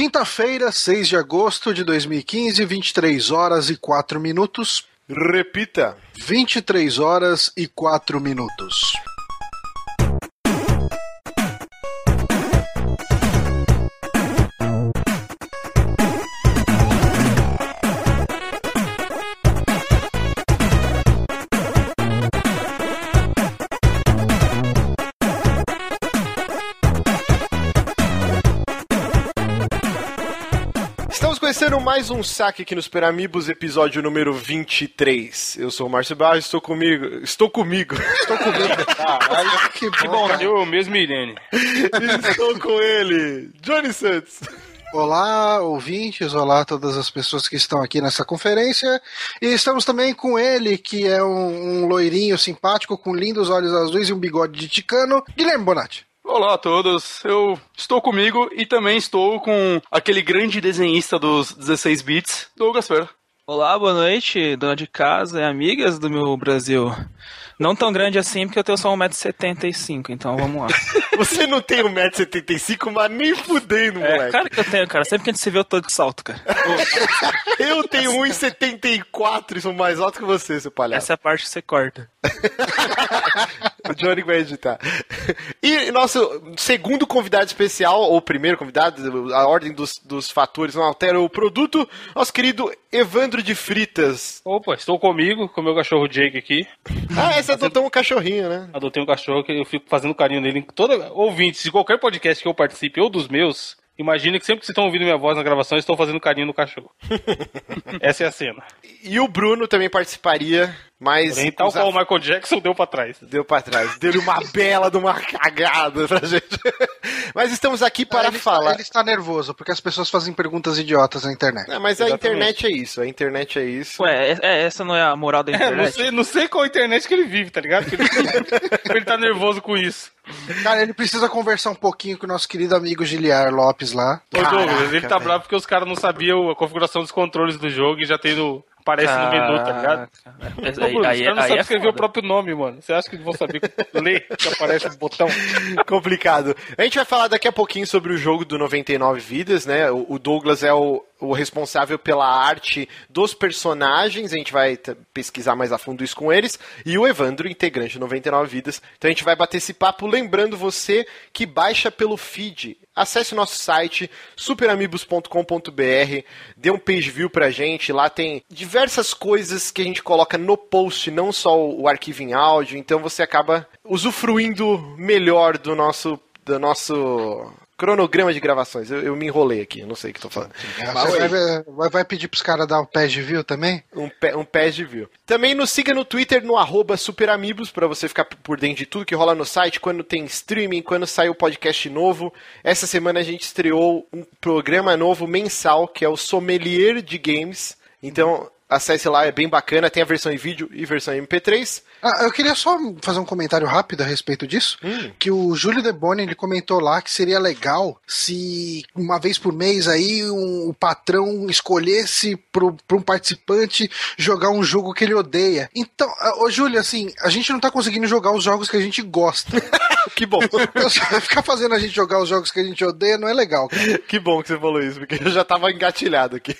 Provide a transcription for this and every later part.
Quinta-feira, 6 de agosto de 2015, 23 horas e 4 minutos. Repita. 23 horas e 4 minutos. Começando mais um saque aqui nos Peramibos, episódio número 23. Eu sou o Márcio Barros, estou comigo. Estou comigo. Estou comigo. Ah, que bom. Que bom, eu mesmo, Irene. estou com ele, Johnny Santos. Olá, ouvintes, olá todas as pessoas que estão aqui nessa conferência. E estamos também com ele, que é um, um loirinho simpático, com lindos olhos azuis e um bigode de ticano, Guilherme Bonatti. Olá a todos, eu estou comigo e também estou com aquele grande desenhista dos 16 bits, Douglas Fer. Olá, boa noite, dona de casa e amigas do meu Brasil. Não tão grande assim, porque eu tenho só 1,75m, então vamos lá. Você não tem 1,75m, mas nem fudendo, é, moleque. Cara que eu tenho, cara. Sempre que a gente se vê, eu tô de salto, cara. eu tenho 1,74m e sou mais alto que você, seu palhaço. Essa é a parte que você corta. o Johnny vai editar. E nosso segundo convidado especial, ou primeiro convidado, a ordem dos, dos fatores não altera o produto, nosso querido Evandro de Fritas. Opa, estou comigo, com o meu cachorro Jake aqui. Ah, esse adotou um cachorrinho, né? Adotei um cachorro que eu fico fazendo carinho nele. Toda ouvinte, de qualquer podcast que eu participe, ou dos meus, Imagina que sempre que vocês estão ouvindo minha voz na gravação, estou fazendo carinho no cachorro. Essa é a cena. E o Bruno também participaria, mas. Porém, tal qual o Michael Jackson deu pra trás. Deu pra trás. Deu uma bela de uma cagada pra gente. mas estamos aqui para ele falar. Está, ele está nervoso, porque as pessoas fazem perguntas idiotas na internet. É, mas Exatamente. a internet é isso. A internet é isso. Ué, é, é, essa não é a moral da internet? É, não, sei, não sei qual internet que ele vive, tá ligado? Ele, ele tá nervoso com isso. Cara, ele precisa conversar um pouquinho com o nosso querido amigo Giliar Lopes lá. Ô, Douglas, ele tá bravo porque os caras não sabiam a configuração dos controles do jogo e já tem no, aparece Caraca. no menu, tá ligado? Mas, aí, Bruno, aí, os caras não sabem é escrever foda. o próprio nome, mano. Você acha que vão saber ler que aparece o botão? Complicado. A gente vai falar daqui a pouquinho sobre o jogo do 99 Vidas, né? O Douglas é o, o responsável pela arte dos personagens, a gente vai pesquisar mais a fundo isso com eles, e o Evandro, integrante do 99 Vidas. Então a gente vai bater esse papo lembrando você que baixa pelo feed. Acesse nosso site superamigos.com.br, dê um page view pra gente, lá tem diversas coisas que a gente coloca no post, não só o arquivo em áudio, então você acaba usufruindo melhor do nosso do nosso cronograma de gravações. Eu, eu me enrolei aqui, eu não sei o que estou falando. Você vai, vai, vai, pedir pros caras dar um page de view também? Um, pe, um page de view. Também nos siga no Twitter, no arroba superamigos, para você ficar por dentro de tudo que rola no site, quando tem streaming, quando sai o podcast novo. Essa semana a gente estreou um programa novo mensal, que é o Sommelier de Games. Então, Acesse lá, é bem bacana, tem a versão em vídeo e versão em MP3. Ah, eu queria só fazer um comentário rápido a respeito disso, hum. que o Júlio De Boni, ele comentou lá que seria legal se uma vez por mês aí um, o patrão escolhesse para um participante jogar um jogo que ele odeia. Então, ô Júlio, assim, a gente não tá conseguindo jogar os jogos que a gente gosta. que bom. Ficar fazendo a gente jogar os jogos que a gente odeia não é legal. Cara. Que bom que você falou isso, porque eu já tava engatilhado aqui.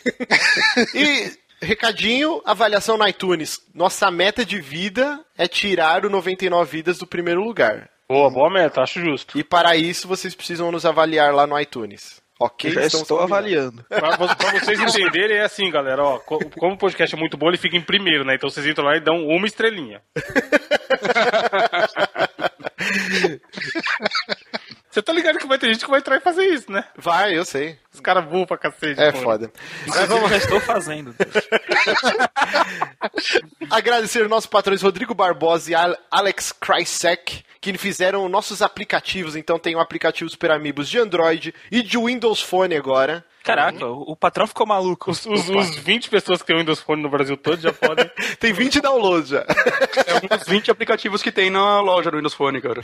e Recadinho, avaliação no iTunes. Nossa meta de vida é tirar o 99 vidas do primeiro lugar. Boa, boa meta, acho justo. E para isso vocês precisam nos avaliar lá no iTunes. Ok, já estou avaliando. Para vocês entenderem, é assim, galera. Ó, como o podcast é muito bom, ele fica em primeiro, né? Então vocês entram lá e dão uma estrelinha. Você tá ligado que vai ter gente que vai entrar e fazer isso, né? Vai, eu sei. Os caras burros pra cacete. É pô. foda. Mas vamos... já estou fazendo. Agradecer nossos patrões Rodrigo Barbosa e Alex Krysek, que fizeram nossos aplicativos. Então tem o aplicativo Super Amigos de Android e de Windows Phone agora. Caraca, o patrão ficou maluco. Os, os, os 20 pessoas que tem o Windows Phone no Brasil todo já podem. tem 20 downloads já. É um dos 20 aplicativos que tem na loja do Windows Phone, cara.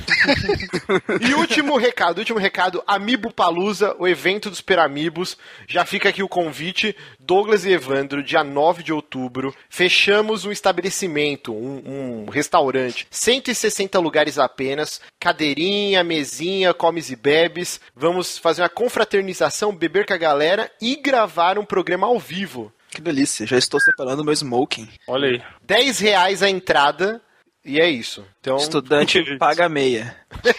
e último recado, último recado, Amiibo Palusa, o evento dos Peramibos. Já fica aqui o convite. Douglas e Evandro, dia 9 de outubro, fechamos um estabelecimento, um, um restaurante, 160 lugares apenas, cadeirinha, mesinha, comes e bebes. Vamos fazer uma confraternização, beber com a galera e gravar um programa ao vivo. Que delícia, já estou separando meu smoking. Olha aí. 10 reais a entrada. E é isso. Então, Estudante paga meia.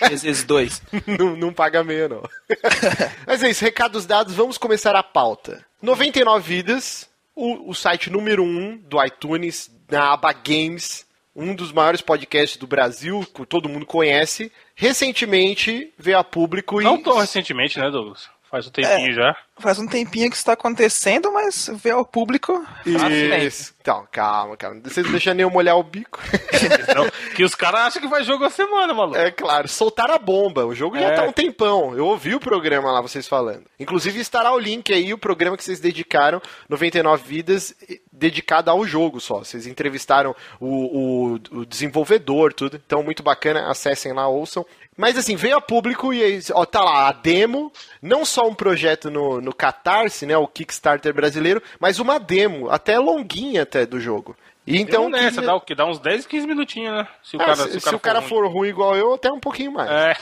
Vezes dois. não, não paga meia, não. Mas é isso, recados dados, vamos começar a pauta. 99 Vidas, o, o site número 1 um do iTunes, na aba Games, um dos maiores podcasts do Brasil, que todo mundo conhece, recentemente veio a público e. Não tão recentemente, né, Douglas? Faz um tempinho é, já. Faz um tempinho que isso está acontecendo, mas vê ao público. Isso. Então, calma, cara. Vocês não deixam nem eu molhar o bico. Não, que os caras acham que vai jogo a semana, maluco. É claro, soltaram a bomba. O jogo é. já tá um tempão. Eu ouvi o programa lá, vocês falando. Inclusive estará o link aí, o programa que vocês dedicaram, 99 Vidas, dedicado ao jogo só. Vocês entrevistaram o, o, o desenvolvedor, tudo. Então, muito bacana. Acessem lá, ouçam. Mas assim, veio a público e ó, tá lá a demo, não só um projeto no, no Catarse, né, o Kickstarter brasileiro, mas uma demo, até longuinha até do jogo. E então nessa, que... dá o que dá uns 10, 15 minutinhos, né? Se o é, cara, se, se, o cara, se o cara for, ruim. for, ruim. igual eu, até um pouquinho mais. É.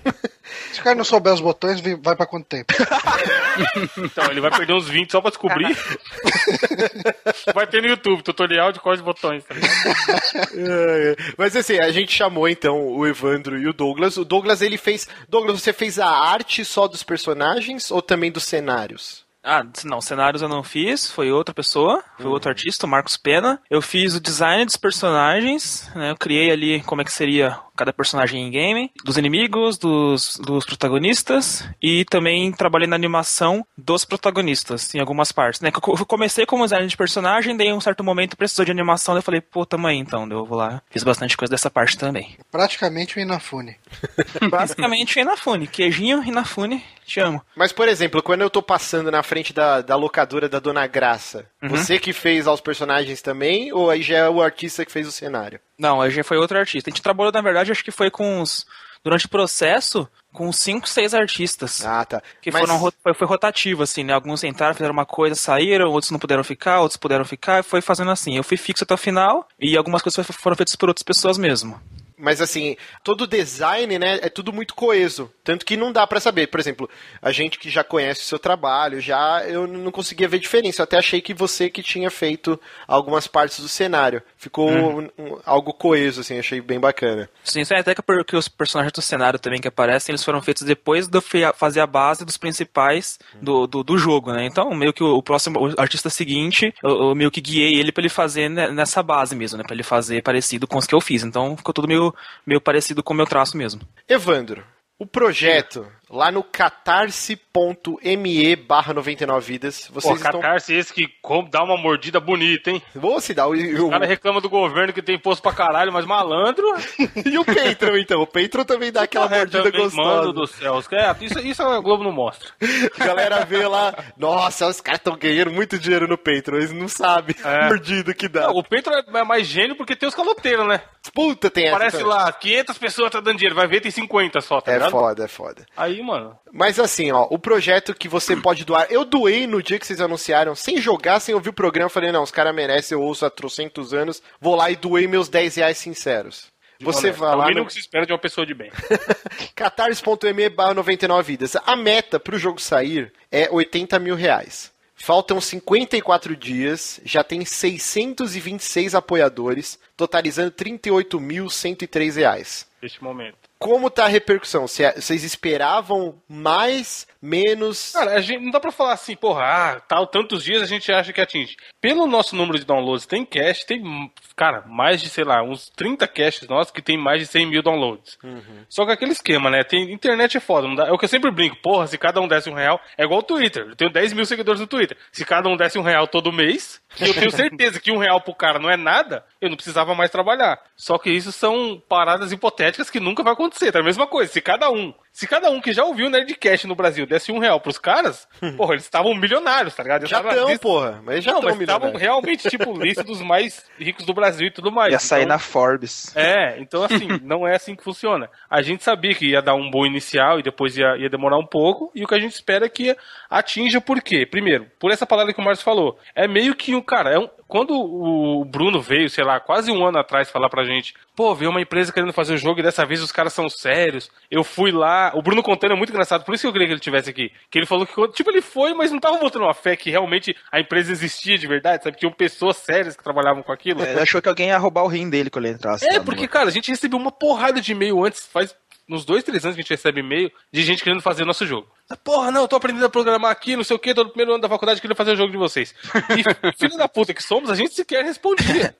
se o cara não souber os botões, vai para quanto tempo? então, ele vai perder uns 20 só para descobrir. vai ter no YouTube tutorial de quais botões, tá é, é. Mas assim, a gente chamou então o Evandro e o Douglas. O Douglas ele fez, Douglas, você fez a arte só dos personagens ou também dos cenários? Ah, não, cenários eu não fiz, foi outra pessoa, foi uhum. outro artista, o Marcos Pena. Eu fiz o design dos personagens, né? Eu criei ali como é que seria cada personagem em game, dos inimigos, dos, dos protagonistas e também trabalhei na animação dos protagonistas em algumas partes, né? Eu comecei como design de personagem, daí em um certo momento precisou de animação, eu falei, pô, tamo aí então, eu vou lá. Fiz bastante coisa dessa parte também. Praticamente o Inafune. Basicamente o Inafune, queijinho, Inafune, te amo. Mas, por exemplo, quando eu tô passando na frente da, da locadora da Dona Graça, uhum. você que fez aos personagens também, ou aí já é o artista que fez o cenário? Não, aí já foi outro artista. A gente trabalhou, na verdade, acho que foi com os. Durante o processo, com cinco, seis artistas. Ah, tá. Que Mas... foram, foi, foi rotativo, assim, né? Alguns entraram, fizeram uma coisa, saíram, outros não puderam ficar, outros puderam ficar, e foi fazendo assim. Eu fui fixo até o final, e algumas coisas foram feitas por outras pessoas mesmo mas assim, todo o design, né, é tudo muito coeso. Tanto que não dá para saber. Por exemplo, a gente que já conhece o seu trabalho, já eu não conseguia ver diferença. Eu até achei que você que tinha feito algumas partes do cenário. Ficou uhum. um, um, algo coeso, assim, achei bem bacana. Sim, isso é até porque os personagens do cenário também que aparecem, eles foram feitos depois de fazer a base dos principais do, do, do jogo, né? Então, meio que o, o próximo o artista seguinte, eu, eu, meio que guiei ele para ele fazer nessa base mesmo, né? Pra ele fazer parecido com os que eu fiz. Então, ficou tudo meio meio, parecido com o meu traço mesmo. Evandro, o projeto lá no catarse.me barra 99 vidas. Vocês Pô, estão... Catarse esse que dá uma mordida bonita, hein? Vou se dar. O, o cara reclama do governo que tem imposto pra caralho, mas malandro. e o Patreon, então? O Patreon também dá aquela mordida gostosa. Mano do céu. É, isso, isso a Globo não mostra. A galera vê lá, nossa, os caras estão ganhando muito dinheiro no Patreon. Eles não sabem é. mordida que dá. Não, o Patreon é mais gênio porque tem os caloteiros, né? Puta, tem Parece essa. Parece lá, 500 pessoas tá dando dinheiro, vai ver tem 50 só, tá É ligado? foda, é foda. Aí, mano. Mas assim, ó, o projeto que você pode doar. Eu doei no dia que vocês anunciaram, sem jogar, sem ouvir o programa. Falei, não, os caras merecem, eu ouço há trocentos anos. Vou lá e doei meus 10 reais sinceros. Você vai lá. É o mínimo no... que se espera de uma pessoa de bem. catarse.me barra 99 vidas. A meta pro jogo sair é 80 mil reais. Faltam 54 dias, já tem 626 apoiadores, totalizando 38.103 reais. Neste momento. Como tá a repercussão? Vocês esperavam mais, menos? Cara, a gente não dá pra falar assim, porra, ah, tal, tantos dias a gente acha que atinge. Pelo nosso número de downloads, tem cache, tem, cara, mais de, sei lá, uns 30 caches nossos que tem mais de 100 mil downloads. Uhum. Só que aquele esquema, né? Tem, internet é foda. Não dá, é o que eu sempre brinco, porra, se cada um desse um real, é igual o Twitter. Eu tenho 10 mil seguidores no Twitter. Se cada um desse um real todo mês, eu tenho certeza que um real pro cara não é nada, eu não precisava mais trabalhar. Só que isso são paradas hipotéticas que nunca vai acontecer tá a mesma coisa. Se cada um se cada um que já ouviu o Nerdcast no Brasil desse um real pros caras, porra, eles estavam milionários, tá ligado? já estão, porra. Mas já estão estavam realmente, tipo, lista dos mais ricos do Brasil e tudo mais. Ia sair então, na Forbes. É, então assim, não é assim que funciona. A gente sabia que ia dar um bom inicial e depois ia, ia demorar um pouco, e o que a gente espera é que atinja por quê? Primeiro, por essa palavra que o Márcio falou. É meio que um, cara, é um, quando o Bruno veio, sei lá, quase um ano atrás falar pra gente, pô, veio uma empresa querendo fazer o jogo e dessa vez os caras são sérios. Eu fui lá, o Bruno contando é muito engraçado, por isso que eu queria que ele tivesse aqui. Que ele falou que, tipo, ele foi, mas não tava mostrando uma fé que realmente a empresa existia de verdade, sabe? Tinham pessoas sérias que trabalhavam com aquilo. É, ele achou que alguém ia roubar o rim dele quando ele entrasse. É, porque, cara, a gente recebeu uma porrada de e-mail antes, faz nos dois, três anos que a gente recebe e-mail de gente querendo fazer o nosso jogo. Porra, não, eu tô aprendendo a programar aqui, não sei o que, tô no primeiro ano da faculdade querendo fazer o jogo de vocês. E filho da puta que somos, a gente sequer respondia.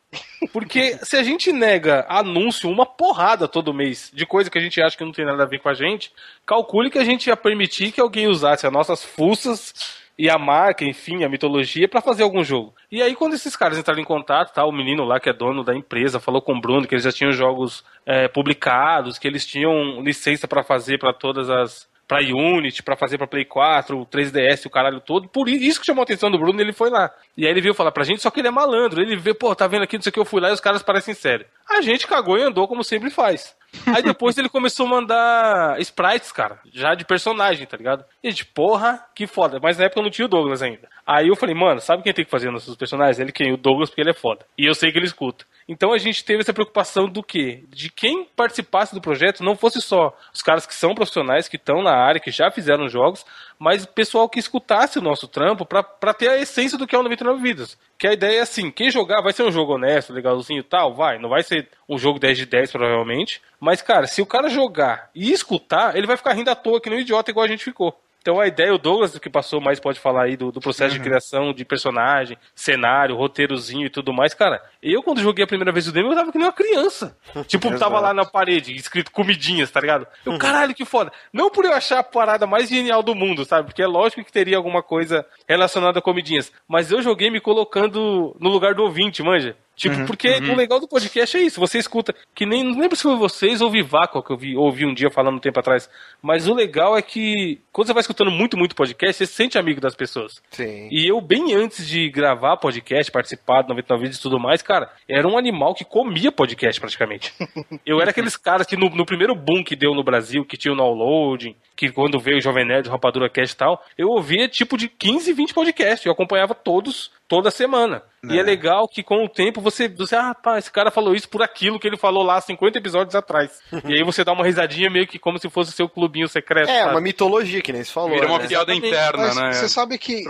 Porque se a gente nega anúncio uma porrada todo mês de coisa que a gente acha que não tem nada a ver com a gente, calcule que a gente ia permitir que alguém usasse as nossas fuças e a marca, enfim, a mitologia para fazer algum jogo. E aí quando esses caras entraram em contato, tá, o menino lá que é dono da empresa falou com o Bruno que eles já tinham jogos é, publicados, que eles tinham licença para fazer para todas as para Unity, para fazer para Play 4, 3DS, o caralho todo. Por isso que chamou a atenção do Bruno, ele foi lá. E aí ele veio falar pra gente, só que ele é malandro. Ele vê, pô, tá vendo aqui, não sei o que, eu fui lá e os caras parecem sérios. A gente cagou e andou como sempre faz. Aí depois ele começou a mandar sprites, cara, já de personagem, tá ligado? E a gente, porra, que foda. Mas na época não tinha o Douglas ainda. Aí eu falei, mano, sabe quem tem que fazer nossos personagens? Ele quem? O Douglas, porque ele é foda. E eu sei que ele escuta. Então a gente teve essa preocupação do quê? De quem participasse do projeto não fosse só os caras que são profissionais, que estão na área, que já fizeram jogos, mas pessoal que escutasse o nosso trampo para ter a essência do que é o 99 Vidas. Que a ideia é assim, quem jogar vai ser um jogo honesto, legalzinho e tal, vai. Não vai ser um jogo 10 de 10 provavelmente. Mas, cara, se o cara jogar e escutar, ele vai ficar rindo à toa que nem um idiota igual a gente ficou. Então a ideia, o Douglas, que passou mais, pode falar aí do, do processo uhum. de criação de personagem, cenário, roteirozinho e tudo mais. Cara, eu quando joguei a primeira vez o demo, eu tava que nem uma criança. tipo, tava lá na parede, escrito comidinhas, tá ligado? Eu, caralho, que foda. Não por eu achar a parada mais genial do mundo, sabe? Porque é lógico que teria alguma coisa relacionada a comidinhas. Mas eu joguei me colocando no lugar do ouvinte, manja. Tipo, uhum, porque uhum. o legal do podcast é isso, você escuta, que nem, não lembro se foi vocês ou Vivaco que eu vi, ouvi um dia falando um tempo atrás, mas o legal é que quando você vai escutando muito, muito podcast, você se sente amigo das pessoas. Sim. E eu, bem antes de gravar podcast, participar do 99 Vídeos e tudo mais, cara, era um animal que comia podcast praticamente. eu era aqueles caras que no, no primeiro boom que deu no Brasil, que tinha o downloading, que quando veio o Jovem Nerd, o Rapadura Cast e tal, eu ouvia tipo de 15, 20 podcasts, eu acompanhava todos toda semana. É. E é legal que com o tempo você, você, ah, pá, esse cara falou isso por aquilo que ele falou lá 50 episódios atrás. e aí você dá uma risadinha meio que como se fosse o seu clubinho secreto. É, sabe? uma mitologia, que nem se falou. Vira uma né? piada interna, Mas né? Você sabe que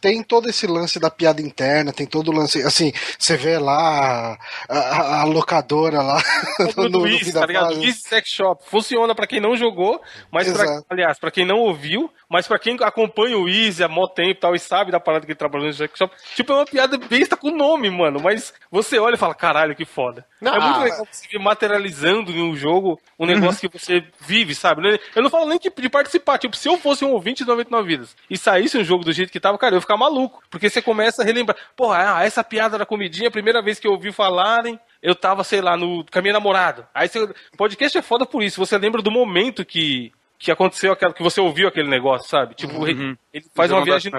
tem todo esse lance da piada interna, tem todo o lance, assim, você vê lá a, a, a locadora lá no, no, no tá ligado? Luiz Sex Shop. Funciona para quem não jogou, mas pra, aliás, para quem não ouviu, mas para quem acompanha o Easy há mó tempo e tal e sabe da parada que ele trabalhou no Sex Shop, Tipo, é uma piada besta com nome, mano. Mas você olha e fala, caralho, que foda. Não, é muito ah, legal você ver materializando em um jogo um uhum. negócio uhum. que você vive, sabe? Eu não falo nem de, de, participar. Tipo, se eu fosse um ouvinte de 99 vidas e saísse um jogo do jeito que tava, cara, eu ia ficar maluco. Porque você começa a relembrar. Porra, ah, essa piada da comidinha, a primeira vez que eu ouvi falarem, eu tava, sei lá, no com a minha namorada. Aí você. Podcast é foda por isso. Você lembra do momento que que aconteceu aquela que você ouviu aquele negócio, sabe? Tipo, uhum. ele, ele faz uma viagem.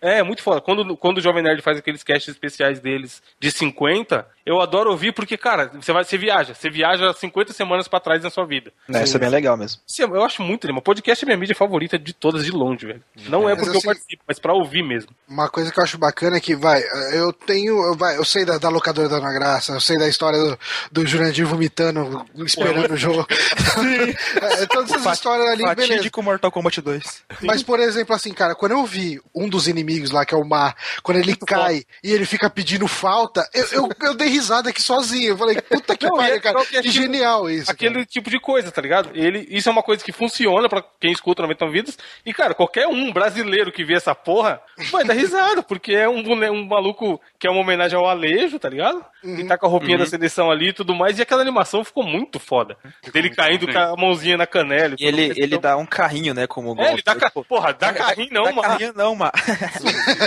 É, muito foda. Quando, quando o Jovem Nerd faz aqueles casts especiais deles de 50, eu adoro ouvir porque, cara, você vai, você viaja, você viaja 50 semanas para trás na sua vida. É, isso é bem legal mesmo. Eu acho muito legal. Podcast é minha mídia favorita de todas de longe, velho. Não é, é porque assim, eu participo, mas para ouvir mesmo. Uma coisa que eu acho bacana é que, vai, eu tenho, eu, vai, eu sei da, da locadora da Ana Graça, eu sei da história do, do Jurandir vomitando, esperando Pô, o jogo. é, todas essas histórias ali Fatídico Mortal Kombat 2. Mas, por exemplo, assim, cara, quando eu vi um dos inimigos lá, que é o Mar, quando ele cai e ele fica pedindo falta, eu, eu, eu, dei risada aqui sozinho. Eu falei, puta que pariu, é cara. Que, é que tipo, genial isso. Aquele cara. tipo de coisa, tá ligado? Ele, isso é uma coisa que funciona pra quem escuta 90 Vidas. E, cara, qualquer um brasileiro que vê essa porra vai dar risada, porque é um, um maluco que é uma homenagem ao Alejo, tá ligado? Uhum. E tá com a roupinha uhum. da seleção ali e tudo mais. E aquela animação ficou muito foda. Dele caindo com a mãozinha na canela. E, ele, ele dá um carrinho, né? Como é, ele dá, porra, dá carrinho não, mano. carrinho não, mano.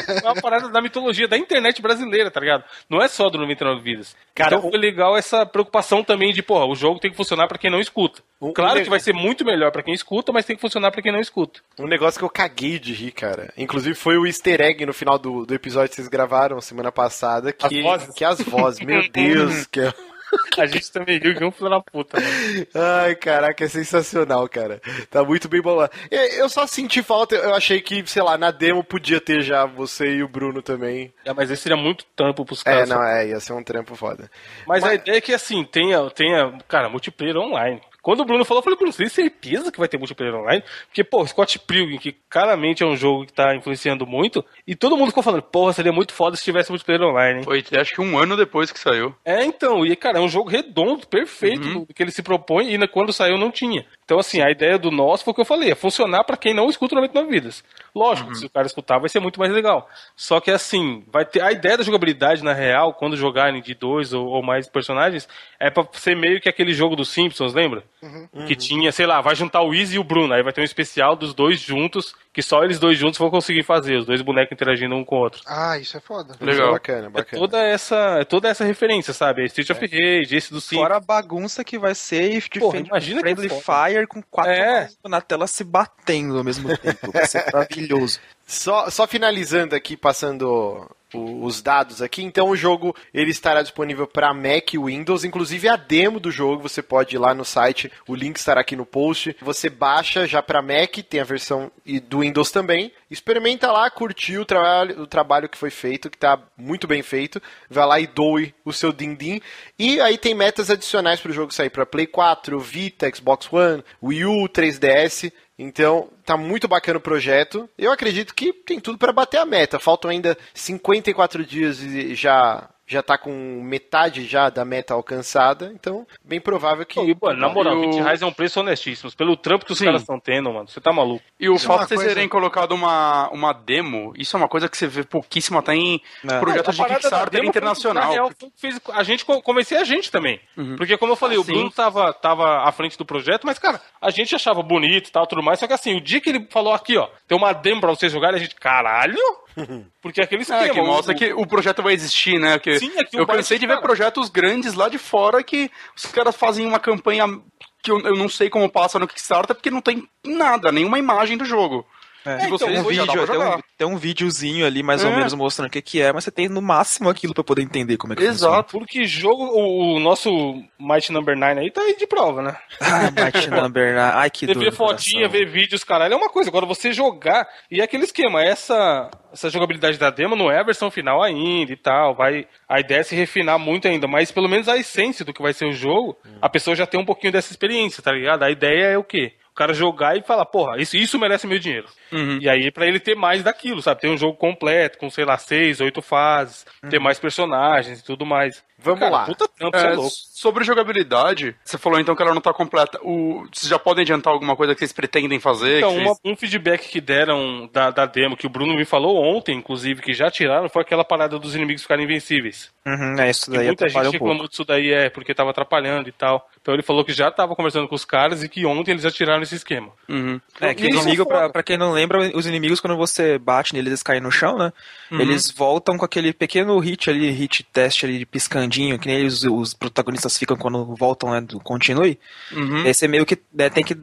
É uma parada da mitologia da internet brasileira, tá ligado? Não é só do 99 Vidas. Vidas. Cara, então foi legal essa preocupação também de, pô, o jogo tem que funcionar para quem não escuta. Um, claro um que vai ser muito melhor para quem escuta, mas tem que funcionar para quem não escuta. Um negócio que eu caguei de rir, cara. Inclusive foi o easter egg no final do, do episódio que vocês gravaram semana passada. Que as vozes. Que as vozes, meu Deus, que. A gente também viu que é um filho da puta, mano. Ai, caraca, é sensacional, cara. Tá muito bem bolado. Eu só senti falta, eu achei que, sei lá, na demo podia ter já você e o Bruno também. É, mas esse seria muito trampo pros é, caras. É, não, é, ia ser um trampo foda. Mas, mas... a ideia é que, assim, tenha, tenha, cara, multiplayer online. Quando o Bruno falou, eu falei, Bruno, você tem certeza que vai ter multiplayer online? Porque, pô, Scott Pilgrim, que claramente é um jogo que tá influenciando muito, e todo mundo ficou falando, porra, seria muito foda se tivesse multiplayer online, hein? Foi, acho que um ano depois que saiu. É, então, e, cara, é um jogo redondo, perfeito, uhum. que ele se propõe, e quando saiu não tinha. Então, assim, a ideia do nosso foi o que eu falei, é funcionar para quem não escuta o 99 Vidas. Lógico, uhum. se o cara escutar, vai ser muito mais legal. Só que, assim, vai ter a ideia da jogabilidade, na real, quando jogarem de dois ou, ou mais personagens, é pra ser meio que aquele jogo dos Simpsons, lembra? Uhum. Que tinha, sei lá, vai juntar o Easy e o Bruno, aí vai ter um especial dos dois juntos, que só eles dois juntos vão conseguir fazer, os dois bonecos interagindo um com o outro. Ah, isso é foda. Legal. É bacana, bacana. É toda essa, é toda essa referência, sabe? É Street é. of Rage, esse do Simpsons. Fora a bagunça que vai ser de Porra, imagina Friendly Fire com quatro é. na tela se batendo ao mesmo tempo. Vai ser maravilhoso. Só, só finalizando aqui, passando os dados aqui. Então o jogo ele estará disponível para Mac e Windows, inclusive a demo do jogo você pode ir lá no site, o link estará aqui no post. Você baixa já para Mac, tem a versão do Windows também. Experimenta lá, curtiu o trabalho, o trabalho que foi feito, que está muito bem feito. Vai lá e doe o seu din-din. E aí tem metas adicionais para o jogo sair para Play 4, Vita, Xbox One, Wii U, 3DS. Então, tá muito bacana o projeto. Eu acredito que tem tudo para bater a meta. Faltam ainda 54 dias e já já tá com metade já da meta alcançada, então bem provável que. E, mano, na moral, 20 reais é um preço honestíssimo. Pelo trampo que os Sim. caras estão tendo, mano, você tá maluco. E o isso fato é de vocês coisa... terem colocado uma, uma demo, isso é uma coisa que você vê pouquíssimo até em é. projetos de Kickstarter internacional. Real, fez, a gente convenceu a gente também. Uhum. Porque, como eu falei, ah, o Bruno tava, tava à frente do projeto, mas, cara, a gente achava bonito e tal, tudo mais. Só que assim, o dia que ele falou aqui, ó, tem uma demo pra vocês jogarem, a gente, caralho! Porque aquele esquema. É, que mostra o... que o projeto vai existir, né? Que Sim, eu cansei de ver projetos grandes lá de fora que os caras fazem uma campanha que eu, eu não sei como passa no Kickstarter porque não tem nada, nenhuma imagem do jogo. É. Se você então, um vídeo, tem, um, tem um videozinho ali mais é. ou menos mostrando o que, que é, mas você tem no máximo aquilo para poder entender como é que Exato, funciona. porque jogo, o, o, nosso Might Number 9 aí tá aí de prova, né? Ah, Might Number 9, ai que Você vê fotinha, ver vídeos, caralho, é uma coisa. Agora você jogar, e é aquele esquema, essa, essa jogabilidade da demo não é a versão final ainda e tal, vai, a ideia é se refinar muito ainda, mas pelo menos a essência do que vai ser o jogo, hum. a pessoa já tem um pouquinho dessa experiência, tá ligado? A ideia é o quê? cara jogar e falar, porra, isso, isso merece meu dinheiro. Uhum. E aí, para ele ter mais daquilo, sabe? Ter um jogo completo, com, sei lá, seis, oito fases, uhum. ter mais personagens e tudo mais. Vamos Cara, lá. Puta trampo, é, é sobre jogabilidade, você falou então que ela não está completa. O, vocês já podem adiantar alguma coisa que vocês pretendem fazer? Então, uma, um feedback que deram da, da demo, que o Bruno me falou ontem, inclusive, que já tiraram, foi aquela parada dos inimigos ficarem invencíveis. Uhum, é isso daí. muita gente reclamou um disso daí, é, porque estava atrapalhando e tal. Então ele falou que já estava conversando com os caras e que ontem eles já tiraram esse esquema. Uhum. É, que os inimigos, pra, pra, quem não lembra, os inimigos, quando você bate neles, eles caem no chão, né? Uhum. Eles voltam com aquele pequeno hit ali, hit teste ali de piscandinho, que nem eles, os protagonistas ficam quando voltam né, do continue. Uhum. Aí você meio que né, tem que.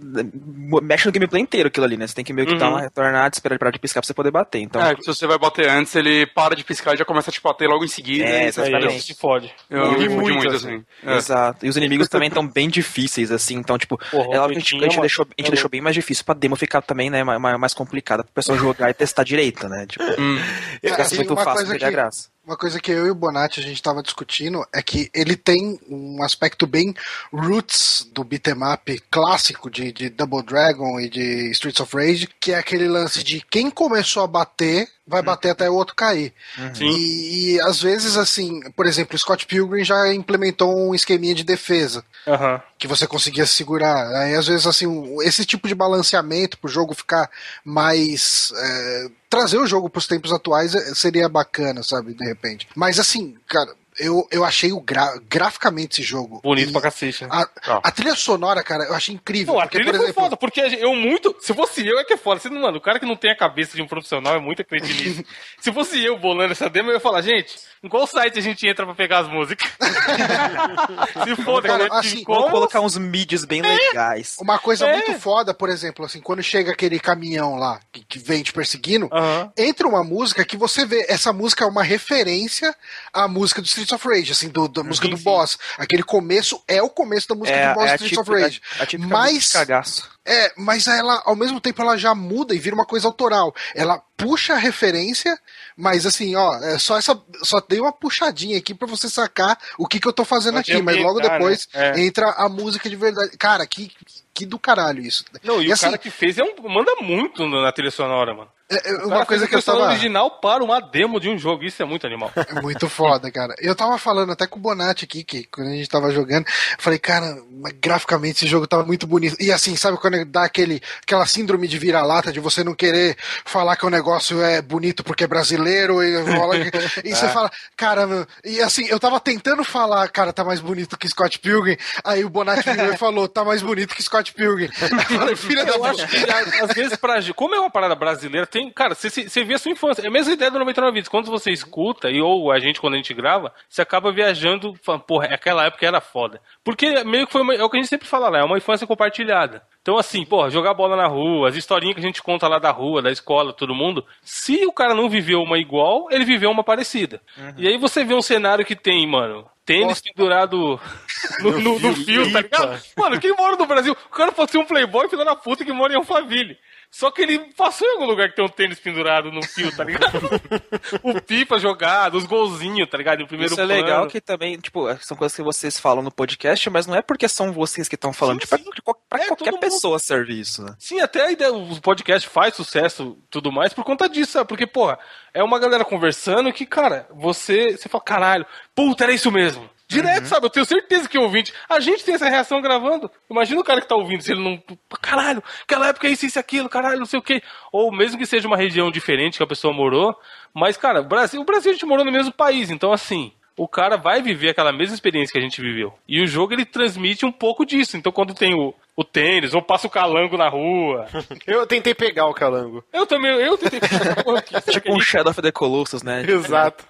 Mexe no gameplay inteiro aquilo ali, né? Você tem que meio que uhum. dar uma retornada, esperar ele parar de piscar pra você poder bater. Então, é, se você vai bater antes, ele para de piscar e já começa a te bater logo em seguida. É, exatamente. Isso te fode. Eu, eu, muito, muito assim. assim. É. Exato. E os inimigos também estão bem difíceis, assim. Então, tipo, Porra, ela, a gente, a gente, deixou, a gente deixou bem mais difícil pra demo ficar também, né? Mais, mais complicada pro pessoal jogar e testar direito, né? Tipo, hum. fica assim, muito fácil perder a graça. Uma coisa que eu e o Bonatti a gente estava discutindo é que ele tem um aspecto bem roots do beat'em up clássico de, de Double Dragon e de Streets of Rage, que é aquele lance de quem começou a bater vai uhum. bater até o outro cair. Uhum. E, e, às vezes, assim, por exemplo, Scott Pilgrim já implementou um esqueminha de defesa uhum. que você conseguia segurar. Aí, às vezes, assim, esse tipo de balanceamento para o jogo ficar mais. É, trazer o jogo para os tempos atuais é, seria bacana, sabe? De repente. Mas, assim, cara, eu, eu achei o gra graficamente esse jogo. Bonito e pra cacete. Né? A, a, trilha sonora, cara, eu achei incrível. Pô, porque, a trilha por exemplo... foda, porque eu muito. Se fosse eu, é que é foda. Você, mano, o cara que não tem a cabeça de um profissional é muito acreditado nisso. se fosse eu bolando essa demo, eu ia falar, gente, em qual site a gente entra pra pegar as músicas? se foda, cara, assim, como... colocar uns mídias bem é. legais. Uma coisa é. muito foda, por exemplo, assim, quando chega aquele caminhão lá que, que vem te perseguindo, uhum. entra uma música que você vê, essa música é uma referência à música do Streets of Rage, assim, do, da música sim, do sim. boss. Aquele começo é o começo da música é, do boss é do Streets of Rage. A, a mas cagaço. É, mas ela, ao mesmo tempo, ela já muda e vira uma coisa autoral. Ela puxa a referência, mas assim, ó, é só essa. Só dei uma puxadinha aqui para você sacar o que, que eu tô fazendo Pode aqui, mas logo né? depois né? é. entra a música de verdade. Cara, que, que do caralho isso. Não, e, e o assim, cara que fez é um, manda muito na trilha sonora, mano. É, é uma coisa que eu tava... original para uma demo de um jogo, isso é muito animal. É muito foda, cara. Eu tava falando até com o Bonatti aqui, que quando a gente tava jogando, eu falei, cara, graficamente esse jogo tava muito bonito. E assim, sabe quando dá aquele, aquela síndrome de vira-lata, de você não querer falar que o negócio é bonito porque é brasileiro, e, e você é. fala, cara, e assim, eu tava tentando falar, cara, tá mais bonito que Scott Pilgrim, aí o Bonatti virou e falou, tá mais bonito que Scott Pilgrim. Eu falei, filha da acho que, às vezes, pra, como é uma parada brasileira, tem, cara, você, você vê a sua infância. É a mesma ideia do 99 Vídeos. Quando você escuta, e ou a gente, quando a gente grava, você acaba viajando, falando, porra, aquela época era foda. Porque meio que foi uma, é o que a gente sempre fala lá, é uma infância compartilhada. Então, assim, porra, jogar bola na rua, as historinhas que a gente conta lá da rua, da escola, todo mundo. Se o cara não viveu uma igual, ele viveu uma parecida. Uhum. E aí você vê um cenário que tem, mano, tênis pendurado no, no, no fio, tá ligado? Mano, quem mora no Brasil? O cara pode ser um playboy filho da puta que mora em Alphaville. Só que ele passou em algum lugar que tem um tênis pendurado no fio, tá ligado? o pipa jogado, os golzinhos, tá ligado? O primeiro Isso é plano. legal que também, tipo, são coisas que vocês falam no podcast, mas não é porque são vocês que estão falando, sim, tipo, sim. É pra, é, qualquer pessoa mundo... serve isso, né? Sim, até a ideia, o podcast faz sucesso tudo mais por conta disso, sabe? Porque, porra, é uma galera conversando que, cara, você, você fala, caralho, puta, era isso mesmo. Direto, uhum. sabe? Eu tenho certeza que o ouvinte. A gente tem essa reação gravando. Imagina o cara que tá ouvindo, se ele não. Caralho, aquela época é isso, isso, aquilo, caralho, não sei o quê. Ou mesmo que seja uma região diferente que a pessoa morou. Mas, cara, o Brasil, o Brasil a gente morou no mesmo país, então assim o cara vai viver aquela mesma experiência que a gente viveu. E o jogo ele transmite um pouco disso. Então quando tem o, o tênis, ou passa o calango na rua. eu tentei pegar o calango. Eu também, eu tentei pegar Tipo um Shadow of the Colossus, né? Exato.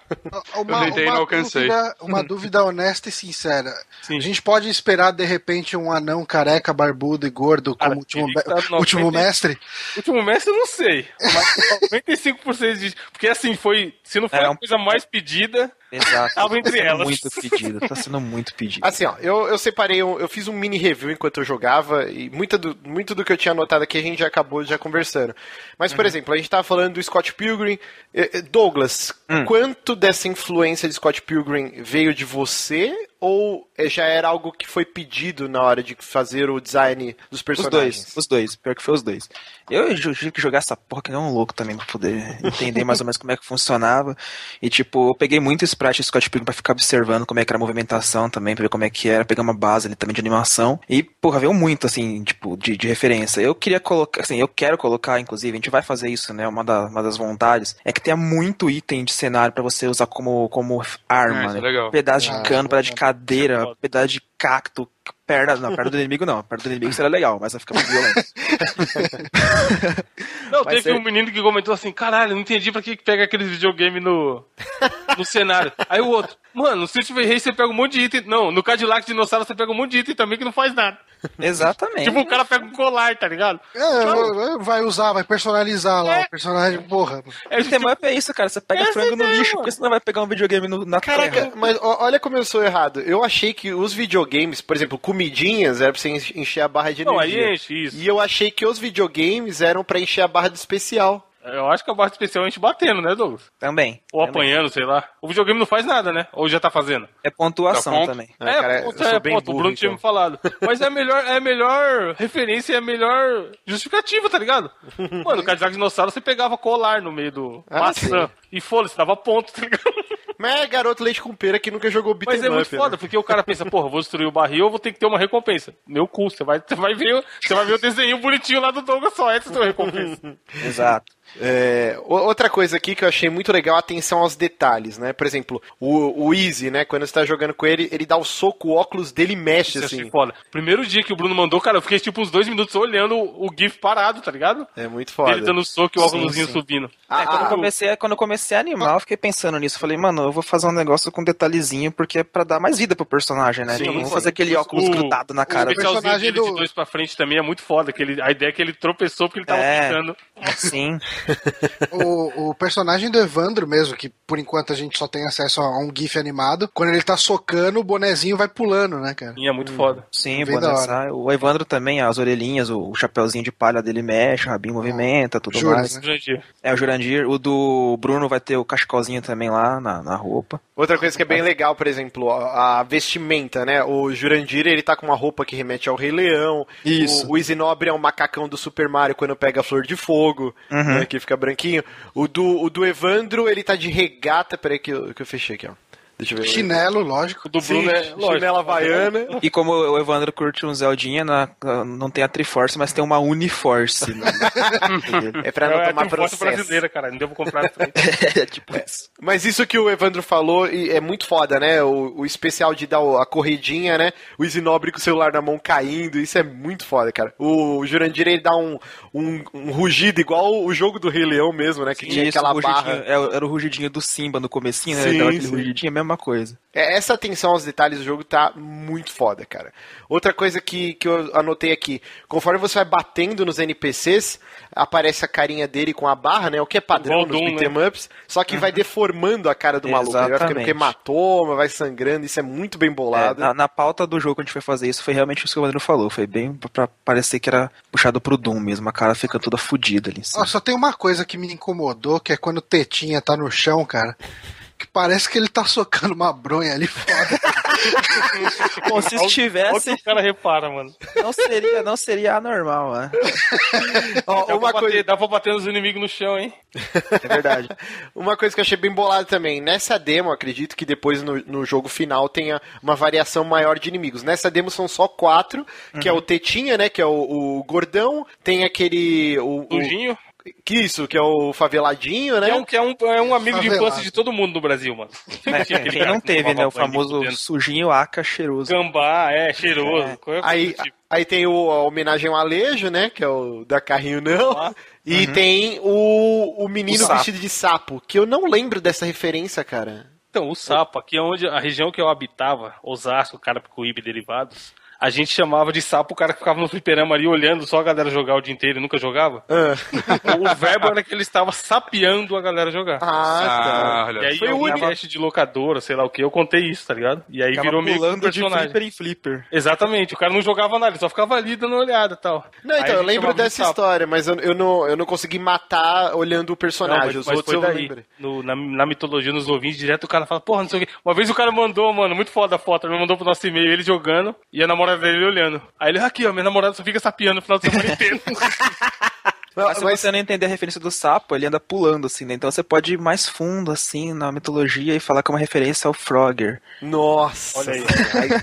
Uma, eu tentei uma, não alcancei. Dúvida, uma dúvida honesta e sincera. Sim. A gente pode esperar, de repente, um anão careca, barbudo e gordo como último, tá último mestre? Último mestre eu não sei. Mas 95% de... Porque assim, foi... Se não for é, a coisa mais pedida... Exato. Tava entre tá elas. muito pedido, tá sendo muito pedido. Assim, ó, eu, eu separei, um, eu fiz um mini review enquanto eu jogava, e muita do, muito do que eu tinha anotado aqui a gente já acabou já conversando. Mas, por uhum. exemplo, a gente tava falando do Scott Pilgrim. Eh, eh, Douglas, hum. quanto dessa influência de Scott Pilgrim veio de você ou já era algo que foi pedido na hora de fazer o design dos personagens? Os dois, os dois. Pior que foi os dois. Eu tive que jogar essa porra que nem um louco também pra poder entender mais ou menos como é que funcionava. E tipo, eu peguei muito sprite do Scott Pilgrim pra ficar observando como é que era a movimentação também, pra ver como é que era, pegar uma base ali também de animação. E, porra, veio muito, assim, tipo, de, de referência. Eu queria colocar, assim, eu quero colocar, inclusive, a gente vai fazer isso, né? Uma, da, uma das vontades é que tenha muito item de cenário para você usar como, como arma, é, né? É pedaço de ah, cano, pedaço de cadeira, pedaço de cacto, perna, não, perto do inimigo não, perto do inimigo seria legal, mas vai ficar muito violento. não, mas teve é... um menino que comentou assim, caralho, não entendi pra que pega aqueles videogame no, no cenário. Aí o outro, mano, no Street Fighter você pega um monte de item, não, no Cadillac Dinossauro você pega um monte de item também que não faz nada. Exatamente. tipo, o cara pega um colar, tá ligado? É, vai usar, vai personalizar lá é. o personagem, porra. É, o tema é isso, cara. Você pega frango no lixo, porque você não vai pegar um videogame no, na Caraca, terra. mas olha como eu sou errado. Eu achei que os videogames, por exemplo, comidinhas, era pra você encher a barra de energia. Não, aí enche isso. E eu achei que os videogames eram para encher a barra de especial. Eu acho que a barra especial é a gente batendo, né, Douglas? Também. Ou também. apanhando, sei lá. O videogame não faz nada, né? Ou já tá fazendo? É pontuação também. É, é, cara, ponto, é ponto, burro, o Bruno então. tinha me falado. Mas é a melhor, é a melhor referência, é a melhor justificativa, tá ligado? Mano, o Cadillac Dinossauro você pegava colar no meio do ah, maçã. Sim. E foda-se, dava ponto, tá ligado? Mas é garoto leite com pera que nunca jogou beat'em Mas é muito foda, né? porque o cara pensa, porra, vou destruir o barril, eu vou ter que ter uma recompensa. Meu cu, você vai, você vai, ver, você vai ver o desenho bonitinho lá do Douglas só, essa é a sua recompensa. Exato. É, outra coisa aqui que eu achei muito legal, a atenção aos detalhes, né? Por exemplo, o, o Easy, né? Quando você tá jogando com ele, ele dá o soco, o óculos dele mexe, Isso assim. Foda. Primeiro dia que o Bruno mandou, cara, eu fiquei tipo uns dois minutos olhando o GIF parado, tá ligado? É muito foda. Ele dando soco e o óculos subindo. Ah, é, quando, eu comecei, quando eu comecei a animar, eu fiquei pensando nisso. Falei, mano, eu vou fazer um negócio com detalhezinho, porque é pra dar mais vida pro personagem, né? Sim, não vou fazer aquele óculos o, grudado na cara. O personagem dele do... de dois pra frente também é muito foda. Que ele, a ideia é que ele tropeçou porque ele tava é. Sim. o, o personagem do Evandro mesmo, que por enquanto a gente só tem acesso a um GIF animado, quando ele tá socando, o bonezinho vai pulando, né, cara? Sim, é muito hum. foda. Sim, o boné sai. O Evandro também, as orelhinhas, o, o chapéuzinho de palha dele mexe, o rabinho movimenta, tudo Juras, mais. Né? É, o Jurandir. O do Bruno vai ter o cachecolzinho também lá na, na roupa. Outra coisa que é bem legal, por exemplo, a, vestimenta, né? O Jurandir, ele tá com uma roupa que remete ao Rei Leão. Isso. O, o Isinobre é um macacão do Super Mario quando pega a Flor de Fogo, uhum. né, que fica branquinho. O do, o do Evandro, ele tá de regata. Peraí que eu, que eu fechei aqui, ó. Deixa eu ver. Chinelo, lógico. Do Bruno Sim, é lógico. chinela havaiana. E como o Evandro curte um Zeldinha, na, não tem a Triforce, mas tem uma Uniforce. Né? é pra não, não é tomar é a Triforce brasileira, cara. Não devo comprar é, tipo é. isso. Mas isso que o Evandro falou é muito foda, né? O, o especial de dar a corridinha, né? O Isinobre com o celular na mão caindo, isso é muito foda, cara. O Jurandir, ele dá um, um, um rugido igual o jogo do Rei Leão mesmo, né? Que Sim, tinha isso, aquela barra. É, era o rugidinho do Simba no comecinho, né? Sim, ele dava aquele rugidinho mesmo mesma coisa. É, essa atenção aos detalhes do jogo tá muito foda, cara. Outra coisa que, que eu anotei aqui, conforme você vai batendo nos NPCs, aparece a carinha dele com a barra, né? O que é padrão nos beat'em né? ups, só que uhum. vai deformando a cara do maluco. Ele vai ficando com hematoma, vai sangrando, isso é muito bem bolado. É, na, na, pauta do jogo que a gente foi fazer isso, foi realmente o que o André falou. Foi bem pra parecer que era puxado pro Doom mesmo, a cara fica toda fodida ali. Ó, só tem uma coisa que me incomodou, que é quando o Tetinha tá no chão, cara que parece que ele tá socando uma bronha ali fora. Bom, se estivesse. o cara repara, mano. Não seria, não seria anormal, né? Ó, dá, uma pra coisa... bater, dá pra bater nos inimigos no chão, hein? É verdade. uma coisa que eu achei bem bolada também. Nessa demo, acredito que depois no, no jogo final tenha uma variação maior de inimigos. Nessa demo são só quatro, que uhum. é o Tetinha, né? Que é o, o Gordão. Tem aquele. O, o... Que isso, que é o faveladinho, né? Que é um, que é um, é um amigo Favelado. de infância de todo mundo no Brasil, mano. É, quem não teve, né? O famoso sujinho aca cheiroso. Gambá, é, cheiroso. É. Aí, tipo. aí tem o, a homenagem ao Alejo, né? Que é o da Carrinho Não. E uhum. tem o, o menino o vestido de sapo, que eu não lembro dessa referência, cara. Então, o sapo, aqui é onde a região que eu habitava, Osasco, Carapicuíba e derivados, a gente chamava de sapo o cara que ficava no fliperama ali olhando só a galera jogar o dia inteiro e nunca jogava. É. o verbo era que ele estava sapeando a galera jogar. Ah, tá. E aí Foi o podcast de locadora, sei lá o que, eu contei isso, tá ligado? E aí ficava virou meio que personagem. de flipper em flipper. Exatamente, o cara não jogava nada, ele só ficava ali dando uma olhada e tal. Não, então, eu lembro dessa história, mas eu, eu, não, eu não consegui matar olhando o personagem. Não, mas, mas foi daí. No, na, na, mitologia, nos ouvintes, direto o cara fala, porra, não sei o que. Uma vez o cara mandou, mano, muito foda a foto, ele mandou pro nosso e-mail, ele jogando, e a namorada dele olhando. Aí ele, aqui, ó, minha namorada só fica sapiando no final de semana inteiro. Mas se você não entender a referência do sapo, ele anda pulando, assim, né? Então você pode ir mais fundo, assim, na mitologia e falar que é uma referência ao Frogger. Nossa! Olha aí.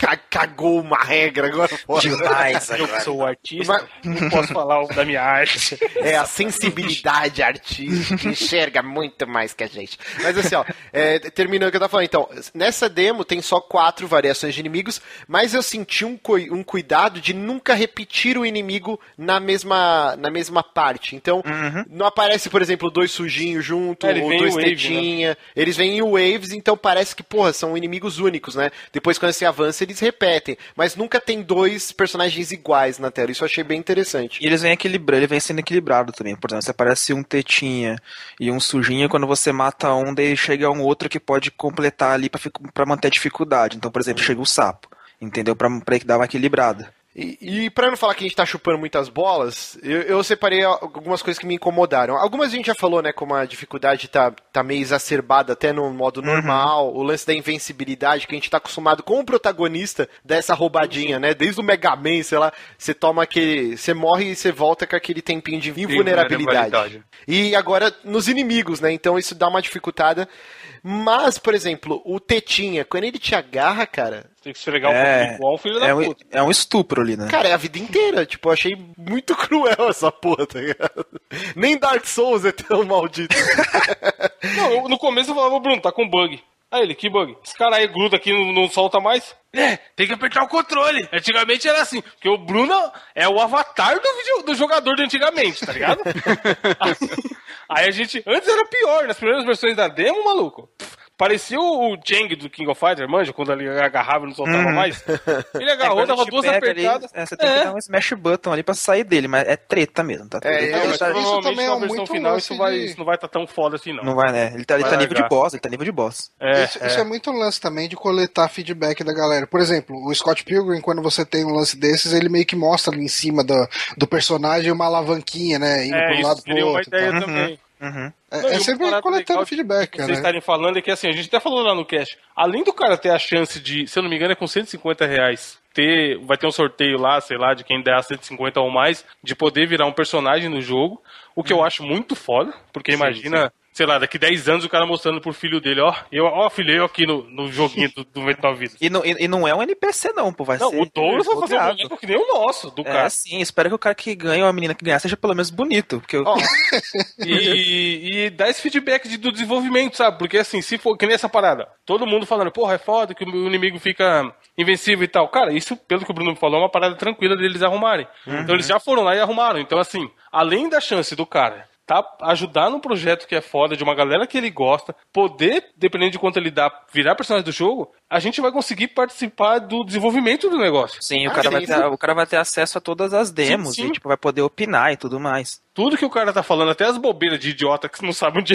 aí cagou uma regra agora. Demais, agora. Eu sou o artista, Mas... não posso falar da minha arte. É a sensibilidade artística enxerga muito mais que a gente. Mas assim, ó, é, terminando o que eu tava falando. Então, nessa demo tem só quatro variações de inimigos, mas eu senti um, um cuidado de nunca repetir o inimigo na mesma, na mesma parte parte. Então, uhum. não aparece, por exemplo, dois sujinhos junto, é, ou dois wave, tetinha. Né? Eles vêm em waves, então parece que, porra, são inimigos únicos, né? Depois, quando você avança, eles repetem. Mas nunca tem dois personagens iguais na tela. Isso eu achei bem interessante. E eles vêm equilibrando, ele vem sendo equilibrado também. Por exemplo, se aparece um tetinha e um sujinho, quando você mata um, daí chega um outro que pode completar ali para manter a dificuldade. Então, por exemplo, chega o sapo. Entendeu? Pra, pra dar uma equilibrada. E, e para não falar que a gente tá chupando muitas bolas, eu, eu, separei algumas coisas que me incomodaram. Algumas a gente já falou, né, como a dificuldade tá, tá meio exacerbada até no modo uhum. normal, uhum. o lance da invencibilidade, que a gente tá acostumado com o protagonista dessa roubadinha, né? Desde o Mega Man, sei lá, você toma aquele. Você morre e você volta com aquele tempinho de invulnerabilidade. E agora nos inimigos, né? Então isso dá uma dificultada. Mas, por exemplo, o Tetinha, quando ele te agarra, cara, Tem que esfregar é, um igual filho da é puta. Um, é um estupro ali, né? Cara, é a vida inteira. Tipo, eu achei muito cruel essa porra, tá ligado? Nem Dark Souls é tão maldito. não, no começo eu falava, Bruno, tá com bug. Aí ele, que bug? Esse cara aí gruda aqui não, não solta mais? É, tem que apertar o controle. Antigamente era assim, porque o Bruno é o avatar do, video, do jogador de antigamente, tá ligado? aí a gente. Antes era pior, nas primeiras versões da demo, maluco. Parecia o Chang do King of Fighters, manja, quando ele agarrava e não soltava uhum. mais. Ele agarrou, é, dava duas apertadas. Ali, é, você tem é. que dar um smash button ali pra sair dele, mas é treta mesmo, tá? É, é, mas isso também é muito final, isso, vai, de... isso não vai estar tá tão foda assim, não. Não vai, né? Ele tá, ele tá nível de boss, ele tá nível de boss. É, isso, isso, é. é muito um lance também de coletar feedback da galera. Por exemplo, o Scott Pilgrim, quando você tem um lance desses, ele meio que mostra ali em cima do, do personagem uma alavanquinha, né? Indo é, pro lado pro outro. Uma ideia tá. também. Uhum. É, não, é sempre coletando feedback, Vocês né? estarem falando é que assim, a gente até falou lá no cast, além do cara ter a chance de, se eu não me engano, é com 150 reais, ter, vai ter um sorteio lá, sei lá, de quem der 150 ou mais, de poder virar um personagem no jogo, o que eu uhum. acho muito foda, porque sim, imagina sim sei lá, daqui 10 anos o cara mostrando pro filho dele, ó, eu, ó, filho, eu aqui no, no joguinho do, do 99 Vidas. E não, e, e, não é um NPC não, pô, vai não, ser... o Douglas vai fazer um boneco que nem o nosso, do é, cara. sim, espero que o cara que ganha, ou a menina que ganhar, seja pelo menos bonito, porque eu... e, e dá esse feedback de, do desenvolvimento, sabe, porque assim, se for, que nem essa parada, todo mundo falando, porra, é foda que o inimigo fica invencível e tal, cara, isso, pelo que o Bruno falou, é uma parada tranquila deles arrumarem. Uhum. Então eles já foram lá e arrumaram, então assim, além da chance do cara tá ajudar num projeto que é foda, de uma galera que ele gosta, poder, dependendo de quanto ele dá, virar personagem do jogo, a gente vai conseguir participar do desenvolvimento do negócio. Sim, o, ah, cara, sim, vai ter, o cara vai ter acesso a todas as demos sim, sim. e tipo, vai poder opinar e tudo mais. Tudo que o cara tá falando, até as bobeiras de idiota que não sabe onde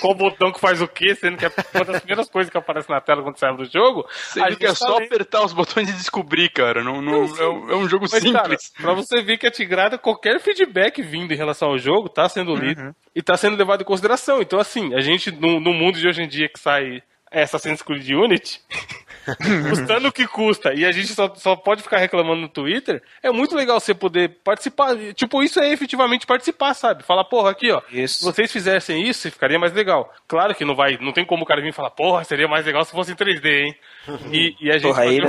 qual botão que faz o quê, sendo que é uma das primeiras coisas que aparece na tela quando sai do jogo. a gente é só apertar os botões e descobrir, cara. Não, não, é, um, é, um, jogo Mas, simples. Cara, pra você ver que a Tigrada, qualquer feedback vindo em relação ao jogo, tá sendo lido uhum. e tá sendo levado em consideração. Então, assim, a gente, no, no mundo de hoje em dia que sai Assassin's Creed Unity, custando o que custa, e a gente só, só pode ficar reclamando no Twitter, é muito legal você poder participar. Tipo, isso é efetivamente participar, sabe? Falar, porra, aqui, ó, isso. se vocês fizessem isso, ficaria mais legal. Claro que não vai, não tem como o cara vir falar, porra, seria mais legal se fosse em 3D, hein? E, e a gente porra, aí?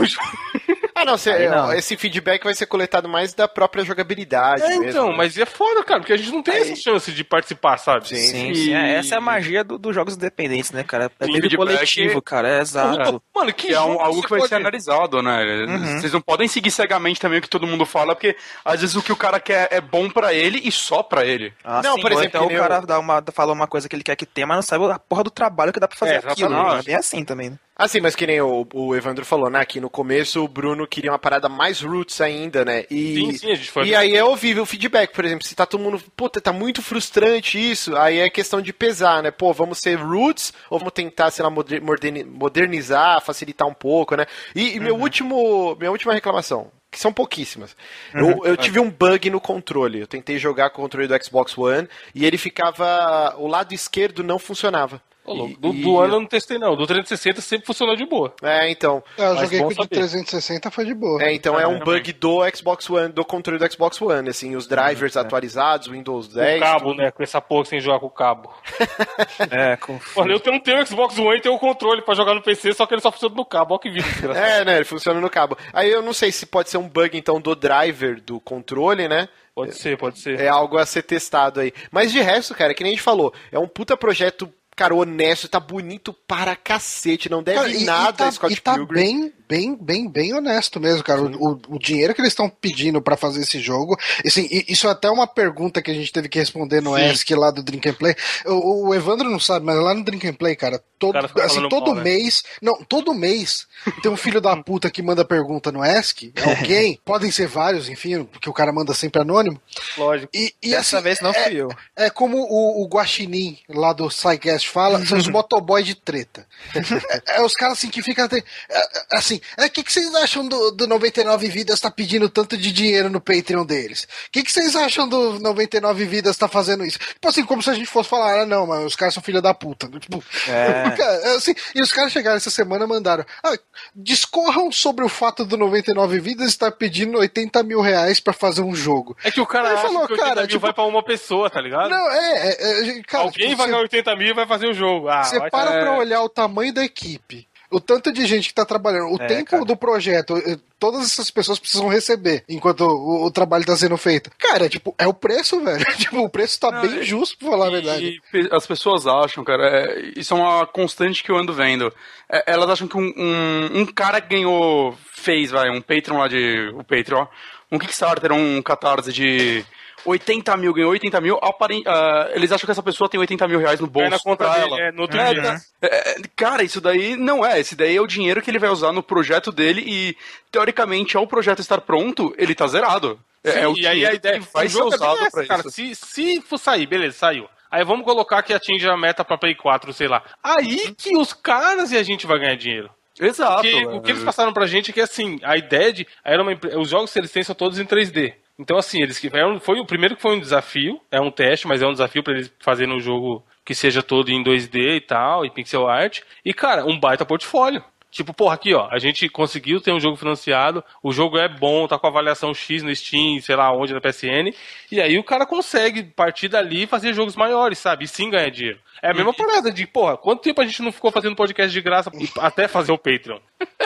Ah, não, cê, não, esse feedback vai ser coletado mais da própria jogabilidade. É, mesmo, então, né? mas é foda, cara, porque a gente não tem aí... essa chance de participar, sabe? Sim, sim. sim. É, essa é a magia dos do jogos independentes, né, cara? É meio coletivo, cara, é exato. Mano, que, é um, algo que vai pode... ser analisado, né? Uhum. Vocês não podem seguir cegamente também o que todo mundo fala, porque às vezes o que o cara quer é bom pra ele e só pra ele. Ah, não, sim, por exemplo, então o cara dá uma, fala uma coisa que ele quer que tenha, mas não sabe a porra do trabalho que dá pra fazer é, aquilo. Né? É bem assim também, né? Ah, sim, mas que nem o, o Evandro falou, né? Aqui no começo o Bruno queria uma parada mais roots ainda, né? E, sim, sim, a gente foi. E aí é ouvível o feedback, por exemplo, se tá todo mundo, puta, tá muito frustrante isso, aí é questão de pesar, né? Pô, vamos ser roots ou vamos tentar, sei lá, modernizar, facilitar um pouco, né? E, e meu uhum. último, minha última reclamação, que são pouquíssimas. Uhum. Eu, eu, tive um bug no controle. Eu tentei jogar com o controle do Xbox One e ele ficava. O lado esquerdo não funcionava. E, do, e... do ano eu não testei, não. Do 360 sempre funcionou de boa. É, então. É, eu joguei com o de 360 foi de boa. É, então ah, é um bug do Xbox One, do controle do Xbox One, assim, os drivers uhum, atualizados, Windows 10. O cabo, tudo. né? Com essa porra sem jogar com o cabo. é, com. Olha, eu não tenho o Xbox One e tenho o controle pra jogar no PC, só que ele só funciona no cabo. Olha que vida. é, né? Ele funciona no cabo. Aí eu não sei se pode ser um bug, então, do driver do controle, né? Pode ser, pode ser. É algo a ser testado aí. Mas de resto, cara, que nem a gente falou, é um puta projeto cara, honesto, tá bonito para cacete, não deve cara, e, nada e tá, a Scott e tá Pilgrim. bem, bem, bem, bem honesto mesmo, cara. O, o, dinheiro que eles estão pedindo para fazer esse jogo, assim, isso é até uma pergunta que a gente teve que responder no ESC lá do Drink and Play. O, o, Evandro não sabe, mas lá no Drink and Play, cara, todo, assim, todo mal, né? mês, né? não, todo mês tem um filho da puta que manda pergunta no ESC, é alguém, podem ser vários, enfim, porque o cara manda sempre anônimo. Lógico. E, e Dessa assim, vez não é, fui eu. É como o, o Guaxinim lá do SciCast fala, são os motoboys de treta. é, é, os caras assim que ficam é, assim, é, o que, que vocês acham do, do 99 Vidas tá pedindo tanto de dinheiro no Patreon deles? O que, que vocês acham do 99 Vidas tá fazendo isso? Tipo assim, como se a gente fosse falar, ah, não, mas os caras são filha da puta. Tipo, é. Assim, e os caras chegaram essa semana e mandaram, ah, discorram sobre o fato do 99 Vidas estar pedindo 80 mil reais pra fazer um jogo. É que o cara acha falou, que 80 cara, mil tipo, vai pra uma pessoa, tá ligado? Não, é, é, é cara, Alguém tipo, vai ganhar 80 mil e vai fazer o jogo. Ah, você para é... pra olhar o tamanho da equipe o tanto de gente que tá trabalhando, o é, tempo cara. do projeto, eh, todas essas pessoas precisam receber enquanto o, o trabalho tá sendo feito. Cara, tipo, é o preço, velho. tipo, o preço tá Não, bem justo, pra falar e, a verdade. as pessoas acham, cara, é, isso é uma constante que eu ando vendo. É, elas acham que um, um, um, cara que ganhou, fez, vai, um Patreon lá de. O Patreon, um Kickstarter, um catarse de 80 mil, ganhou 80 mil, aparent, uh, eles acham que essa pessoa tem 80 mil reais no bolso. É na conta dele, ela. É, no outro é, dia. Tá, é, cara, isso daí não é. Esse daí é o dinheiro que ele vai usar no projeto dele e, teoricamente, ao projeto estar pronto, ele tá zerado. É, Sim, é, o e aí a ideia que vai ser é usado é pra cara, isso. Se, se for sair, beleza, saiu. Aí vamos colocar que atinge a meta pra Play 4, sei lá. Aí que os caras e a gente vai ganhar dinheiro. Exato. Porque, o que eles passaram pra gente é que, assim, a ideia de. Era uma, os jogos que eles têm são todos em 3D. Então, assim, eles que foi o primeiro que foi um desafio, é um teste, mas é um desafio para eles fazerem um jogo que seja todo em 2D e tal, e pixel art. E, cara, um baita portfólio. Tipo, porra, aqui, ó, a gente conseguiu ter um jogo financiado, o jogo é bom, tá com avaliação X no Steam, sei lá onde, na PSN, e aí o cara consegue partir dali e fazer jogos maiores, sabe? E sim ganhar dinheiro. É a mesma parada de, porra, quanto tempo a gente não ficou fazendo podcast de graça até fazer o Patreon?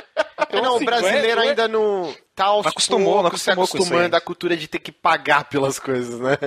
Então, não, assim, o brasileiro não é, ainda não tá aos acostumou, poucos, acostumou se acostumando à cultura de ter que pagar pelas coisas, né?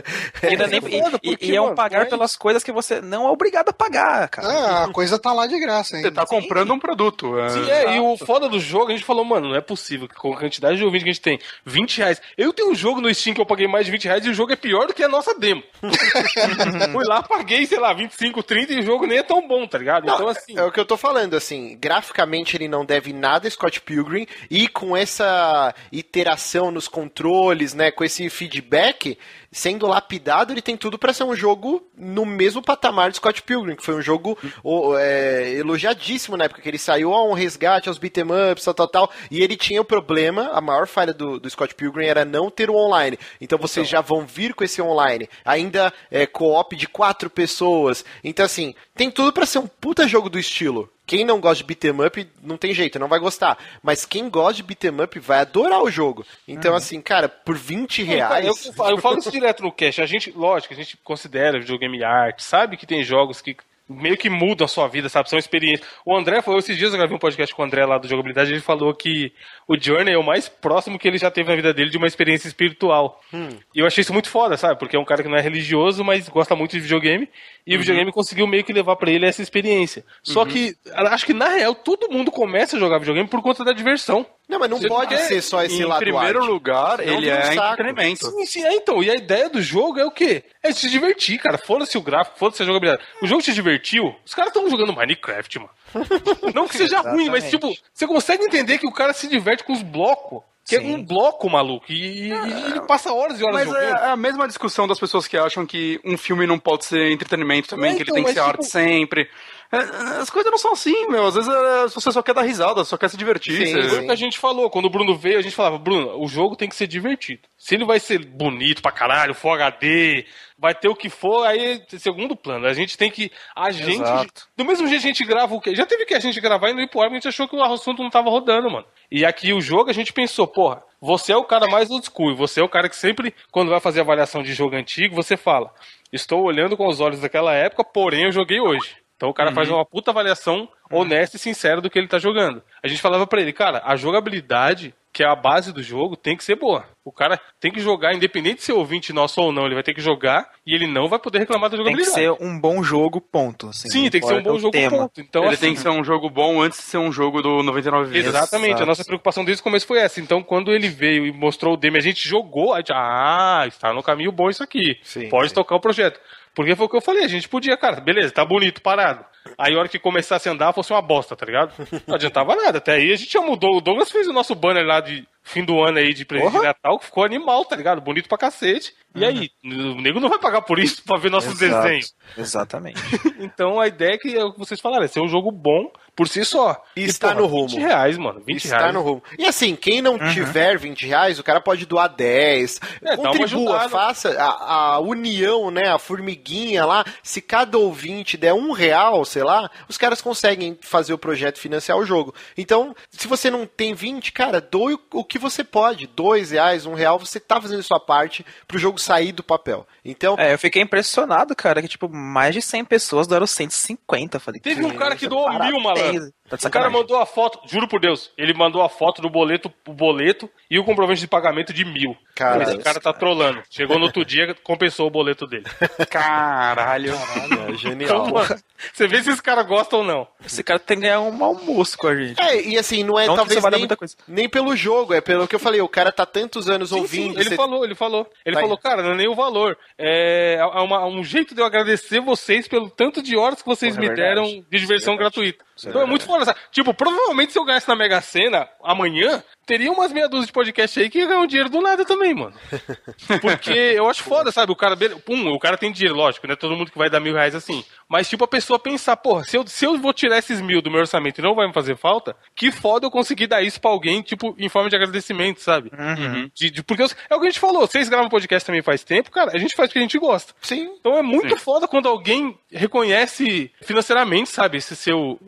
Ainda nem, e, e, é um pagar pelas coisas que você não é obrigado a pagar, cara. Ah, a coisa tá lá de graça, hein? Você tá comprando um produto. É. Sim, é, e o foda do jogo, a gente falou, mano, não é possível que com a quantidade de ouvintes que a gente tem, 20 reais. Eu tenho um jogo no Steam que eu paguei mais de 20 reais e o jogo é pior do que a nossa demo. Fui lá, paguei, sei lá, 25, 30 e o jogo nem é tão bom, tá ligado? Não, então, assim. É o que eu tô falando, assim, graficamente ele não deve nada a Scott Pilgrim e com essa iteração nos controles, né, com esse feedback, sendo lapidado, ele tem tudo para ser um jogo no mesmo patamar de Scott Pilgrim, que foi um jogo oh, é, elogiadíssimo na época que ele saiu a um resgate aos beat'em ups, tal, tal, tal, e ele tinha o problema, a maior falha do, do Scott Pilgrim era não ter o online. Então vocês então. já vão vir com esse online, ainda é, co-op de quatro pessoas. Então assim, tem tudo para ser um puta jogo do estilo. Quem não gosta de beat'em up, não tem jeito, não vai gostar. Mas quem gosta de beat'em up vai adorar o jogo. Então, uhum. assim, cara, por 20 reais. Eu, eu, falo isso direto no cast. A gente, lógico, a gente considera videogame arte, sabe que tem jogos que meio que mudam a sua vida, sabe? São experiências. O André falou, esses dias eu gravei um podcast com o André lá do Jogabilidade, ele falou que o Journey é o mais próximo que ele já teve na vida dele de uma experiência espiritual. Hum. E eu achei isso muito foda, sabe? Porque é um cara que não é religioso, mas gosta muito de videogame. E uhum. o videogame conseguiu meio que levar para ele essa experiência. Só uhum. que, acho que na real, todo mundo começa a jogar videogame por conta da diversão. Não, mas não Você pode ser só esse em lado Em primeiro arte. lugar, não ele é um entretenimento. Sim, sim, é, então. E a ideia do jogo é o quê? É se divertir, cara. Foda-se o gráfico, foda-se a jogabilidade. O jogo te divertiu, os caras estão jogando Minecraft, mano. não que seja ruim, mas tipo, você consegue entender que o cara se diverte com os blocos. Que Sim. é um bloco maluco. E, e, ele passa horas e horas Mas é, é, a mesma discussão das pessoas que acham que um filme não pode ser entretenimento também, é, que ele então, tem que ser tipo... arte sempre. É, as coisas não são assim, meu. Às vezes é, você só quer dar risada, só quer se divertir. Sim, você... Que a gente falou. Quando o Bruno veio, a gente falava, Bruno, o jogo tem que ser divertido. Se ele vai ser bonito pra caralho, Full HD, vai ter o que for, aí segundo plano. A gente tem que. A gente. Exato. Do mesmo jeito a gente grava o quê? Já teve que a gente gravar e no Ipoar, a gente achou que o assunto não tava rodando, mano. E aqui o jogo a gente pensou, porra, você é o cara mais old school, você é o cara que sempre, quando vai fazer avaliação de jogo antigo, você fala: Estou olhando com os olhos daquela época, porém eu joguei hoje. Então o cara uhum. faz uma puta avaliação honesta e sincera do que ele tá jogando. A gente falava para ele, cara, a jogabilidade que é a base do jogo, tem que ser boa. O cara tem que jogar, independente de ser ouvinte nosso ou não, ele vai ter que jogar e ele não vai poder reclamar da jogabilidade. Tem que ser um bom jogo, ponto. Assim, Sim, tem que ser um bom jogo, tema. ponto. Então, ele assim, tem que ser um jogo bom antes de ser um jogo do 99 vidas. Exatamente, Exato. a nossa preocupação desde o começo foi essa. Então, quando ele veio e mostrou o demo, a gente jogou, a gente, ah, está no caminho bom isso aqui. Sim, Pode sim. tocar o projeto. Porque foi o que eu falei, a gente podia, cara, beleza, tá bonito, parado. Aí a hora que começasse a andar fosse uma bosta, tá ligado? Não adiantava nada. Até aí a gente já mudou. O Douglas fez o nosso banner lá de fim do ano aí de presente de Natal, que ficou animal, tá ligado? Bonito pra cacete. E uhum. aí, o nego não vai pagar por isso pra ver nossos Exato. desenhos. Exatamente. então a ideia é que é o que vocês falaram, é ser um jogo bom por si só. E, e está porra, no rumo. 20 reais, mano. 20 está reais. no rumo. E assim, quem não uhum. tiver 20 reais, o cara pode doar 10. É, contribua, faça a, a, união, né? A formiguinha lá. Se cada ouvinte der um real, sei lá, os caras conseguem fazer o projeto financiar o jogo. Então, se você não tem 20, cara, doe o que você pode. Dois reais, um real, você tá fazendo a sua parte pro jogo sair do papel. Então. É, eu fiquei impressionado, cara, que tipo, mais de 100 pessoas doaram 150. Falei, Teve um cara que doou mil, malandro. Tá o cara mandou a foto, juro por Deus, ele mandou a foto do boleto, o boleto e o comprovante de pagamento de mil. Cara, Esse cara tá trolando. Chegou no outro dia, compensou o boleto dele. Caralho. Caralho, é genial. Então, mano, você vê se esse cara gosta ou não. Esse cara tem que ganhar um almoço com a gente. É, e assim, não é não talvez nem, nem pelo jogo, é pelo que eu falei, o cara tá tantos anos sim, ouvindo. Sim, ele você... falou, ele falou. Ele tá falou, aí. cara, não é nem o valor. É, é uma, um jeito de eu agradecer vocês pelo tanto de horas que vocês Porra, é me deram de diversão é gratuita. Então é muito foda. Tipo, provavelmente se eu ganhasse na Mega Sena amanhã, teria umas meia dúzia de podcast aí que ia ganhar um dinheiro do nada também, mano. Porque eu acho foda, sabe? O cara, pum, o cara tem dinheiro, lógico, né? Todo mundo que vai dar mil reais assim. Mas, tipo, a pessoa pensar, porra, se eu, se eu vou tirar esses mil do meu orçamento e não vai me fazer falta, que foda eu conseguir dar isso pra alguém, tipo, em forma de agradecimento, sabe? Uhum. De, de, porque é o que a gente falou, vocês gravam podcast também faz tempo, cara, a gente faz porque a gente gosta. Sim. Então é muito Sim. foda quando alguém reconhece financeiramente, sabe, esse seu.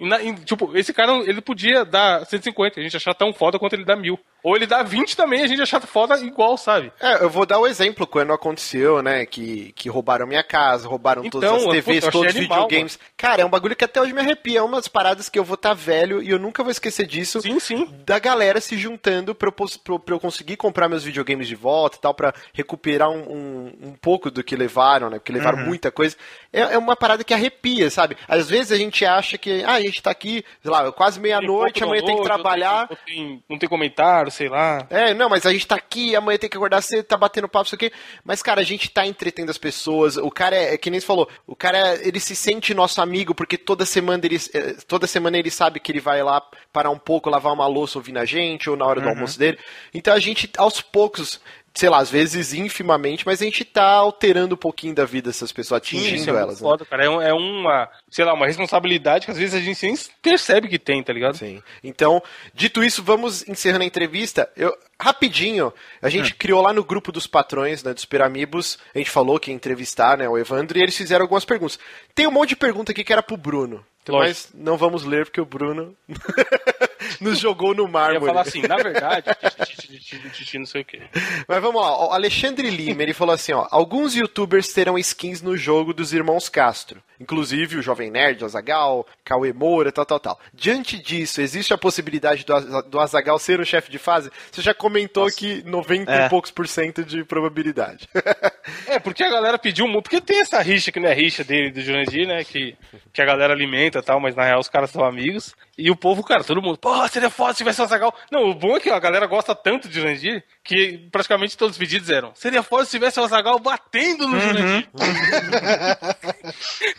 tipo, esse cara, ele podia dar 150, a gente achar tão foda quanto ele dá mil. Ou ele dá 20 também, a gente achar foda igual, sabe? É, eu vou dar o um exemplo quando aconteceu, né? Que, que roubaram minha casa, roubaram então, todas as TVs, puta, todos os videogames. Mano. Cara, é um bagulho que até hoje me arrepia. É umas paradas que eu vou estar tá velho e eu nunca vou esquecer disso. Sim, sim. Da galera se juntando pra eu, pra, pra eu conseguir comprar meus videogames de volta e tal, pra recuperar um, um, um pouco do que levaram, né? Porque levaram uhum. muita coisa. É, é, uma parada que arrepia, sabe? Às vezes a gente acha que, ah, a gente tá aqui, sei lá, quase meia-noite, amanhã tem que trabalhar. Não tem, não tem comentário, sei lá. É, não, mas a gente tá aqui, amanhã tem que acordar cedo, tá batendo papo, isso aqui. Mas, cara, a gente tá entretendo as pessoas. O cara é, é que nem você falou, o cara, ele se sente nosso amigo, porque toda semana ele, é, toda semana ele sabe que ele vai lá parar um pouco, lavar uma louça ouvindo a gente, ou na hora do uhum. almoço dele. Então a gente, aos poucos, sei lá, às vezes infimamente, mas a gente tá alterando um pouquinho da vida dessas pessoas, atingindo Sim, é elas. Foda, né? cara. É, é, uma, sei lá, uma responsabilidade que às vezes a gente nem percebe que tem, tá ligado? Sim. Então, dito isso, vamos encerrando a entrevista. Eu, rapidinho, a gente hum. criou lá no grupo dos patrões, né, dos Piramibos, a gente falou que ia entrevistar, né, o Evandro, e eles fizeram algumas perguntas. Tem um monte de pergunta aqui que era pro Bruno. Mas não vamos ler porque o Bruno nos jogou no mármore. Eu ia falar assim, na verdade, não sei o quê. Mas vamos lá, o Alexandre Lima, ele falou assim, ó, alguns youtubers terão skins no jogo dos irmãos Castro, inclusive o Jovem Nerd, o Azagal, Cauê Moura, tal, tal, tal. Diante disso, existe a possibilidade do, do Azagal ser o chefe de fase? Você já comentou Nossa. que 90 é. e poucos por cento de probabilidade. é, porque a galera pediu muito, porque tem essa rixa que não é rixa dele do Jurandir, né, que, que a galera alimenta e tal, mas na real os caras são amigos. E o povo, cara, todo mundo, porra, seria foda se tivesse o Azagal. Não, o bom é que a galera gosta tanto de Jurandir que praticamente todos os pedidos eram. Seria foda se tivesse o Azagal batendo no uhum. Jurandir.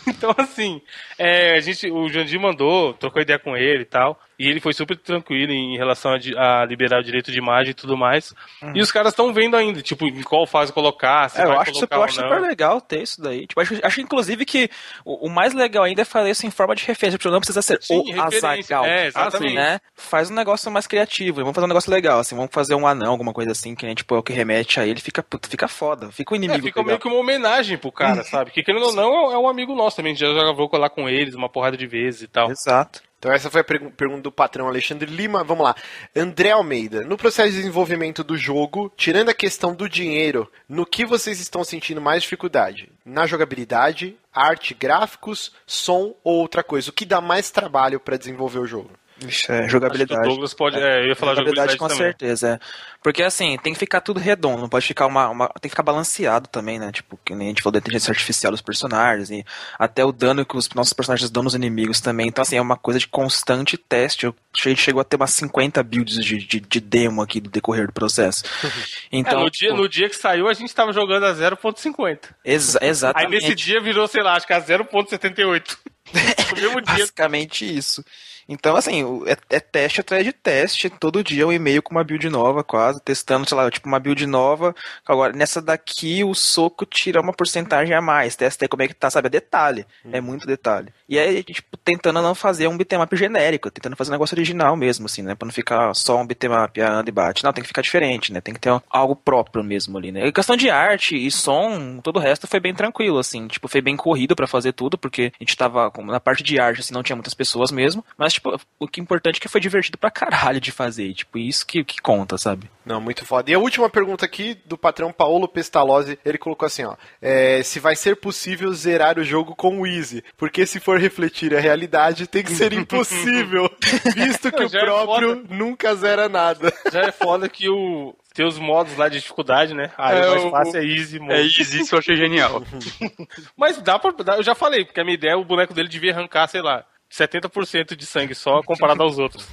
então, assim, é, a gente, o Jurandir mandou, trocou ideia com ele e tal. E ele foi super tranquilo em relação a, a liberar o direito de imagem e tudo mais. Uhum. E os caras estão vendo ainda, tipo, em qual fase colocar, se é, vai eu acho, colocar eu acho super legal ter isso daí. Tipo, acho, acho inclusive que o, o, mais legal ainda é fazer isso em forma de referência, porque não precisa ser Sim, o Azagal. É, exatamente. Assim, né? Faz um negócio mais criativo. Vamos fazer um negócio legal, assim, vamos fazer um anão, alguma coisa assim, que nem tipo, é o que remete a ele, fica, puto, fica foda. Fica o um inimigo. É, fica legal. meio que uma homenagem pro cara, sabe? Que querendo ou não, é um amigo nosso também. Já gravou colar com eles uma porrada de vezes e tal. Exato. Então essa foi a pergunta do patrão Alexandre Lima. Vamos lá. André Almeida, no processo de desenvolvimento do jogo, tirando a questão do dinheiro, no que vocês estão sentindo mais dificuldade? Na jogabilidade, arte, gráficos, som ou outra coisa? O que dá mais trabalho para desenvolver o jogo? Ixi, é, jogabilidade. Douglas pode. É, eu ia falar jogabilidade, jogabilidade com também. certeza. É. Porque assim, tem que ficar tudo redondo, não pode ficar uma, uma, Tem que ficar balanceado também, né? Tipo, que nem a gente falou da inteligência artificial dos personagens, e até o dano que os nossos personagens dão nos inimigos também. Então, assim, é uma coisa de constante teste. Eu chegou a ter umas 50 builds de, de, de demo aqui do decorrer do processo. Então, é, no, dia, no dia que saiu, a gente tava jogando a 0.50. Exa exatamente. Aí nesse dia virou, sei lá, acho que a 0.78. no mesmo dia. Basicamente isso. Então, assim, é, é, teste atrás de teste, todo dia um e-mail com uma build nova, quase, testando, sei lá, tipo, uma build nova. Agora, nessa daqui, o soco tira uma porcentagem a mais. Testa aí como é que tá, sabe? É detalhe. Hum. É muito detalhe. E aí, tipo, tentando não fazer um bitmap genérico, tentando fazer um negócio original mesmo, assim, né? Pra não ficar só um bitmap, anda e bate. Não, tem que ficar diferente, né? Tem que ter algo próprio mesmo ali, né? E questão de arte e som, todo o resto foi bem tranquilo, assim. Tipo, foi bem corrido para fazer tudo, porque a gente tava na parte de arte, assim, não tinha muitas pessoas mesmo. Mas tipo, o que é importante é que foi divertido pra caralho de fazer. Tipo, isso que, que conta, sabe? Não, muito foda. E a última pergunta aqui do patrão Paulo Pestalozzi, ele colocou assim, ó. É, se vai ser possível zerar o jogo com o Easy. Porque se for refletir a realidade, tem que ser impossível. visto que o é próprio é nunca zera nada. Já é foda que o, tem os modos lá de dificuldade, né? Aí é, o mais fácil é easy mode. É easy, isso eu achei genial. Mas dá pra. Eu já falei, porque a minha ideia é o boneco dele devia arrancar, sei lá, 70% de sangue só comparado aos outros.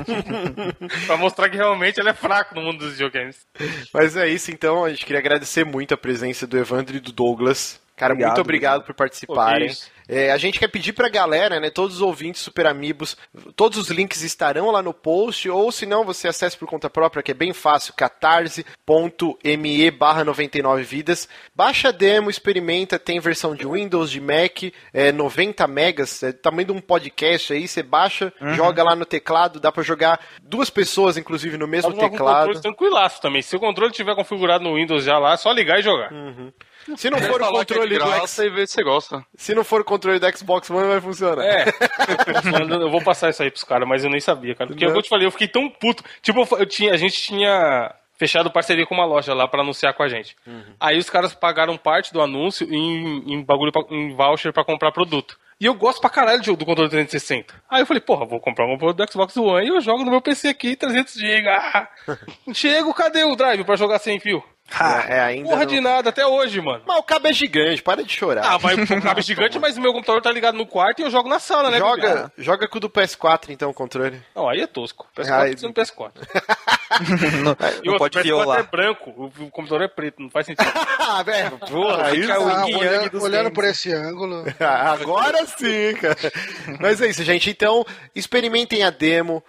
pra mostrar que realmente ele é fraco no mundo dos videogames. Mas é isso, então. A gente queria agradecer muito a presença do Evandro e do Douglas. Cara, obrigado, muito obrigado por participarem. É, a gente quer pedir pra galera, né, todos os ouvintes Super Amigos, todos os links estarão lá no post, ou se não, você acessa por conta própria, que é bem fácil, catarse.me barra 99 vidas. Baixa a demo, experimenta, tem versão de Windows, de Mac, é 90 megas, é tamanho de um podcast aí, você baixa, uhum. joga lá no teclado, dá pra jogar duas pessoas, inclusive, no mesmo teclado. Com controle tranquilaço também. Se o controle estiver configurado no Windows já lá, é só ligar e jogar. Uhum. Se não for o é controle do Xbox, você gosta. Se não for o controle do Xbox One, vai funcionar. É. eu vou passar isso aí pros caras, mas eu nem sabia, cara. Porque não. eu te falei, eu fiquei tão puto. Tipo, eu tinha, a gente tinha fechado parceria com uma loja lá para anunciar com a gente. Uhum. Aí os caras pagaram parte do anúncio em, em bagulho pra, em voucher para comprar produto. E eu gosto pra caralho do controle 360. Aí eu falei, porra, vou comprar um controle do Xbox One e eu jogo no meu PC aqui, 300 GB. Ah, chego, cadê o drive para jogar sem fio? Ah, é, ainda Porra não... de nada, até hoje, mano. Mas o cabo é gigante, para de chorar. Ah, mas o cabo é gigante, mas o meu computador tá ligado no quarto e eu jogo na sala, né? Joga, joga com o do PS4, então, o controle. Não, aí é tosco. PS4 aí... no PS4. não, e não pode o PS4 violar. é branco, o computador é preto, não faz sentido. ah, velho, porra, aí o ah, olhando, olhando por esse ângulo. Agora sim, cara. Mas é isso, gente. Então, experimentem a demo,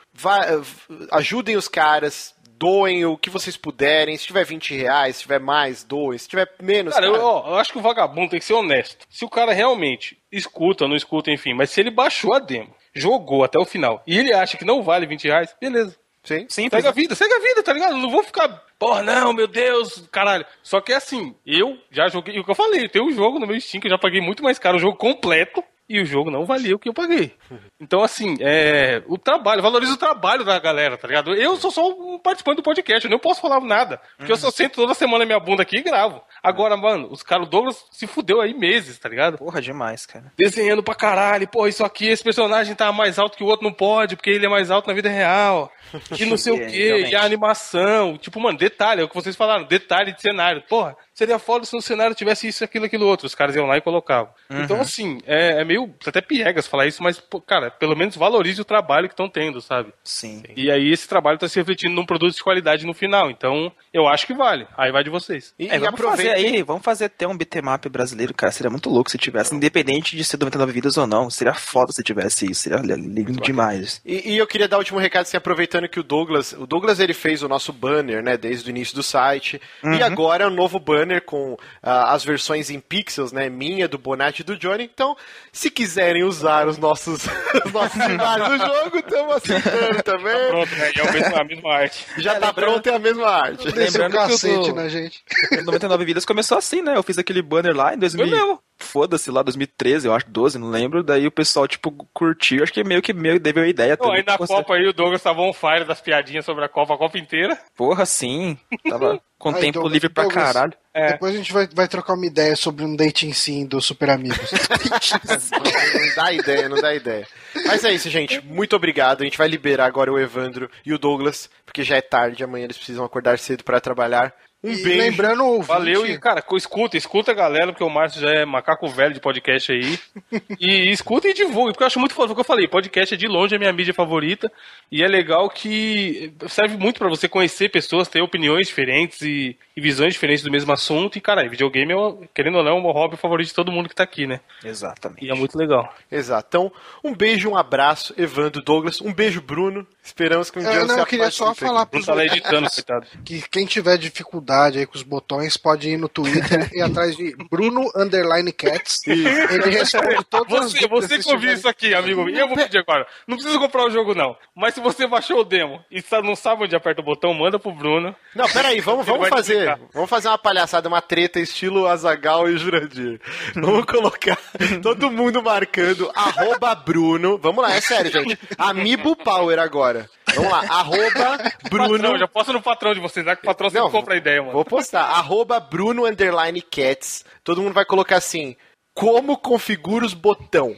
ajudem os caras, doem o que vocês puderem. Se tiver 20 reais, se tiver mais, doem. Se tiver menos. Cara, cara... Eu, eu, acho que o vagabundo tem que ser honesto. Se o cara realmente escuta, não escuta, enfim, mas se ele baixou a demo, jogou até o final e ele acha que não vale 20 reais, beleza. Sim, sim. Segue a vida, segue a vida, tá ligado? Não vou ficar, porra, não, meu Deus, caralho. Só que é assim, eu já joguei, o que eu falei, tem um jogo no meu Steam que eu já paguei muito mais caro, o jogo completo, e o jogo não valia o que eu paguei. Então, assim, é, o trabalho, valoriza o trabalho da galera, tá ligado? Eu sou só um participante do podcast, eu não posso falar nada. Porque uhum. eu só sento toda semana minha bunda aqui e gravo. Agora, mano, os caras, o Douglas se fudeu aí meses, tá ligado? Porra, demais, cara. Desenhando pra caralho, porra, isso aqui, esse personagem tá mais alto que o outro não pode, porque ele é mais alto na vida real. E não sei o quê, e a animação. Tipo, mano, detalhe, é o que vocês falaram, detalhe de cenário. Porra, seria foda se no cenário tivesse isso, aquilo, aquilo outro. Os caras iam lá e colocavam. Uhum. Então, assim, é, é, meio até piegas falar isso, mas, pô, cara, pelo menos valorize o trabalho que estão tendo, sabe? Sim. E aí esse trabalho tá se refletindo num produto de qualidade no final. Então, eu acho que vale. Aí vai de vocês. E, é, vamos fazer aí, vamos fazer até um bitmap brasileiro, cara. Seria muito louco se tivesse, independente de ser 99 vidas ou não. Seria foda se tivesse isso. Seria lindo demais. E, e, eu queria dar o último recado, assim, aproveitando que o Douglas, o Douglas ele fez o nosso banner, né, desde o início do site. Uhum. E agora é um novo banner com uh, as versões em pixels, né, minha, do Bonatti e do Johnny. Então, se quiserem usar os nossos, os nossos imagens do jogo, estamos aceitando também. Tá pronto, né? É a mesma, a mesma arte. Já é, tá pronto, é a mesma arte. Lembrando um cacete que o do... na gente. 99 Vidas começou assim, né? Eu fiz aquele banner lá em 2000 foda-se lá, 2013, eu acho, 12, não lembro. Daí o pessoal, tipo, curtiu. Acho que meio que meio deu a ideia. Pô, aí na Copa aí o Douglas tava on fire das piadinhas sobre a Copa, a Copa inteira. Porra, sim. Tava com aí, tempo Douglas, livre pra Douglas, caralho. É. Depois a gente vai, vai trocar uma ideia sobre um dating sim dos Super Amigos. não dá ideia, não dá ideia. Mas é isso, gente. Muito obrigado. A gente vai liberar agora o Evandro e o Douglas, porque já é tarde, amanhã eles precisam acordar cedo para trabalhar. Um e beijo. Lembrando o Valeu e, cara, escuta, escuta a galera, porque o Márcio já é macaco velho de podcast aí. e escuta e divulga, porque eu acho muito foda. o que eu falei, podcast é de longe a minha mídia favorita. E é legal que serve muito para você conhecer pessoas, ter opiniões diferentes e, e, visões diferentes do mesmo assunto. E, cara, videogame, é, querendo ou não, é um hobby favorito de todo mundo que tá aqui, né? Exatamente. E é muito legal. Exato. Então, um beijo, um abraço, Evandro Douglas. Um beijo, Bruno. Esperamos que um dia eu, não, eu queria só falar pro Bruno tá editando, coitado. Que quem tiver dificuldade dificuldade aí com os botões, pode ir no Twitter e atrás de Bruno Underline Cats. Ele responde todas você, as Você que ouviu isso aqui, amigo, eu vou pedir agora. Não precisa comprar o jogo, não. Mas se você baixou o demo e não sabe onde aperta o botão, manda pro Bruno. Não, peraí, vamos, vamos fazer. Vamos fazer uma palhaçada, uma treta estilo Azagal e Jurandir. Vamos colocar todo mundo marcando arroba Bruno. Vamos lá, é sério, gente. Amiibo Power agora. Vamos lá, arroba Bruno. Patrão, já posta no patrão de vocês, né? Que o patrão sempre Não, compra a ideia, mano. Vou postar, arroba Bruno Underline Cats. Todo mundo vai colocar assim. Como configura os botão?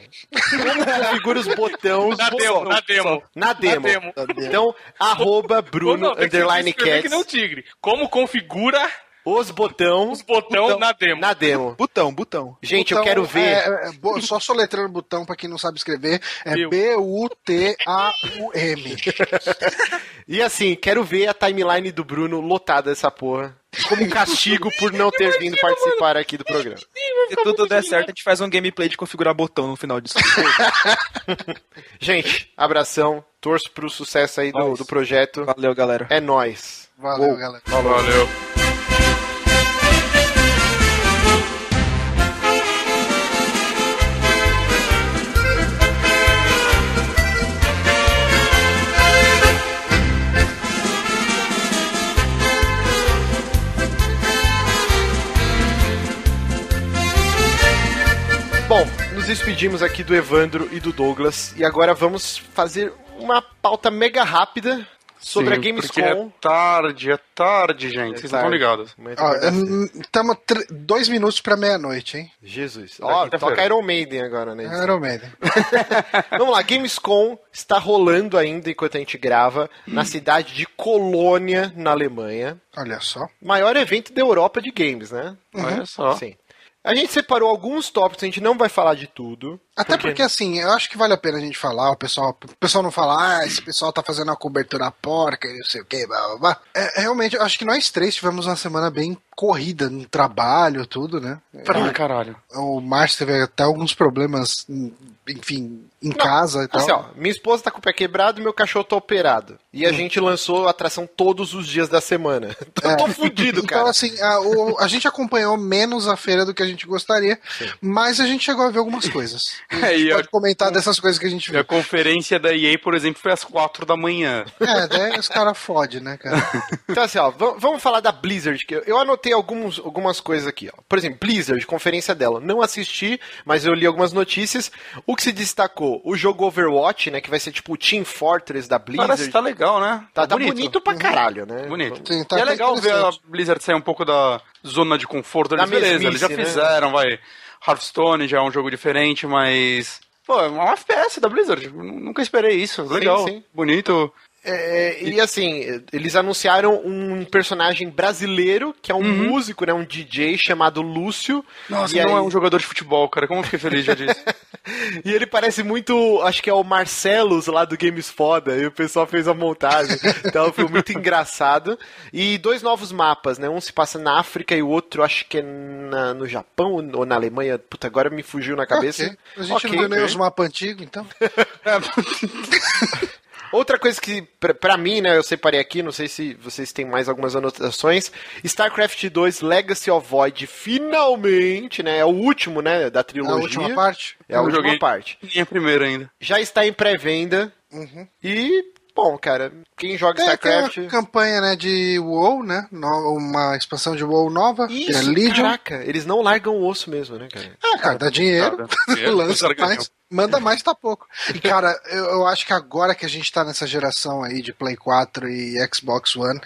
Como configura os botões? Na demo, na demo. Na demo. Na demo. Então, arroba Bruno não, underline cats. Que não tigre. Como configura os botão. Os botão, botão, na demo. Na demo. Botão, botão. Gente, botão eu quero ver. É, é, só soletrando botão pra quem não sabe escrever. É B-U-T-A-U-M. e assim, quero ver a timeline do Bruno lotada essa porra. Como castigo por não ter vindo participar aqui do programa. Se tudo der certo, a gente faz um gameplay de configurar botão no final disso. gente, abração. Torço pro sucesso aí do, do projeto. Valeu, galera. É nóis. Valeu, Uou. galera. Valeu. Valeu. Despedimos aqui do Evandro e do Douglas e agora vamos fazer uma pauta mega rápida sobre Sim, a Gamescom. É tarde, é tarde, gente. É Vocês tarde. não estão ligados. Estamos dois minutos para meia-noite, hein? Jesus. Ó, toca Iron Maiden agora, né? Iron Maiden. Vamos lá, Gamescom está rolando ainda enquanto a gente grava hum. na cidade de Colônia, na Alemanha. Olha só. Maior evento da Europa de games, né? Uhum. Olha só. Sim. A gente separou alguns tópicos, a gente não vai falar de tudo. Até porque... porque, assim, eu acho que vale a pena a gente falar, o pessoal, o pessoal não falar, ah, esse pessoal tá fazendo uma cobertura porca e não sei o que, blá blá blá. É, realmente, eu acho que nós três tivemos uma semana bem corrida no trabalho, tudo, né? Pra é, caralho. O Márcio teve até alguns problemas, enfim, em não, casa e assim, tal. Ó, minha esposa tá com o pé quebrado e meu cachorro tá operado. E a hum. gente lançou a atração todos os dias da semana. Então é. tô fudido, então, cara. Então, assim, a, o, a gente acompanhou menos a feira do que a gente gostaria, Sim. mas a gente chegou a ver algumas coisas. É, e pode a, comentar dessas coisas que a gente viu. A conferência da EA, por exemplo, foi às quatro da manhã. É, daí os caras fodem, né, cara? então, assim, ó, vamos falar da Blizzard, que eu anotei alguns, algumas coisas aqui, ó. Por exemplo, Blizzard, conferência dela. Não assisti, mas eu li algumas notícias. O que se destacou? O jogo Overwatch, né, que vai ser tipo o Team Fortress da Blizzard. Parece que tá legal, né? Tá, tá bonito. bonito pra caralho, né? Bonito. Sim, tá e é legal ver a Blizzard sair um pouco da zona de conforto. Eles, beleza, eles já né? fizeram, vai... Hearthstone já é um jogo diferente, mas Pô, é um FPS da Blizzard. Nunca esperei isso. Legal, sim, sim. bonito. É, e assim, eles anunciaram um personagem brasileiro, que é um uhum. músico, né? Um DJ chamado Lúcio. Nossa, não aí... é um jogador de futebol, cara. Como eu fiquei feliz já disso. e ele parece muito, acho que é o Marcelos lá do Games Foda. E o pessoal fez a montagem. então foi muito engraçado. E dois novos mapas, né? Um se passa na África e o outro acho que é na, no Japão ou na Alemanha. Puta, agora me fugiu na cabeça. Okay. A gente okay, não viu nem os mapas antigos, então. Outra coisa que, para mim, né, eu separei aqui, não sei se vocês têm mais algumas anotações. StarCraft 2 Legacy of Void, finalmente, né? É o último, né, da trilogia. É a última parte? É a eu última parte. E a primeira ainda. Já está em pré-venda. Uhum. E bom, cara. Quem joga é, StarCraft. Tem uma campanha, né, de WoW, né? uma expansão de WoW nova. Isso, que é Legion. Caraca, eles não largam o osso mesmo, né, cara? Ah, cara, dá dinheiro. lança mais. Manda mais, tá pouco. E, cara, eu, eu, acho que agora que a gente tá nessa geração aí de Play 4 e Xbox One,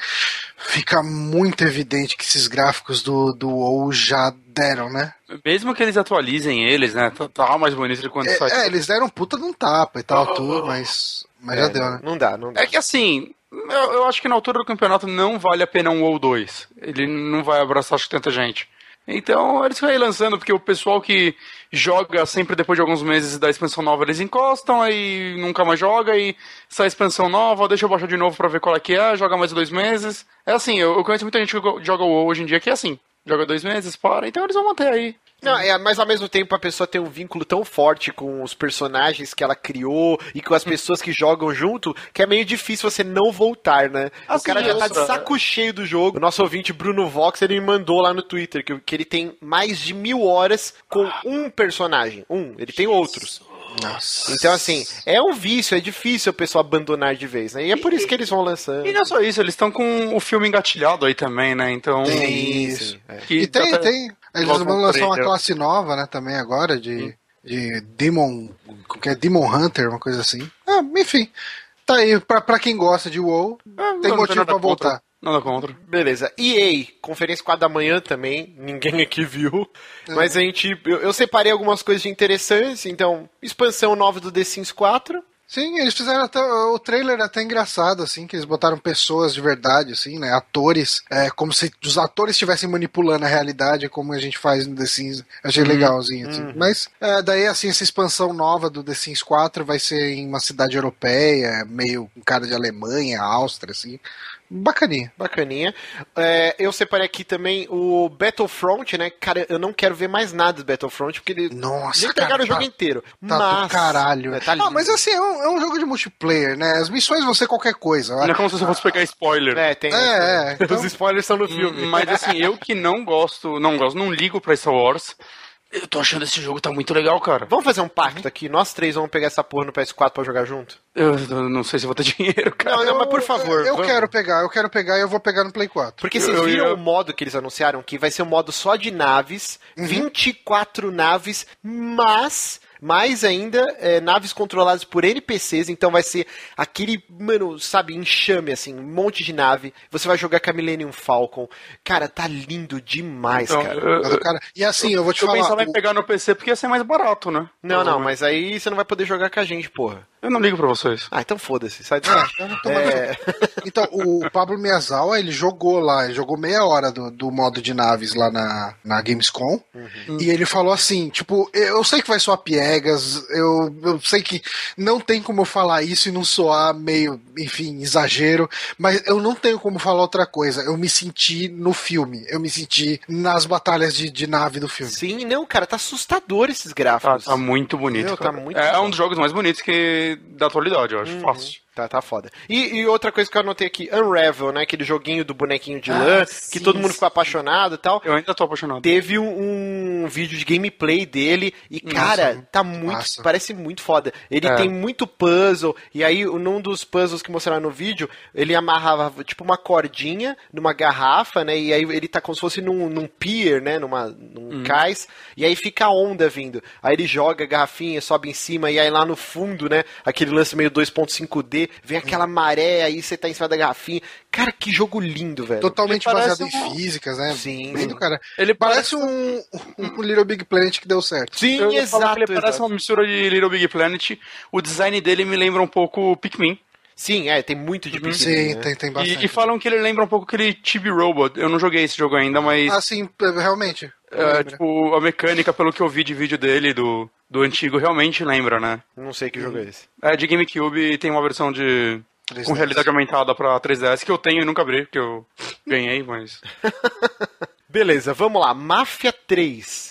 fica muito evidente que esses gráficos do, do WoW já deram, né? Mesmo que eles atualizem eles, né? Tá, tá mais bonito de quando é, sai. É, eles deram puta de um tapa e tal, oh, tudo, mas mas é, já deu, né? Não dá, não dá. É que assim, eu, eu, acho que na altura do campeonato não vale a pena um ou dois. Ele não vai abraçar acho tanta gente. Então eles vão lançando, porque o pessoal que joga sempre depois de alguns meses da expansão nova, eles encostam, aí nunca mais joga, e sai expansão nova, deixa eu baixar de novo pra ver qual é que é, joga mais dois meses. É assim, eu, eu conheço muita gente que joga o WoW hoje em dia que é assim, joga dois meses, para, então eles vão manter aí. Não, é, mas ao mesmo tempo a pessoa tem um vínculo tão forte com os personagens que ela criou e com as pessoas que jogam junto, que é meio difícil você não voltar, né? Assim, o cara já tá de saco cheio do jogo. O nosso ouvinte Bruno Vox, ele me mandou lá no Twitter que, que ele tem mais de mil horas com um personagem. Um, ele tem outros. Nossa. Então, assim, é um vício, é difícil o pessoal abandonar de vez, né? E é por isso que eles vão lançando. E não é só isso, eles estão com o filme engatilhado aí também, né? Então. Tem isso. É. e tem, tá... tem. Eles vão lançar uma classe nova, né, também agora, de, de Demon. que é Demon Hunter, uma coisa assim. Ah, enfim. Tá aí, pra, pra quem gosta de WoW, ah, tem motivo pra voltar. Nada contra. Beleza. EA, conferência 4 da manhã também, ninguém aqui viu. É. Mas a gente. Eu, eu, separei algumas coisas interessantes, então, expansão nova do The Sims 4. Sim, eles fizeram até, o trailer até engraçado, assim, que eles botaram pessoas de verdade, assim, né? Atores, é, como se os atores estivessem manipulando a realidade, como a gente faz no The Sims. Achei uhum. legalzinho, assim. Uhum. Mas é, daí, assim, essa expansão nova do The Sims 4 vai ser em uma cidade europeia, meio com cara de Alemanha, Áustria, assim. Bacaninha. Bacaninha. É, eu separei aqui também o Battlefront, né? Cara, eu não quero ver mais nada do Battlefront, porque ele. Nossa, já pegaram o jogo tá, inteiro. Tá mas. Do caralho. É, tá ah, mas assim, é um, é um, jogo de multiplayer, né? As missões vão ser qualquer coisa. Não é como se você fosse pegar spoiler. É, tem. É, é, então... Os spoilers são no filme. Mas assim, eu que não gosto, não gosto, não ligo pra Star Wars. Eu tô achando esse jogo tá muito legal, cara. Vamos fazer um pacto aqui? Nós três vamos pegar essa porra no PS4 pra jogar junto? Eu, eu não sei se vou ter dinheiro, cara. Não, não mas por favor. Eu, eu quero pegar, eu quero pegar e eu vou pegar no Play 4. Porque vocês viram eu... o modo que eles anunciaram? Que vai ser um modo só de naves, uhum. 24 naves, mas mais ainda é, naves controladas por NPCs, então vai ser aquele, mano, sabe, enxame, assim, um monte de nave. Você vai jogar com a Millennium Falcon. Cara, tá lindo demais, então, cara. Eu, cara. E assim, eu vou te eu falar. Eu pensava em pegar no PC porque ia ser mais barato, né? Não, não, mas aí você não vai poder jogar com a gente, porra. Eu não ligo pra vocês. Ah, então foda-se, sai de lá. É, então, o Pablo Miyazawa, ele jogou lá, ele jogou meia hora do, do modo de naves lá na, na Gamescom, uhum. e ele falou assim, tipo, eu sei que vai soar piegas, eu, eu sei que não tem como eu falar isso e não soar meio, enfim, exagero, mas eu não tenho como falar outra coisa, eu me senti no filme, eu me senti nas batalhas de, de nave do filme. Sim, não, cara, tá assustador esses gráficos. Tá, tá muito bonito, Meu, tá muito É, é um dos jogos mais bonitos que da atualidade, eu acho. Uhum. Fácil. Tá, tá foda. E, e, outra coisa que eu anotei aqui, Unravel, né? Aquele joguinho do bonequinho de ah, lã, sim, que todo mundo ficou apaixonado e tal. Eu ainda tô apaixonado. Teve um, um vídeo de gameplay dele e, Nossa, cara, tá muito. Massa. Parece muito foda. Ele é. tem muito puzzle. E aí, num dos puzzles que mostraram no vídeo, ele amarrava tipo uma cordinha numa garrafa, né? E aí ele tá como se fosse num, num pier, né? Numa, num hum. cais. E aí fica a onda vindo. Aí ele joga a garrafinha, sobe em cima, e aí lá no fundo, né? Aquele lance meio 2.5D vem aquela maré, aí você tá em cima da garrafinha. Cara, que jogo lindo, velho. Totalmente baseado um... em físicas, né? Sim. Lindo, cara. Ele parece, um, um, Little Big Planet que deu certo. Sim, Eu exato. Ele exato. parece uma mistura de Little Big Planet. O design dele me lembra um pouco Pikmin. Sim, é, tem muito de uhum. Pikmin. Sim, né? tem, tem bastante. E, e, falam que ele lembra um pouco aquele Chibi Robot. Eu não joguei esse jogo ainda, mas. Ah, sim, realmente. É, tipo, a mecânica, pelo que eu vi de vídeo dele, do, do antigo, realmente lembra, né? Não sei que jogo é esse. É, de GameCube tem uma versão de. 3DS. Com realidade aumentada pra 3DS que eu tenho e nunca abri, que eu ganhei, mas. Beleza, vamos lá. Mafia 3.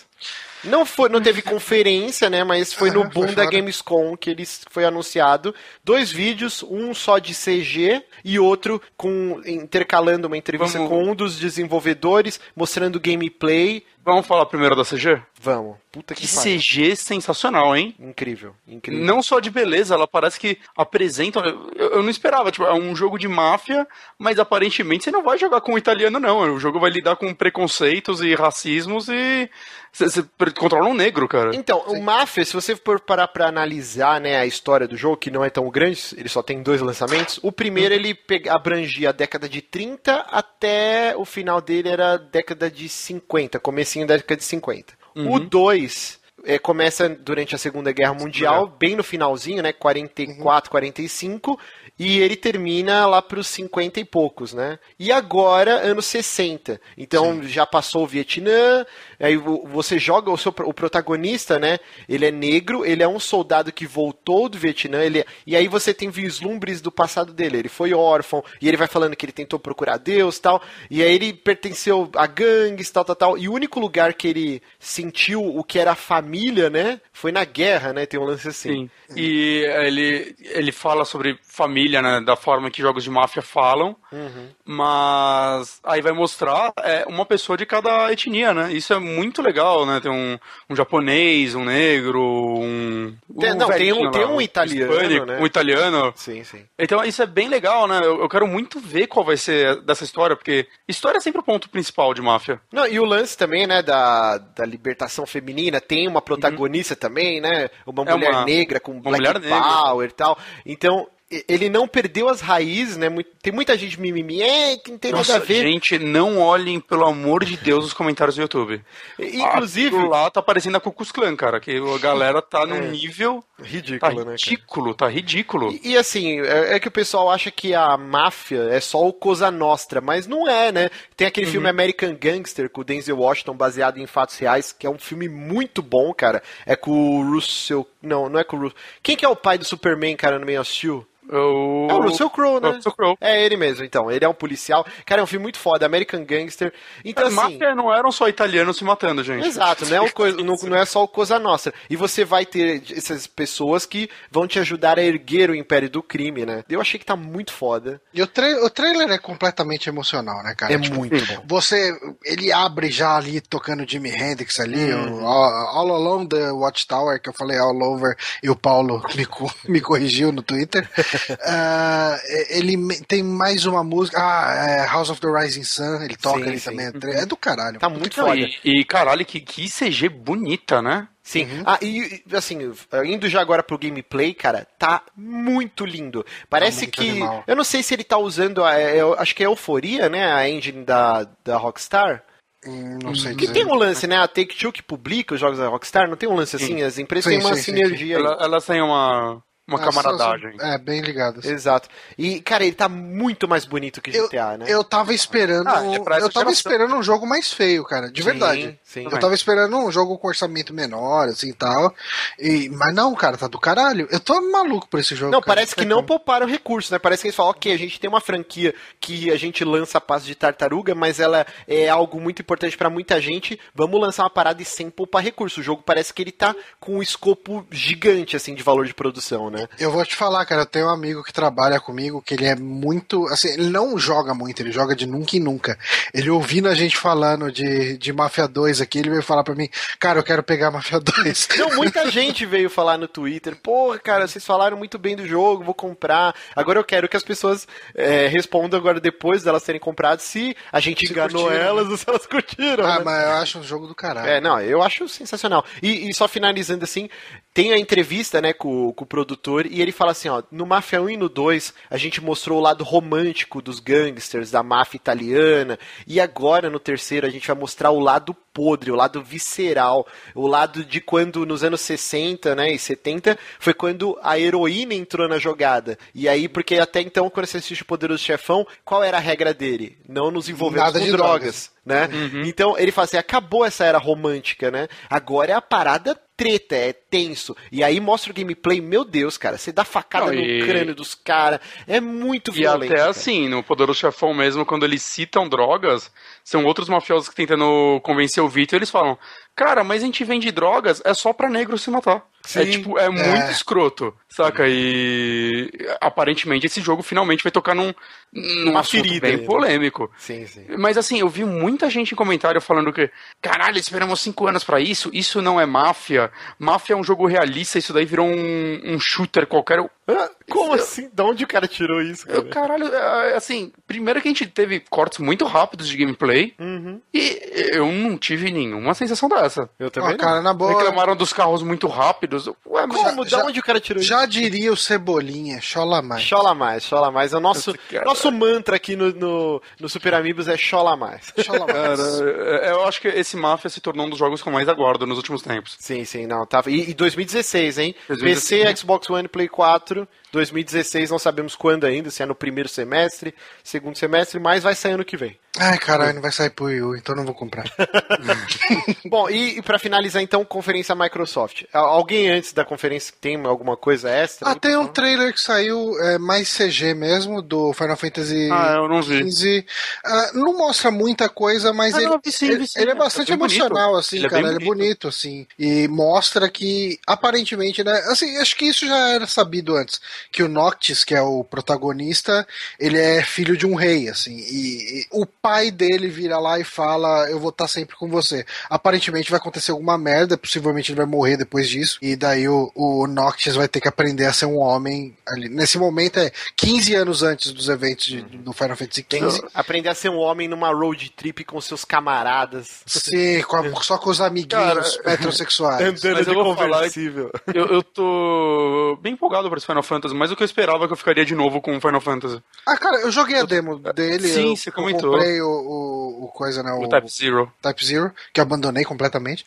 Não, foi, não teve conferência, né? Mas foi no boom da Gamescom que eles foi anunciado. Dois vídeos, um só de CG e outro com intercalando uma entrevista Vamos... com um dos desenvolvedores, mostrando gameplay Vamos falar primeiro da CG? Vamos. Puta que, que CG sensacional, hein? Incrível, incrível. Não só de beleza, ela parece que apresenta. Eu, eu, não esperava, tipo, é um jogo de máfia, mas aparentemente você não vai jogar com o italiano, não. O jogo vai lidar com preconceitos e racismos e. Você controla um negro, cara. Então, Sim. o Máfia, se você for parar pra analisar né, a história do jogo, que não é tão grande, ele só tem dois lançamentos. O primeiro ele abrangia a década de 30 até o final dele era a década de 50, comecinho da década de 50. Uhum. O 2 é, começa durante a Segunda Guerra Mundial, bem no finalzinho, né? 44, uhum. 45, e ele termina lá para os 50 e poucos, né? E agora, anos 60. Então Sim. já passou o Vietnã, aí você joga o seu o protagonista, né? Ele é negro, ele é um soldado que voltou do Vietnã, ele, e aí você tem vislumbres do passado dele. Ele foi órfão, e ele vai falando que ele tentou procurar Deus tal, e aí ele pertenceu a gangues, tal, tal, tal. E o único lugar que ele sentiu o que era família, né? Foi na guerra, né? Tem um lance assim. Sim. E ele, ele fala sobre família, né? Da forma que jogos de máfia falam. Uhum. Mas aí vai mostrar é, uma pessoa de cada etnia, né? Isso é muito legal, né? Tem um, um japonês, um negro, um. Tem, um não, tem um, lá, tem um italiano. Um, né? um italiano. Sim, sim. Então isso é bem legal, né? Eu, eu, quero muito ver qual vai ser dessa história, porque história é sempre o ponto principal de máfia. Não, e o lance também, né, da, da libertação feminina, tem uma protagonista uhum. também, né? Uma é mulher uma, negra com Black Power e tal. Então, ele não perdeu as raízes, né? Tem muita gente mimimi, é, que não tem Nossa, nada a ver. Gente, não olhem, pelo amor de Deus, os comentários do YouTube. Inclusive. Lá tá parecendo a Cucus Clan, cara, que a galera tá num é. nível. Ridículo, tá né? Ridículo, tá ridículo. E, e assim, é, é, que o pessoal acha que a máfia é só o Cosa Nostra, mas não é, né? Tem aquele uhum. filme American Gangster com o Denzel Washington, baseado em fatos reais, que é um filme muito bom, cara. É com o Russell. Não, não é com o Russell. Quem que é o pai do Superman, cara, no meio assistiu? O... É o Russell Crowe, né? É Russell Crowe. É ele mesmo, então. Ele é um policial. Cara, é um filme muito foda, American Gangster. Então, As assim... não eram só italianos se matando, gente. Exato, não é, co... não, não é só o Cosa Nossa. E você vai ter essas pessoas que vão te ajudar a erguer o império do crime, né? Eu achei que tá muito foda. E o, tra... o trailer é completamente emocional, né, cara? É tipo, muito bom. Você, ele abre já ali tocando Jimi Hendrix ali, hum. all, all, Along the Watchtower, que eu falei all over, e o Paulo me, me corrigiu no Twitter. Uh, ele tem mais uma música. Ah, é House of the Rising Sun, ele toca sim, ali sim. também. É do caralho. Tá muito foda. E, e, caralho, que, que CG bonita, né? Sim. Uhum. Ah, e assim, indo já agora pro gameplay, cara, tá muito lindo. Parece tá que. Animal. Eu não sei se ele tá usando. A, eu acho que é Euforia, né? A engine da, da Rockstar. Hum, não sei Que dizer. tem um lance, né? A Take-Two que publica os jogos da Rockstar, não tem um lance assim? As empresas sim, têm uma sim, sinergia. Sim, Ela, elas têm uma, uma ah, camaradagem. é, bem ligados. Exato. E, cara, ele tá muito mais bonito que GTA, eu, né? Eu tava esperando. Ah, é eu tava geração. esperando um jogo mais feio, cara. De sim, verdade. Sim, eu tava esperando um jogo com orçamento menor, assim e tal. E, mas não, cara, tá do caralho. Eu tô maluco por esse jogo. Não, cara. parece que não pouparam recursos, né? Parece que eles falam, ok, a gente tem uma franquia que a gente lança a passo de tartaruga, mas ela é algo muito importante para muita gente. Vamos lançar uma parada e sem poupar recursos. O jogo parece que ele tá com um escopo gigante, assim, de valor de produção, né? né? Eu vou te falar, cara, eu tenho um amigo que trabalha comigo que ele é muito. Assim, ele não joga muito, ele joga de nunca e nunca. Ele ouvindo a gente falando de, de Mafia 2 aqui, ele veio falar pra mim, cara, eu quero pegar Mafia 2. Não, muita gente veio falar no Twitter, porra, cara, vocês falaram muito bem do jogo, vou comprar. Agora eu quero que as pessoas é, respondam agora depois delas terem comprado se a gente se enganou curtiram, elas né? ou se elas curtiram. Ah, né? mas eu acho um jogo do caralho. É, não, eu acho sensacional. E, e só finalizando assim, tem a entrevista, né, com, com, o produtor e ele fala assim, ó, no Mafia 1 e no 2 a gente mostrou o lado romântico dos gangsters, da máfia italiana, e agora no terceiro a gente vai mostrar o lado podre, o lado visceral, o lado de quando nos anos 60, né, e 70 foi quando a heroína entrou na jogada. E aí, porque até então, quando você assiste o Poderoso Chefão, qual era a regra dele? Não nos envolvermos Nada com drogas. drogas né? Uhum. Então ele fala assim: acabou essa era romântica, né? Agora é a parada treta, é tenso. E aí mostra o gameplay, meu Deus, cara, você dá facada Não, no e... crânio dos caras. É muito violento. E até cara. assim, no Poderoso Chefão mesmo, quando eles citam drogas, são outros mafiosos que tentando convencer o Vitor, eles falam: Cara, mas a gente vende drogas, é só pra negro se matar. É, Sim, é tipo, é muito é. escroto, saca? E aparentemente esse jogo finalmente vai tocar num, num Uma ferida bem aí, polêmico. Sim, sim. Mas assim, eu vi muita gente em comentário falando que, caralho, esperamos cinco anos para isso, isso não é máfia. Máfia é um jogo realista, isso daí virou um, um shooter qualquer. Ah, Como assim? De onde o cara tirou isso? Cara? Eu, caralho, é, assim, primeiro que a gente teve cortes muito rápidos de gameplay uhum. e eu não tive nenhuma sensação dessa. Eu também. Oh, cara, na boa. Reclamaram dos carros muito rápidos. Ué, Como? Já, de onde o cara tirou já isso? Já diria o Cebolinha, chola mais. Chola mais, chola mais. É o nosso, nosso mantra aqui no, no, no Super Amigos é chola mais. Chola mais. Cara, é, eu acho que esse Mafia se tornou um dos jogos que eu mais aguardo nos últimos tempos. Sim, sim, não. Tava... E, e 2016, hein? 2016. PC, Xbox One, Play 4. 2016 não sabemos quando ainda, se é no primeiro semestre, segundo semestre, mas vai sair ano que vem. Ai, caralho, não vai sair pro Wii U, então não vou comprar. Bom, e, e para finalizar então, conferência Microsoft. Alguém antes da conferência tem alguma coisa extra? Ah, tem um trailer que saiu é, mais CG mesmo, do Final Fantasy ah, eu não vi. XV. Uh, não mostra muita coisa, mas ah, ele, não, sim, ele, sim, ele, é bastante é emocional, bonito. assim, ele é cara. É ele é bonito, assim. E mostra que, aparentemente, né? Assim, acho que isso já era sabido antes que o Noctis, que é o protagonista, ele é filho de um rei, assim, e, e o pai dele vira lá e fala: Eu vou estar sempre com você. Aparentemente vai acontecer alguma merda, possivelmente ele vai morrer depois disso, e daí o, o Noctis vai ter que aprender a ser um homem ali. Nesse momento é 15 anos antes dos eventos de, do Final Fantasy XV. Aprender a ser um homem numa road trip com seus camaradas. Sim, com a, só com os amiguinhos Cara, heterossexuais. Andando mas de conversível. Eu, eu tô bem empolgado para esse Final Fantasy, mas o que eu esperava que eu ficaria de novo com o Final Fantasy. Ah, cara, eu joguei a demo dele. Sim, eu, você comentou. Eu comprei o, o, o coisa, né? O, o, Type Zero. Type Zero, que eu abandonei completamente.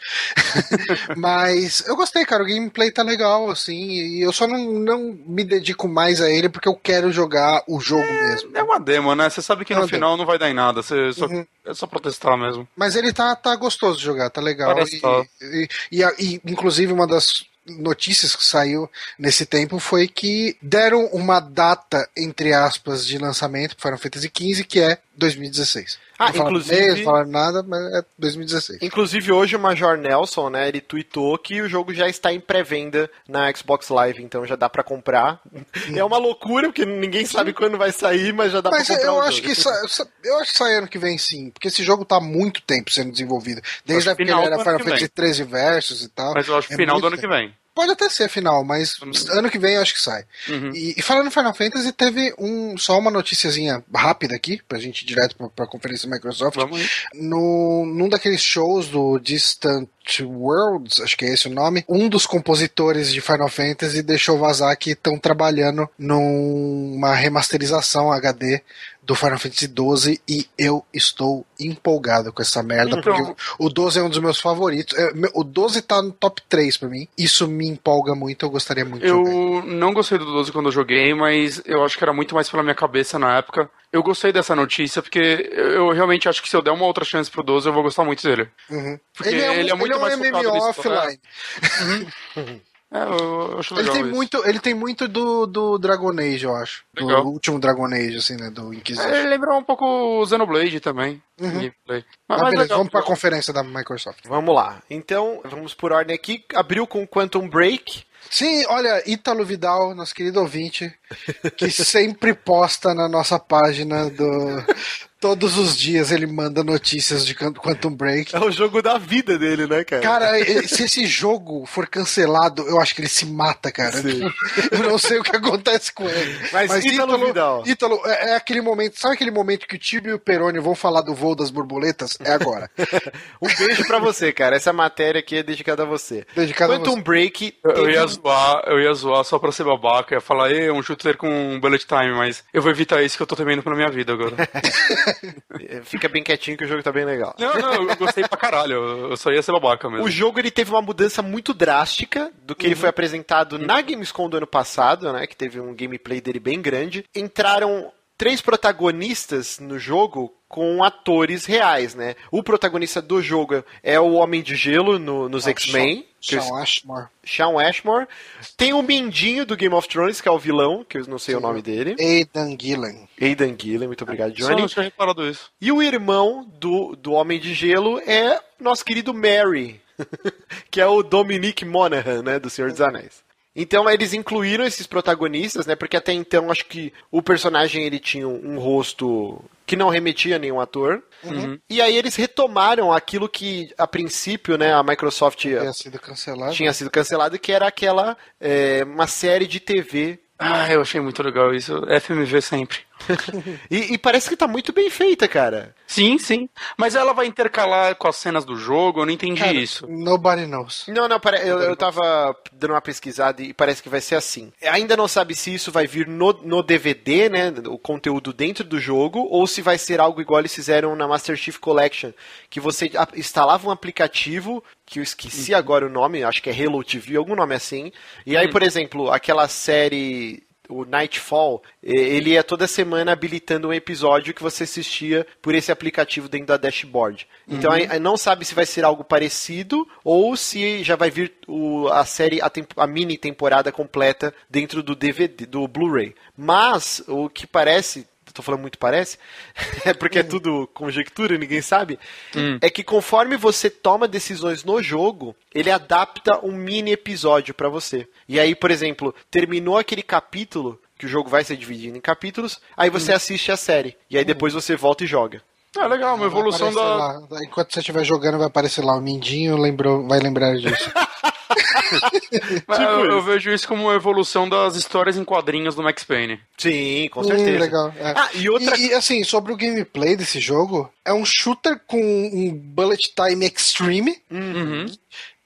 mas eu gostei, cara. O gameplay tá legal, assim. E eu só não, não me dedico mais a ele porque eu quero jogar o jogo é, mesmo. É uma demo, né? Você sabe que é no final demo. não vai dar em nada. Você só, uhum. É só protestar mesmo. Mas ele tá, tá gostoso de jogar, tá legal. E, e, e, e, inclusive, uma das notícias que saiu nesse tempo foi que deram uma data, entre aspas, de lançamento para Final Fantasy XV, que é 2016. Ah, não inclusive. Não falaram nada, mas é 2016. Inclusive, hoje o Major Nelson, né, ele tweetou que o jogo já está em pré-venda na Xbox Live, então já dá para comprar. é uma loucura, porque ninguém sabe quando vai sair, mas já dá mas pra comprar. Mas eu acho que sa... eu acho que sai ano que vem sim, porque esse jogo tá há muito tempo sendo desenvolvido. Desde a época que ele era Final Fantasy 13 Versus e tal. Mas eu acho é final do ano tempo. que vem. Pode até ser final, mas ano que vem eu acho que sai. Uhum. E, e, falando em Final Fantasy, teve um, só uma noticiazinha rápida aqui, pra gente ir direto pra, pra conferência da Microsoft. No, num daqueles shows do Distant Worlds, acho que é esse o nome, um dos compositores de Final Fantasy deixou vazar que estão trabalhando numa remasterização HD do Final Fantasy XII e eu estou empolgado com essa merda, então... porque o 12 é um dos meus favoritos. É, o 12 tá no top 3 pra mim. Isso me empolga muito, eu gostaria muito eu de jogar. Eu não gostei do 12 quando eu joguei, mas eu acho que era muito mais pela minha cabeça na época. Eu gostei dessa notícia, porque eu realmente acho que se eu der uma outra chance pro 12, eu vou gostar muito dele. Uhum. Ele, é um, ele é muito ele é um mais MMO offline. Uhum. É, eu acho legal ele tem isso. muito Ele tem muito do, do Dragon Age, eu acho. Legal. Do último Dragon Age, assim, né? Do Inquisition. É, ele lembrou um pouco o Xenoblade também. Uhum. Mas, ah, beleza, legal, vamos pra conferência da Microsoft. Vamos lá. Então, vamos por ordem aqui. Abriu com Quantum Break. Sim, olha, Ítalo Vidal, nosso querido ouvinte, que sempre posta na nossa página do, Todos os dias ele manda notícias de Quantum Break. É o jogo da vida dele, né, cara? Cara, se esse jogo for cancelado, eu acho que ele se mata, cara. Sim. Eu não sei o que acontece com ele. Mas, Mas Ítalo, Ítalo Vidal. Ítalo, é, é, aquele momento, sabe aquele momento que o Tibio e o Peroni vão falar do voo das borboletas? É agora. um beijo pra você, cara. Essa matéria aqui é dedicada a você. Dedicada Quantum a você. Break. Eu, eu, ia zoar, eu ia zoar só pra ser babaca. Eu ia falar, é um shooter com bullet time, mas eu vou evitar isso que eu tô temendo pra minha vida agora. Fica bem quietinho que o jogo tá bem legal. Não, não, eu gostei pra caralho. Eu só ia ser babaca mesmo. O jogo ele teve uma mudança muito drástica do que uhum. ele foi apresentado uhum. na Gamescom do ano passado, né? Que teve um gameplay dele bem grande. Entraram três protagonistas no jogo com atores reais, né? O protagonista do jogo é o Homem de Gelo no, nos ah, X-Men. Sean Ashmore. Sean Ashmore. Tem o Mindinho do Game of Thrones, que é o vilão, que eu não sei Sim. o nome dele. Aidan Gillen. Aidan Gillen, muito obrigado, Johnny. Só não reparado isso. E o irmão do, do Homem de Gelo é nosso querido Mary, que é o Dominic Monaghan, né, do Senhor dos Anéis. Então eles incluíram esses protagonistas, né? Porque até então acho que o personagem ele tinha um rosto que não remetia a nenhum ator. Uhum. E aí eles retomaram aquilo que a princípio, né, a Microsoft tinha sido cancelado, tinha sido cancelado que era aquela é, uma série de TV Ah, eu achei muito legal isso. FMV sempre. e, e, parece que tá muito bem feita, cara. Sim, sim. Mas ela vai intercalar com as cenas do jogo, eu não entendi cara, isso. Nobody knows. Não, não, eu, eu tava dando uma pesquisada e parece que vai ser assim. Ainda não sabe se isso vai vir no, no DVD, né? O conteúdo dentro do jogo, ou se vai ser algo igual eles fizeram na Master Chief Collection. Que você instalava um aplicativo que eu esqueci agora o nome, acho que é Halo TV, algum nome assim. E aí, hum. por exemplo, aquela série o Nightfall, ele é toda semana habilitando um episódio que você assistia por esse aplicativo dentro da dashboard. Então uhum. não sabe se vai ser algo parecido ou se já vai vir o, a série, a, a, mini temporada completa dentro do DVD, do Blu-ray. Mas o que parece tô falando muito parece, é porque é tudo conjectura, ninguém sabe, hum. é que conforme você toma decisões no jogo, ele adapta um mini episódio para você. E aí, por exemplo, terminou aquele capítulo, que o jogo vai ser dividido em capítulos, aí você hum. assiste a série. E aí depois você volta e joga. Ah, legal, uma evolução da. Lá. Enquanto você estiver jogando, vai aparecer lá o Mindinho, lembrou, vai lembrar disso. tipo eu, eu, vejo isso como uma evolução das histórias em quadrinhos do Max Payne. Sim, com certeza. Hum, legal. É. Ah, e outra. E, assim, sobre o gameplay desse jogo, é um shooter com um bullet time extreme uhum.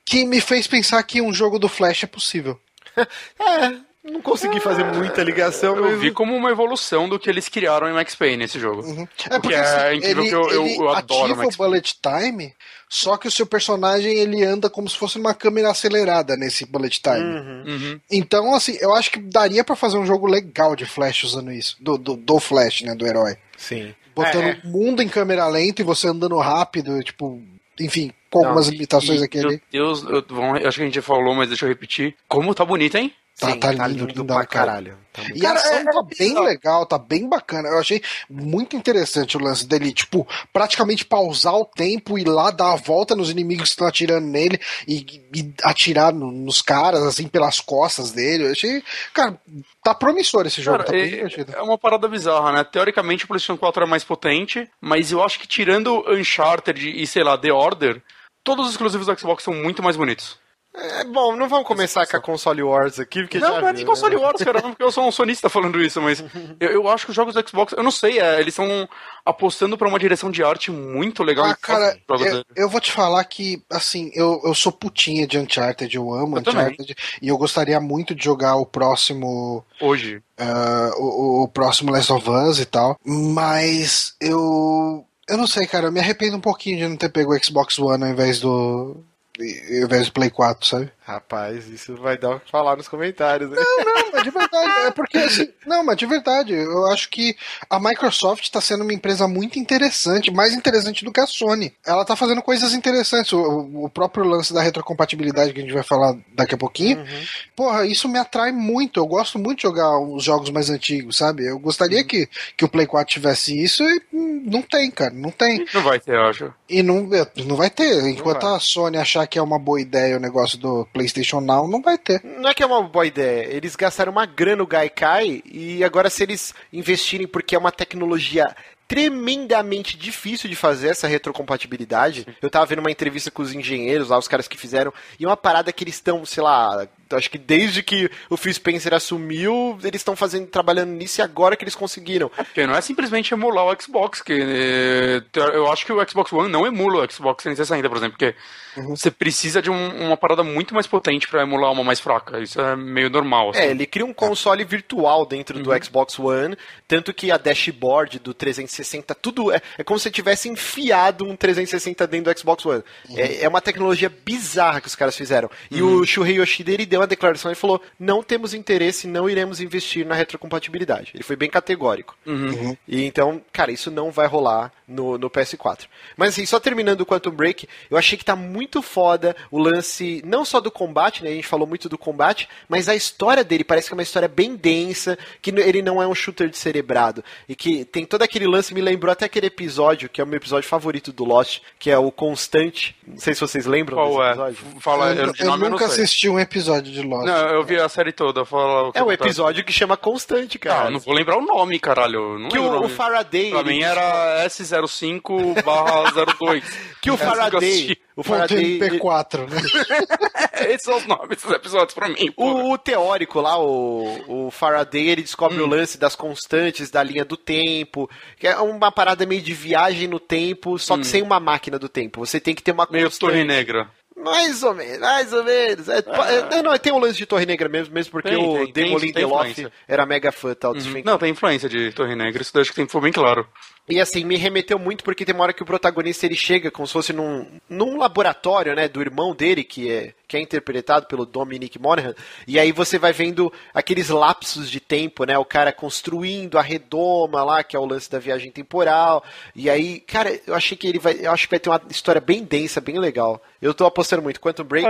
que me fez pensar que um jogo do Flash é possível. é, não consegui fazer muita ligação. Eu vi como uma evolução do que eles criaram em Max Payne nesse jogo. Uhum. É porque, é assim, é incrível ele, que eu, eu, eu adoro ativa Max o bullet time, só que o seu personagem ele anda como se fosse uma câmera acelerada nesse bullet time. Uhum. Uhum. Então, assim, eu acho que daria para fazer um jogo legal de Flash usando isso. Do, do, do Flash, né? Do herói. Sim. Botando é, o mundo em câmera lenta e você andando rápido, tipo, enfim, com algumas limitações aqui ali. Deus, eu, eu, acho que a gente já falou, mas deixa eu repetir. Como tá bonito, hein? Tá, Sim, tá, tá lindo, lindo pra caralho. Tá e cara, a ação é, tá bem legal, tá bem bacana. Eu achei muito interessante o lance dele, tipo, praticamente pausar o tempo, ir lá, dar a volta nos inimigos que estão atirando nele e, e atirar no, nos caras, assim, pelas costas dele. Eu achei, cara, tá promissor esse jogo, cara, tá bem é, É uma parada bizarra, né? Teoricamente o PlayStation 4 é mais potente, mas eu acho que tirando Uncharted e, sei lá, The Order, todos os exclusivos do Xbox são muito mais bonitos. É, bom, não vamos começar com a console wars aqui, porque não, já não é nem console né? wars, cara, não porque eu sou um sonista falando isso, mas eu, eu acho que os jogos do Xbox, eu não sei, é, eles estão apostando para uma direção de arte muito legal. Ah, cara, eu, eu, vou te falar que, assim, eu, eu sou putinha de Uncharted, eu amo eu Uncharted, também. e eu gostaria muito de jogar o próximo... Hoje. Uh, o, o próximo Last of Us e tal, mas eu... Eu não sei, cara, eu me arrependo um pouquinho de não ter pego o Xbox One ao invés do, invés do Play 4, sabe? Rapaz, isso vai dar o que falar nos comentários. Né? Não, não, mas de verdade. É porque, assim, não, mas de verdade, eu acho que a Microsoft está sendo uma empresa muito interessante, mais interessante do que a Sony. Ela está fazendo coisas interessantes. O, o, próprio lance da retrocompatibilidade que a gente vai falar daqui a pouquinho. Uhum. Porra, isso me atrai muito. Eu gosto muito de jogar os jogos mais antigos, sabe? Eu gostaria uhum. que, que o Play 4 tivesse isso e não tem, cara. Não tem. Não vai ter, eu acho. E não, não vai ter. Enquanto vai. a Sony achar que é uma boa ideia o negócio do PlayStation Now, não vai ter. Não é que é uma boa ideia. Eles gastaram uma grana no Gaikai e agora se eles investirem porque é uma tecnologia tremendamente difícil de fazer essa retrocompatibilidade. Eu tava vendo uma entrevista com os engenheiros lá, os caras que fizeram, e uma parada que eles estão, sei lá, acho que desde que o Phil Spencer assumiu, eles estão fazendo, trabalhando nisso e agora que eles conseguiram. É porque não é simplesmente emular o Xbox, que é, eu acho que o Xbox One não emula o Xbox 360 por exemplo, porque uhum. você precisa de um, uma parada muito mais potente para emular uma mais fraca. Isso é meio normal. Assim. É, ele cria um console virtual dentro uhum. do Xbox One, tanto que a dashboard do 360, tudo é, é como se tivesse enfiado um 360 dentro do Xbox One. Uhum. É, é, uma tecnologia bizarra que os caras fizeram. E uhum. o Shuhei Yoshida, ele deu uma declaração e falou: não temos interesse, não iremos investir na retrocompatibilidade. Ele foi bem categórico. Uhum. uhum. E então, cara, isso não vai rolar no, no PS4. Mas assim, só terminando o Quantum Break, eu achei que tá muito foda o lance, não só do combate, né? A gente falou muito do combate, mas a história dele parece que é uma história bem densa, que ele não é um shooter de cerebrado. E que tem todo aquele lance me lembrou até aquele episódio, que é o meu episódio favorito do Lost, que é o Constante. Não sei se vocês lembram Qual desse é? episódio. Fala, eu, eu nome nunca assisti um episódio de Lost. Não, eu vi a série toda. Fala É o que- episódio que chama Constante, cara. Ah, não vou lembrar o nome, caralho. Não que o, o. Faraday. Pra mim era S05/02. Que o que Faraday. O Faraday. MP4, né? Esses são os nomes dos episódios pra mim. O, o teórico lá, o, o Faraday, ele descobre Hum. o lance das constantes da linha do tempo, que é uma parada meio de viagem no tempo, só que sem uma máquina do tempo. Você tem que ter uma Hum. Meio constante. Torre Negra. Mais ou menos, mais ou menos. É, é, não, tem um lance de Torre Negra mesmo, mesmo porque Tem, o tem, Lindelof influência. era mega fã tal, do Uhum. Não, tem influência de Torre Negra, isso daí acho que tem- foi bem claro. E assim, me remeteu muito porque tem uma hora que o protagonista ele chega como se fosse num, num laboratório, né, do irmão dele, que é, que é interpretado pelo Dominic Monaghan, e aí você vai vendo aqueles lapsos de tempo, né, o cara construindo a redoma lá, que é o lance da viagem temporal, e aí, cara, eu achei que ele vai, eu acho que vai ter uma história bem densa, bem legal. Eu tô apostando muito. Quantum Break,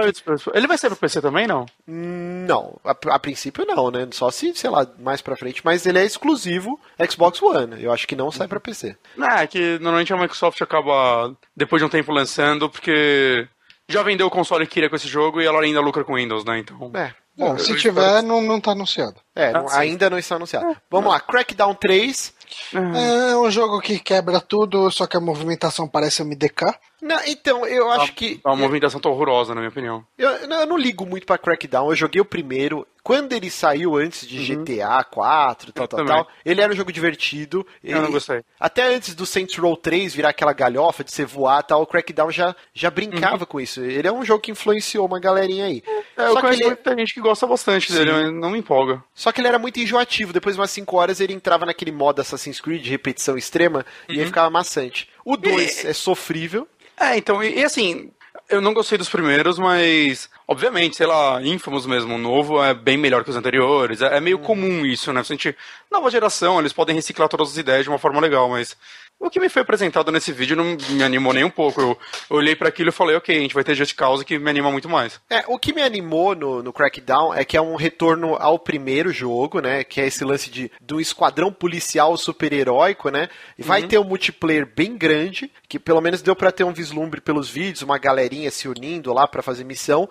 Ele vai ser pro PC também, não? não, a, a princípio não, né, só se, sei lá, mais pra frente, mas ele é exclusivo Xbox One, eu acho que não sai pra PC. Não, é que normalmente a Microsoft acaba, depois de um tempo, lançando, porque já vendeu o console que queria com esse jogo e ela ainda lucra com Windows, né? Então. É, Bom, se tiver, não, não tá anunciado. É, não- ainda não está anunciado. Vamos lá, Crackdown 3. É um jogo que quebra tudo, só que a movimentação parece MDK. Não, então, eu acho que. É uma movimentação tão horrorosa, na minha opinião. Eu, não, eu não ligo muito pra Crackdown. Eu joguei o primeiro. Quando ele saiu antes de GTA 4, tal, Eu tal, também. tal, ele era um jogo divertido. Eu não gostei. Até antes do Saints Row 3 virar aquela galhofa de você voar tal, o Crackdown já, já brincava com isso. Ele é um jogo que influenciou uma galerinha aí. É, eu Só, que conheço ele, muita gente que gosta bastante dele, mas não me empolga. só que ele era muito enjoativo. Depois de umas 5 horas ele entrava naquele modo Assassin's Creed de repetição extrema e aí ficava maçante. O 2 é sofrível. É, então, e, e assim, eu não gostei dos primeiros, mas, obviamente, sei lá, Infamous mesmo, o novo é bem melhor que os anteriores. É, é meio comum isso, né? A gente, nova geração, eles podem reciclar todas as ideias de uma forma legal, mas o que me foi apresentado nesse vídeo não me animou nem um pouco. Eu, olhei para aquilo e falei, ok, a gente vai ter Just Cause que me anima muito mais. É, o que me animou no, no Crackdown é que é um retorno ao primeiro jogo, né? Que é esse lance de do esquadrão policial super-heróico, né? E vai ter um multiplayer bem grande, que pelo menos deu pra ter um vislumbre pelos vídeos, uma galerinha se unindo lá pra fazer missão.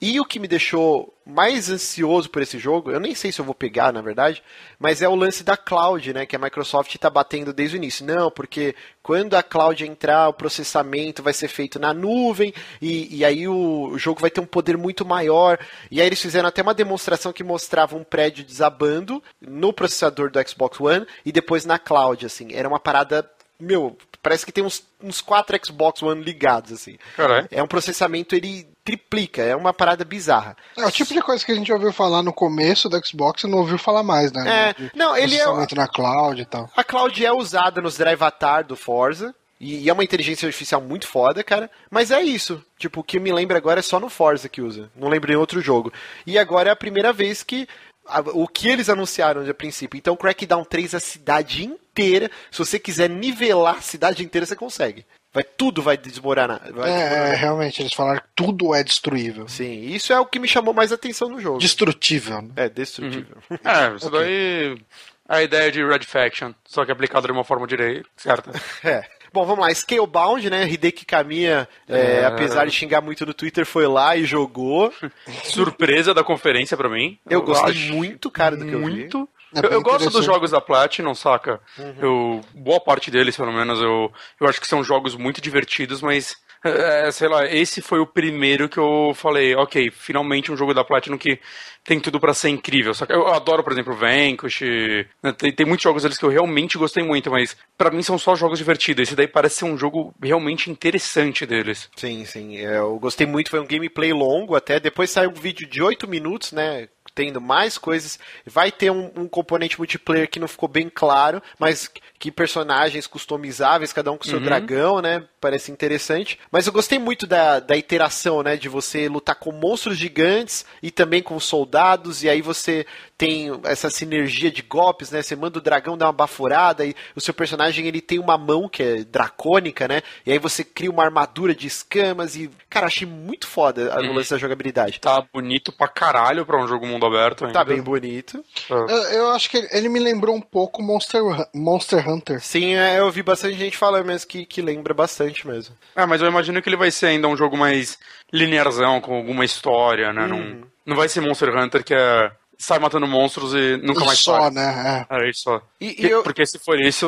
E o que me deixou mais ansioso por esse jogo, eu nem sei se eu vou pegar, na verdade, mas é o lance da cloud, né? Que a Microsoft tá batendo desde o início. Não, porque quando a cloud entrar, o processamento vai ser feito na nuvem, e, e aí o, o jogo vai ter um poder muito maior. E aí eles fizeram até uma demonstração que mostrava um prédio desabando no processador do Xbox One e depois na cloud, assim. Era uma parada. Meu, parece que tem uns, uns quatro Xbox One ligados, assim. Caralho. É um processamento, ele triplica, é uma parada bizarra. É o tipo de coisa que a gente ouviu falar no começo do Xbox e não ouviu falar mais, né? É, De não, ele é- na cloud e tal. A cloud é usada nos Drive Atar do Forza. E é uma inteligência artificial muito foda, cara. Mas é isso. Tipo, o que me lembra agora é só no Forza que usa. Não lembro em outro jogo. E agora é a primeira vez que. a- o que eles anunciaram de princípio. Então, Crackdown 3, a cidade inteira. Se você quiser nivelar a cidade inteira, você consegue. Vai, tudo vai desmoronar. Vai É, desmoronar. é, realmente, eles falaram que tudo é destruível. Sim, isso é o que me chamou mais atenção no jogo. Destrutível, né? É, destrutível. É, isso daí é a ideia de Red Faction, só que aplicada de uma forma direita, certa? É. Bom, vamos lá. Scalebound, né? Hideki Kamiya, é, apesar de xingar muito no Twitter, foi lá e jogou. Surpresa da conferência pra mim. Eu gostei acho muito, cara, do que eu vi. muito. É eu, eu gosto dos jogos da Platinum, saca? Eu, boa parte deles, pelo menos, eu, eu acho que são jogos muito divertidos, mas, é, sei lá, esse foi o primeiro que eu falei, ok, finalmente um jogo da Platinum que tem tudo pra ser incrível. Só que eu adoro, por exemplo, Vanquish, né, tem, tem muitos jogos deles que eu realmente gostei muito, mas pra mim são só jogos divertidos. Esse daí parece ser um jogo realmente interessante deles. Sim, sim. é, Eu gostei muito, foi um gameplay longo até. Depois saiu um vídeo de 8 minutos, né? Tendo mais coisas. Vai ter um, um componente multiplayer que não ficou bem claro, mas que personagens customizáveis, cada um com seu dragão, né? Parece interessante. Mas eu gostei muito da, da iteração, né? De você lutar com monstros gigantes e também com soldados, e aí você tem essa sinergia de golpes, né? Você manda o dragão dar uma baforada e o seu personagem ele tem uma mão que é dracônica, né? E aí você cria uma armadura de escamas e, cara, achei muito foda a- o lance da jogabilidade. Tá bonito pra caralho pra um jogo mundo aberto ainda. Tá bem bonito. É. Eu, eu, acho que ele, ele, me lembrou um pouco Monster, Monster Hunter. Sim, é, eu vi bastante gente falando mesmo que, que lembra bastante mesmo. É, mas eu imagino que ele vai ser ainda um jogo mais linearzão, com alguma história, né? Hum. Não, não vai ser Monster Hunter que é sai matando monstros e nunca mais só, sai. né? É. é isso só. E, e eu... Porque se for isso,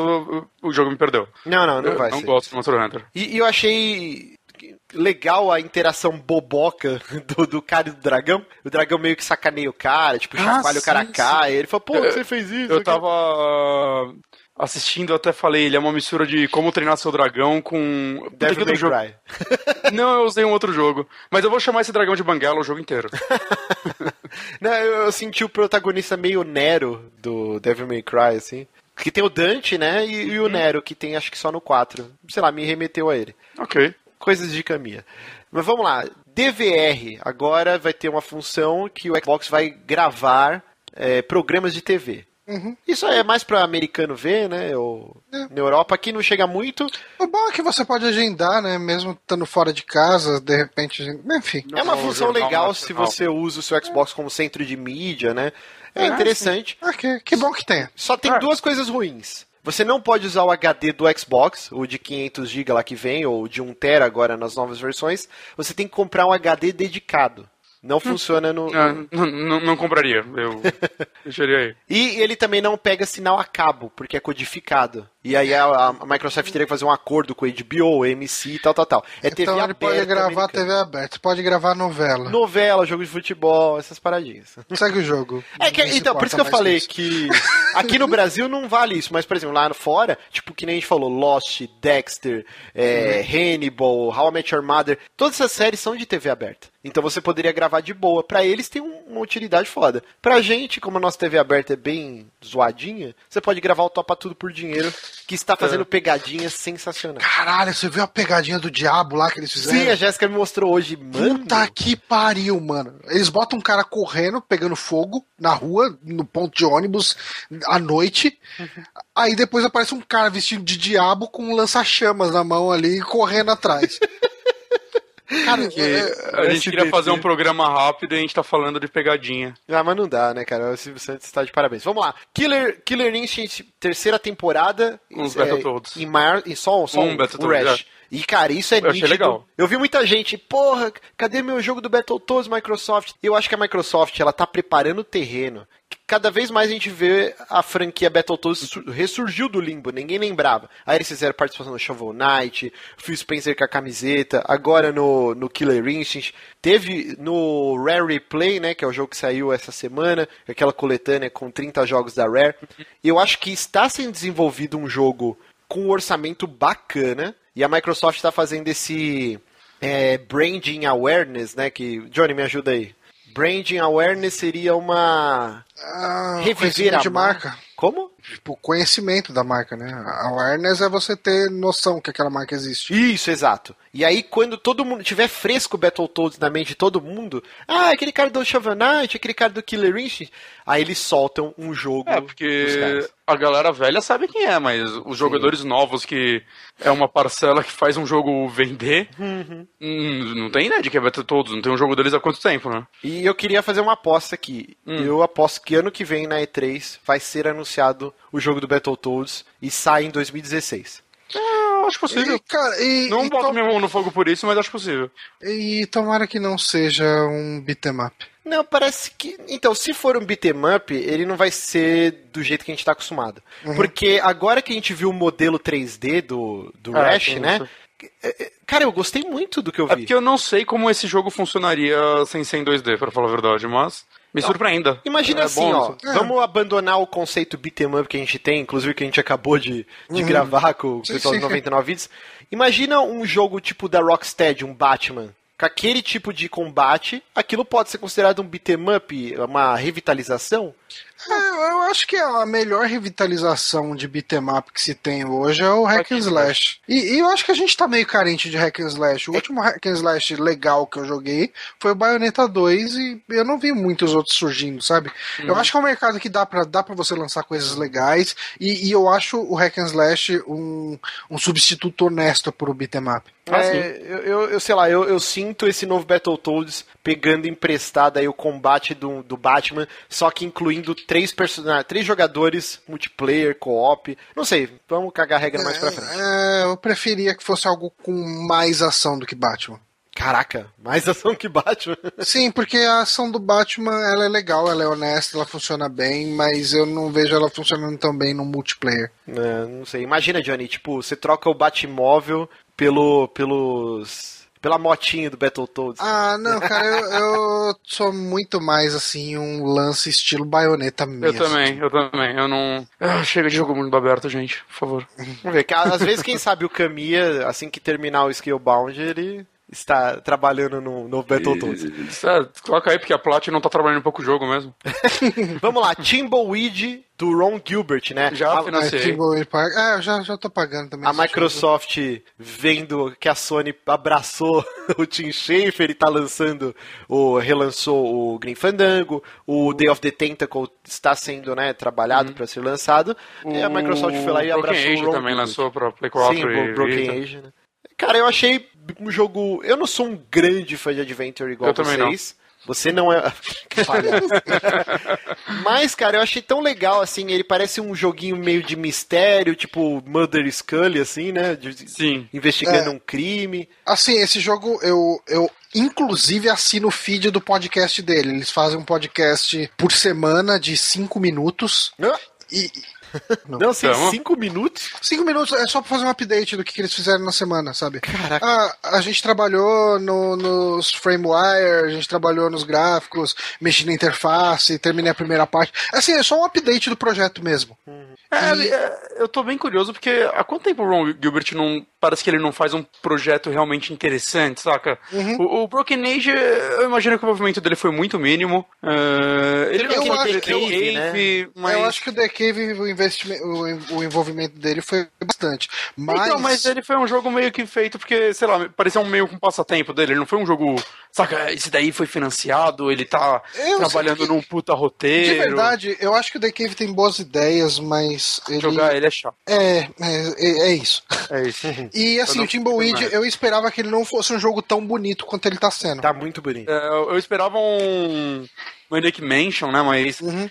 o, o, jogo me perdeu. Não, não, não eu vai não ser. Não gosto de Monster Hunter. E, e eu achei legal a interação boboca do, do cara e do dragão. O dragão meio que sacaneia o cara, tipo, ah, chacoalha o cara cai. Ele fala, pô, você fez isso? Eu tava assistindo, eu até falei, ele é uma mistura de como treinar seu dragão com. Devil May jogo... Não, eu usei um outro jogo. Mas eu vou chamar esse dragão de Banguela o jogo inteiro. Não, eu, eu, senti o protagonista meio Nero do Devil May Cry, assim. Que tem o Dante, né? E, e o uhum. Nero, que tem acho que só no 4. Sei lá, me remeteu a ele. Ok. Coisas de caminha. Mas vamos lá. DVR agora vai ter uma função que o Xbox vai gravar é, programas de TV. Uhum. Isso é mais para americano ver, né? Ou é. na Europa aqui não chega muito. O bom é que você pode agendar, né? Mesmo estando fora de casa, de repente, enfim. É uma função legal se você usa o seu Xbox como centro de mídia, né? É, é interessante. Ah, que, que bom que tem. Só tem é. duas coisas ruins. Você não pode usar o HD do Xbox, o de 500 GB lá que vem, ou de 1 TB agora nas novas versões. Você tem que comprar um HD dedicado. Não funciona no. Ah, não, não, não, compraria. Eu deixaria aí. E ele também não pega sinal a cabo, porque é codificado. E aí a, a, Microsoft teria que fazer um acordo com a HBO, MC e tal, tal, tal. É TV então ele aberta. pode gravar americana. TV aberta, pode gravar novela. Novela, jogo de futebol, essas paradinhas. Segue o jogo. É que, então, por isso que eu falei isso. que aqui no Brasil não vale isso, mas, por exemplo, lá fora, tipo, que nem a gente falou, Lost, Dexter, é, uhum. Hannibal, How I Met Your Mother, todas essas séries são de TV aberta. Então você poderia gravar de boa. Para eles tem uma utilidade foda. Pra gente, como a nossa TV aberta é bem zoadinha, você pode gravar o Topa Tudo por Dinheiro que está fazendo é. pegadinhas sensacionais. Caralho, você viu a pegadinha do diabo lá que eles fizeram? Sim, a Jéssica me mostrou hoje, mano. Puta que pariu, mano. Eles botam um cara correndo, pegando fogo na rua, no ponto de ônibus, à noite. Uhum. Aí depois aparece um cara vestido de diabo com um lança-chamas na mão ali, correndo atrás. Cara, que é, a gente queria fazer um programa rápido e a gente tá falando de pegadinha. Ah, mas não dá, né, cara? O Silvio Santos está de parabéns. Vamos lá. Killer, Killer Instinct, terceira temporada. Os é, Battletoads. Em, mar, em só, só um, um Battletoads. E, cara, isso é eu nítido. legal. Eu vi muita gente, porra, cadê meu jogo do Battletoads Microsoft? Eu acho que a Microsoft, ela tá preparando o terreno. Cada vez mais a gente vê a franquia Battletoads ressurgiu do limbo, ninguém lembrava. Aí eles fizeram participação no Shovel Knight, Phil Spencer com a camiseta, agora no, no Killer Instinct. Teve no Rare Replay, né, que é o jogo que saiu essa semana, aquela coletânea com 30 jogos da Rare. Eu acho que está sendo desenvolvido um jogo com um orçamento bacana, e a Microsoft está fazendo esse é, branding awareness, né? Que Johnny me ajuda aí. Branding awareness seria uma ah, reviver a de marca. Como? Tipo, conhecimento da marca, né? Awareness é você ter noção que aquela marca existe. Isso, exato. E aí, quando todo mundo tiver fresco o Battletoads na mente de todo mundo, ah, aquele cara do Shovel Knight, aquele cara do Killer Instinct, aí eles soltam um jogo. É, porque a galera velha sabe quem é, mas os jogadores Sim. novos que é uma parcela que faz um jogo vender, uhum. hum, não tem ideia de que é Battletoads, não tem um jogo deles há quanto tempo, né? E eu queria fazer uma aposta aqui. Hum. Eu aposto que ano que vem na E3 vai ser anunciado o jogo do Battletoads e sai em 2016. É, acho possível. E, cara, e, não e boto tom... minha mão no fogo por isso, mas acho possível. E tomara que não seja um beat'em up. Não, parece que. Então, se for um beat'em up, ele não vai ser do jeito que a gente está acostumado. Uhum. Porque agora que a gente viu o modelo 3D do, do é, Rash, né? Isso. É, é, cara, eu gostei muito do que eu vi. É porque eu não sei como esse jogo funcionaria sem ser em 2D, para falar a verdade, mas. Me surpreenda. Imagina é assim, ó. É. Vamos abandonar o conceito beat'em up que a gente tem, inclusive que a gente acabou de, de uhum. gravar com o pessoal de 99 vídeos. Imagina um jogo tipo da Rocksteady, um Batman. Com aquele tipo de combate, aquilo pode ser considerado um beat'em up, uma revitalização? É, eu acho que a melhor revitalização de beat'em up que se tem hoje é o hack and slash. E, e, eu acho que a gente tá meio carente de hack and slash. O último hack and slash legal que eu joguei foi o Bayonetta 2 e eu não vi muitos outros surgindo, sabe? Uhum. Eu acho que é um mercado que dá pra, dá pra você lançar coisas legais e, e eu acho o hack and slash um, um substituto honesto pro beat'em up. Ah, é, eu, eu, eu, sei lá, eu, eu sinto esse novo Battletoads pegando emprestado aí o combate do, do Batman, só que incluindo três personagens, três jogadores, multiplayer, co-op. Não sei, vamos cagar a regra mais pra frente. É, eu preferia que fosse algo com mais ação do que Batman. Caraca, mais ação que Batman. Sim, porque a ação do Batman ela é legal, ela é honesta, ela funciona bem, mas eu não vejo ela funcionando tão bem no multiplayer. É, não sei. Imagina, Johnny, tipo, você troca o Batmóvel pelo, pelos pela motinha do Battletoads. Ah, não, cara, eu, eu, sou muito mais assim um lance estilo baioneta mesmo. Eu também, eu também. Eu não. Ah, chega de jogo mundo aberto, gente, por favor. Vamos ver, que às vezes, quem sabe o Kamiya, assim que terminar o Skillbound, ele está trabalhando no novo Battletoads. É, coloca aí, porque a Plat não está trabalhando um pouco o jogo mesmo. Vamos lá, Timbleweed do Ron Gilbert, né? Já financei. É, eu já, já tô pagando também. A Microsoft jogo. vendo que a Sony abraçou o Tim Schafer e tá lançando, o, relançou o Green Fandango, o Day of the Tentacle está sendo né, trabalhado uhum. para ser lançado, o... e a Microsoft foi lá e Broken abraçou Age o Ron também Gilbert. lançou para Play 4 Sim, o Broken Age, né? Cara, eu achei um jogo. Eu não sou um grande fã de Adventure igual eu vocês. Você não é. Mas, cara, eu achei tão legal, assim, ele parece um joguinho meio de mistério, tipo Mother Scully, assim, né? De... Sim. Investigando é. um crime. Assim, esse jogo eu, eu inclusive assino o feed do podcast dele. Eles fazem um podcast por semana de cinco minutos. Ah. E, não, não assim, cinco minutos? Cinco minutos é só pra fazer um update do que, que eles fizeram na semana, sabe? Caraca. Ah, a gente trabalhou no, nos FrameWire, a gente trabalhou nos gráficos, mexi na interface, terminei a primeira parte. Assim, é só um update do projeto mesmo. Uhum. É, e... é, eu tô bem curioso porque há quanto tempo o Ron Gilbert não. Parece que ele não faz um projeto realmente interessante, saca? Uhum. O, o, Broken Age, eu imagino que o movimento dele foi muito mínimo. Uh, ele eu, acho que o Cave, né? mas... Eu acho que o The Cave, o, investimento, o, o envolvimento dele foi bastante. Mas... Então, mas ele foi um jogo meio que feito porque, sei lá, parecia um meio com um passatempo dele. Ele não foi um jogo. Saca, esse daí foi financiado, ele tá eu trabalhando que... num puta roteiro. De verdade, eu acho que o The Cave tem boas ideias, mas mas. Ele... Jogar ele é chato. É, é, é, é isso. É isso. e assim, o Timbleweed, eu esperava que ele não fosse um jogo tão bonito quanto ele tá sendo. Tá muito bonito. É, eu, eu, esperava um. Manic Mansion, né? Mas. Uhum.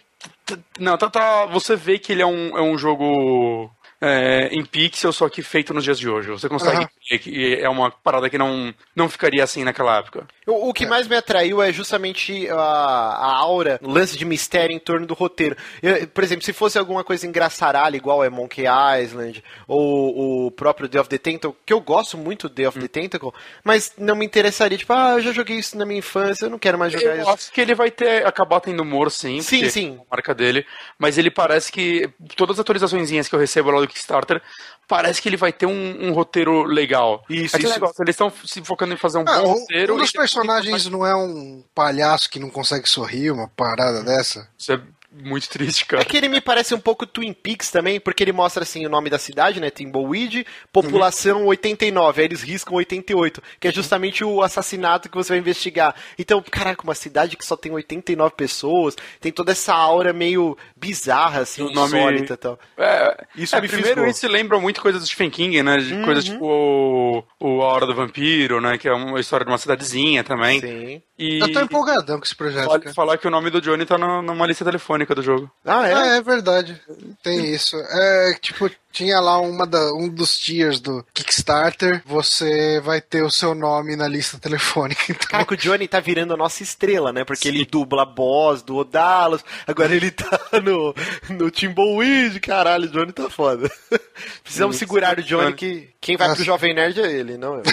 Não, tá, tá. Você vê que ele é um, é um jogo é, em pixel, só que feito nos dias de hoje. Você consegue uhum. ver que é uma parada que não, não ficaria assim naquela época. O, o que é. mais me atraiu é justamente a, a aura, o lance de mistério em torno do roteiro. Eu, por exemplo, se fosse alguma coisa engraçaralha, igual é Monkey Island, ou o próprio Day of the Tentacle, que eu gosto muito do Day of hum. the Tentacle, mas não me interessaria, tipo, ah, eu já joguei isso na minha infância, eu não quero mais jogar eu isso. Eu acho que ele vai ter, acabar tendo humor, sim. Sim, sim. É a marca dele, mas ele parece que todas as atualizações que eu recebo lá do Kickstarter, parece que ele vai ter um, um roteiro legal. Isso, é isso. Negócio, eles estão se focando em fazer um ah, bom roteiro. Um dos personagens não é um palhaço que não consegue sorrir, uma parada dessa? Isso é muito triste, cara. É que ele me parece um pouco Twin Peaks também, porque ele mostra assim o nome da cidade, né? Timbleweed, população uhum. 89, aí eles riscam 88, que é justamente o assassinato que você vai investigar. Então, caraca, uma cidade que só tem 89 pessoas, tem toda essa aura meio bizarra, assim, o nome... insólita e tal. É, isso é, me primeiro fisgou. isso lembra muito coisas do Stephen King, né? De uhum. Coisas tipo o, o A Hora do Vampiro, né? Que é uma história de uma cidadezinha também. Sim. E... Eu tô empolgadão com esse projeto. Pode falar que o nome do Johnny tá no, numa lista telefônica do jogo. Ah, é? Ah, é verdade. Tem isso. É, tipo, tinha lá uma da, um dos tiers do Kickstarter, você vai ter o seu nome na lista telefônica. Então... Cara, que o Johnny tá virando a nossa estrela, né? Porque Sim. ele dubla a boss do Odalos, agora ele tá no, no Timbleweed, caralho, o Johnny tá foda. Precisamos Sim, segurar o Johnny, que quem vai Nossa. pro Jovem Nerd é ele, não eu.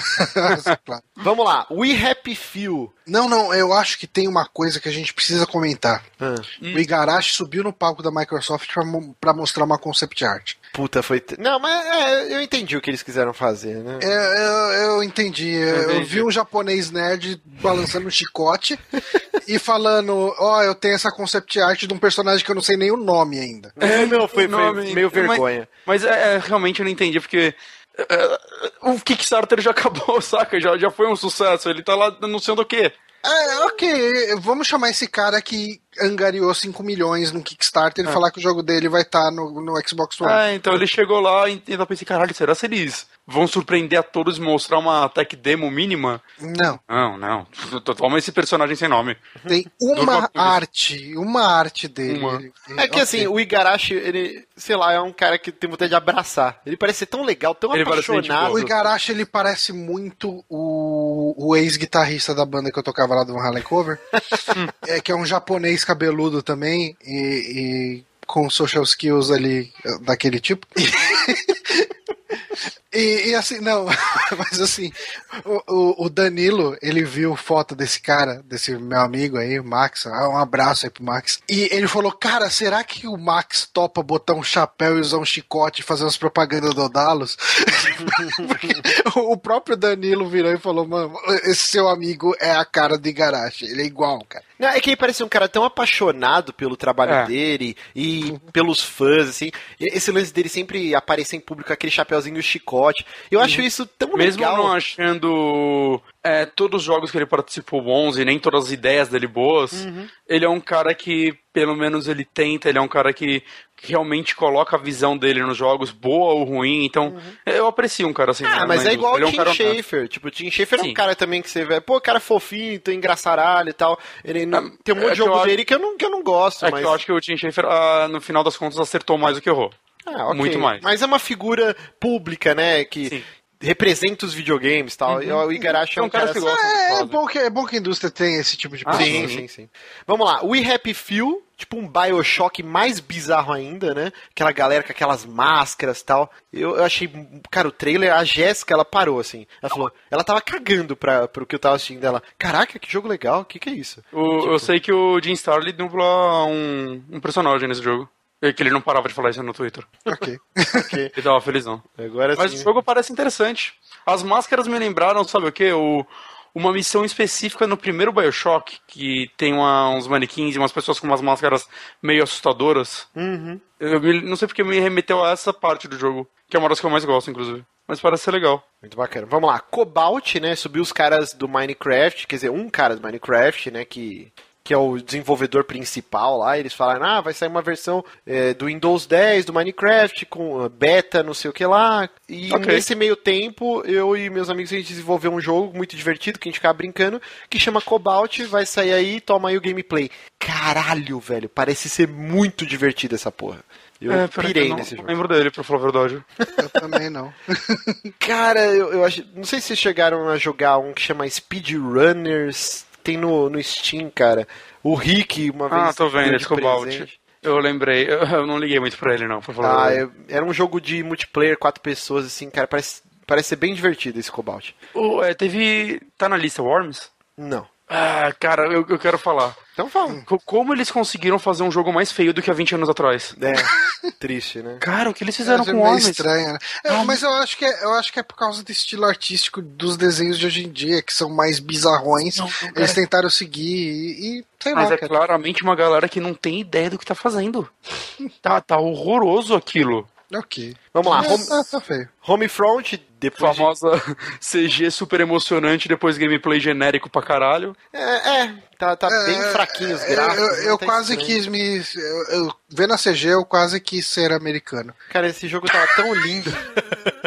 Vamos lá, We Happy Few. Não, não, eu acho que tem uma coisa que a gente precisa comentar. Ah. O Igarashi subiu no palco da Microsoft para mostrar uma concept art. Puta, foi. Não, mas é, eu entendi o que eles quiseram fazer, né? É, eu, eu entendi. Eu, eu, vi um japonês nerd balançando um chicote e falando: Ó, oh, eu tenho essa concept art de um personagem que eu não sei nem o nome ainda. É, não, foi, foi meio vergonha. Mas, mas é, é, realmente eu não entendi, porque. É, o Kickstarter já acabou, saca? Já, já foi um sucesso. Ele tá lá anunciando o quê? É, ok, vamos chamar esse cara que angariou 5 milhões no Kickstarter e é. falar que o jogo dele vai estar tá no, no Xbox One. É, então ele chegou lá e ainda pensei, caralho, será que eles vão surpreender a todos e mostrar uma tech demo mínima? Não. Não, não. Toma esse personagem sem nome. Tem uma arte, uma arte dele. Uma. É que okay. assim, o Igarashi, ele, sei lá, é um cara que tem vontade de abraçar. Ele parece ser tão legal, tão ele apaixonado. O Igarashi, ele parece muito o, o ex-guitarrista da banda que eu tocava lá do Van Halen Cover, é, que é um japonês cabeludo também, e, e com social skills ali daquele tipo. E, e, assim, não, mas assim, o, o, Danilo, ele viu foto desse cara, desse meu amigo aí, o Max, ah, um abraço aí pro Max. E ele falou, cara, será que o Max topa botar um chapéu e usar um chicote e fazer umas propagandas do Odalos? o próprio Danilo virou e falou, mano, esse seu amigo é a cara de Igarashi, ele é igual, cara. Não, é que ele parece um cara tão apaixonado pelo trabalho é. dele e uhum. pelos fãs, assim. Esse lance dele sempre aparecer em público com aquele chapéuzinho e o chicote. Eu acho uhum. isso tão Mesmo legal. Mesmo não achando é, todos os jogos que ele participou bons e nem todas as ideias dele boas, uhum. ele é um cara que, pelo menos, ele tenta, ele é um cara que realmente coloca a visão dele nos jogos, boa ou ruim, então uhum. eu aprecio um cara assim. Ah, mas é igual o Tim é um. Schafer, tipo, o Tim Schafer Sim. é um cara também que você vê, pô, cara fofinho, tem engraçaralho e tal, ele não... é, tem um monte é de jogo dele que eu não, que eu não gosto, é mas... que eu acho que o Tim Schafer, ah, no final das contas, acertou mais do que errou. Ah, okay. Muito mais. Mas é uma figura pública, né? Que, Sim representa os videogames e tal. Uhum. O Igarashi é um, cara, cara que gosta. É, é, bom que, é bom que a indústria tem esse tipo de ah, Sim, sim, sim. Vamos lá. We Happy Few, tipo um Bioshock mais bizarro ainda, né? Aquela galera com aquelas máscaras e tal. Eu, eu, achei, cara, o trailer, a Jéssica, ela parou assim. Ela falou, ela tava cagando pra, pro que eu tava assistindo dela. Caraca, que jogo legal, o que que é isso? O, tipo... Eu sei que o Jim Starley dubla um, um personagem nesse jogo. É que ele não parava de falar isso no Twitter. Ok. okay. Ele tava felizão. Agora Mas sim. o jogo parece interessante. As máscaras me lembraram, sabe o que? O, uma missão específica no primeiro Bioshock, que tem uma, uns manequins e umas pessoas com umas máscaras meio assustadoras. Uhum. Eu me, não sei porque me remeteu a essa parte do jogo, que é uma das que eu mais gosto, inclusive. Mas parece ser legal. Muito bacana. Vamos lá. Cobalt, né? Subiu os caras do Minecraft, quer dizer, um cara do Minecraft, né? Que que é o desenvolvedor principal lá, eles falaram, ah, vai sair uma versão é, do Windows 10, do Minecraft, com beta, não sei o que lá. E okay. nesse meio tempo, eu e meus amigos, a gente desenvolveu um jogo muito divertido, que a gente ficava brincando, que chama Cobalt, vai sair aí, toma aí o gameplay. Caralho, velho, parece ser muito divertido essa porra. Eu é, pirei eu nesse jogo. lembro dele, pra falar a verdade. Eu também não. Cara, eu, eu acho. Não sei se vocês chegaram a jogar um que chama Speedrunners tem no, no Steam, cara. O Rick, uma vez. Ah, tô vendo, esse Cobalt. Eu lembrei, eu não liguei muito pra ele, não, por favor. Ah, eu, era um jogo de multiplayer, quatro pessoas, assim, cara, parece, parece ser bem divertido esse Cobalt. O, é, teve. Tá na lista Worms? Não. Ah, cara, eu, eu quero falar. Então fala. Como eles conseguiram fazer um jogo mais feio do que há 20 anos atrás? É, triste, né? Cara, o que eles fizeram é, com o Homem? estranho, né? É, mas eu acho, que é, eu acho que é por causa do estilo artístico dos desenhos de hoje em dia, que são mais bizarrões. Não, não, eles tentaram seguir e, e sei mas lá. é cara. claramente uma galera que não tem ideia do que tá fazendo. tá, tá horroroso aquilo. Ok. Vamos lá. Home, tá, tá feio. Homefront, depois. Famosa de... CG super emocionante, depois gameplay genérico pra caralho. É, é tá, tá é, bem fraquinho os é, gráficos. Eu, eu tá quase estranho. quis me. Eu, eu, vendo a CG, eu quase quis ser americano. Cara, esse jogo tava tão lindo.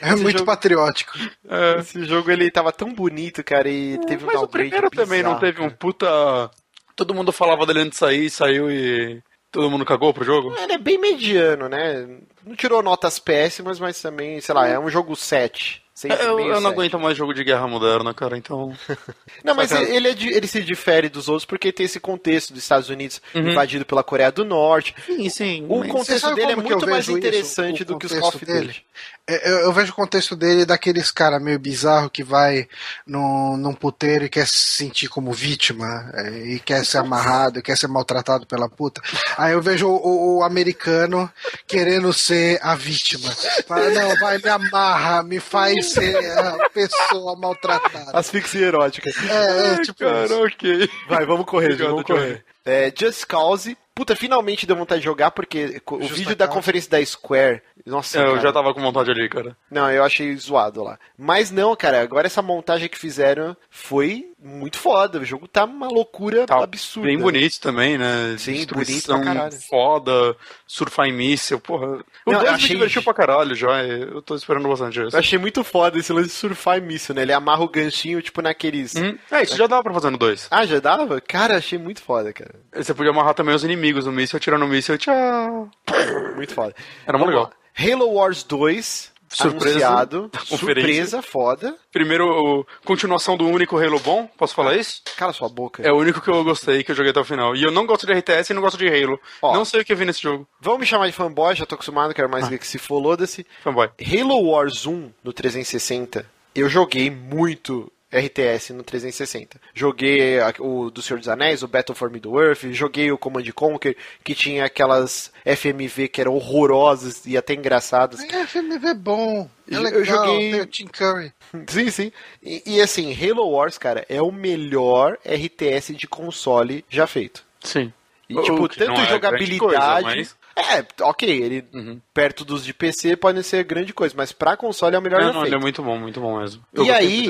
É esse muito jogo... patriótico. É. Esse jogo ele tava tão bonito, cara, e teve Mas um o primeiro bizarro, também não teve um puta. Todo mundo falava dele antes de sair, saiu e. Todo mundo cagou pro jogo? Ele é bem mediano, né? Não tirou notas péssimas, mas também, sei lá, é um jogo 7. Eu, eu, não aguento mais jogo de guerra moderna, cara, então. não, mas ele, é, ele se difere dos outros porque tem esse contexto dos Estados Unidos uhum. invadido pela Coreia do Norte. Sim, sim. O contexto dele é muito mais interessante isso, do que os of Duty. É, eu, eu, vejo o contexto dele daqueles cara meio bizarro que vai num, num puteiro e quer se sentir como vítima é, e quer ser amarrado, quer ser maltratado pela puta. Aí eu vejo o, o americano querendo ser a vítima. Fala, não, vai, me amarra, me faz ser a pessoa maltratada. Asfixia erótica. É, é tipo. Cara, ok. Vai, vamos correr, vamos correr. É, Just Cause puta, finalmente deu vontade de jogar, porque o Justa vídeo da conferência da Square. Nossa, é, eu já tava com vontade ali, cara. Não, eu achei zoado lá. Mas não, cara, agora essa montagem que fizeram foi muito foda. O jogo tá uma loucura tá absurda. Bem bonito também, né? Sim, bonito pra caralho. Foda, surfar em míssil, porra. O não, 2 achei... me divertiu pra caralho já. Eu tô esperando bastante isso. Eu achei muito foda esse lance de surfar em míssil, né? Ele amarra o ganchinho, tipo, naqueles. Hum. É, isso já dava pra fazer no 2. Ah, já dava? Cara, achei muito foda, cara. Você podia amarrar também os inimigos no míssil, tirando o míssil, tchau. Muito foda. Era muito legal. Halo Wars 2 surpresa, anunciado. Surpresa, foda. Primeiro, continuação do único Halo bom, posso falar isso? Cala sua boca. É o único que eu gostei, que eu joguei até o final. E eu não gosto de RTS e não gosto de Halo. Ó, não sei o que eu vi nesse jogo. Vamos me chamar de fanboy, já tô acostumado, quero mais ah. que se foda-se. Fanboy. Halo Wars 1 no 360, eu joguei muito RTS no 360. Joguei o do Senhor dos Anéis, o Battle for Middle-earth, joguei o Command Conquer, que tinha aquelas FMV que eram horrorosas e até engraçadas. É, FMV é bom. É legal, eu joguei tem o Tim Curry. Sim, sim. E, e, assim, Halo Wars, cara, é o melhor RTS de console já feito. Sim. E, tipo, o tanto é jogabilidade. Coisa, mas... É, ok, ele uhum. perto dos de PC pode ser grande coisa, mas pra console é o melhor não, não, ele é muito bom, muito bom mesmo. Eu e aí,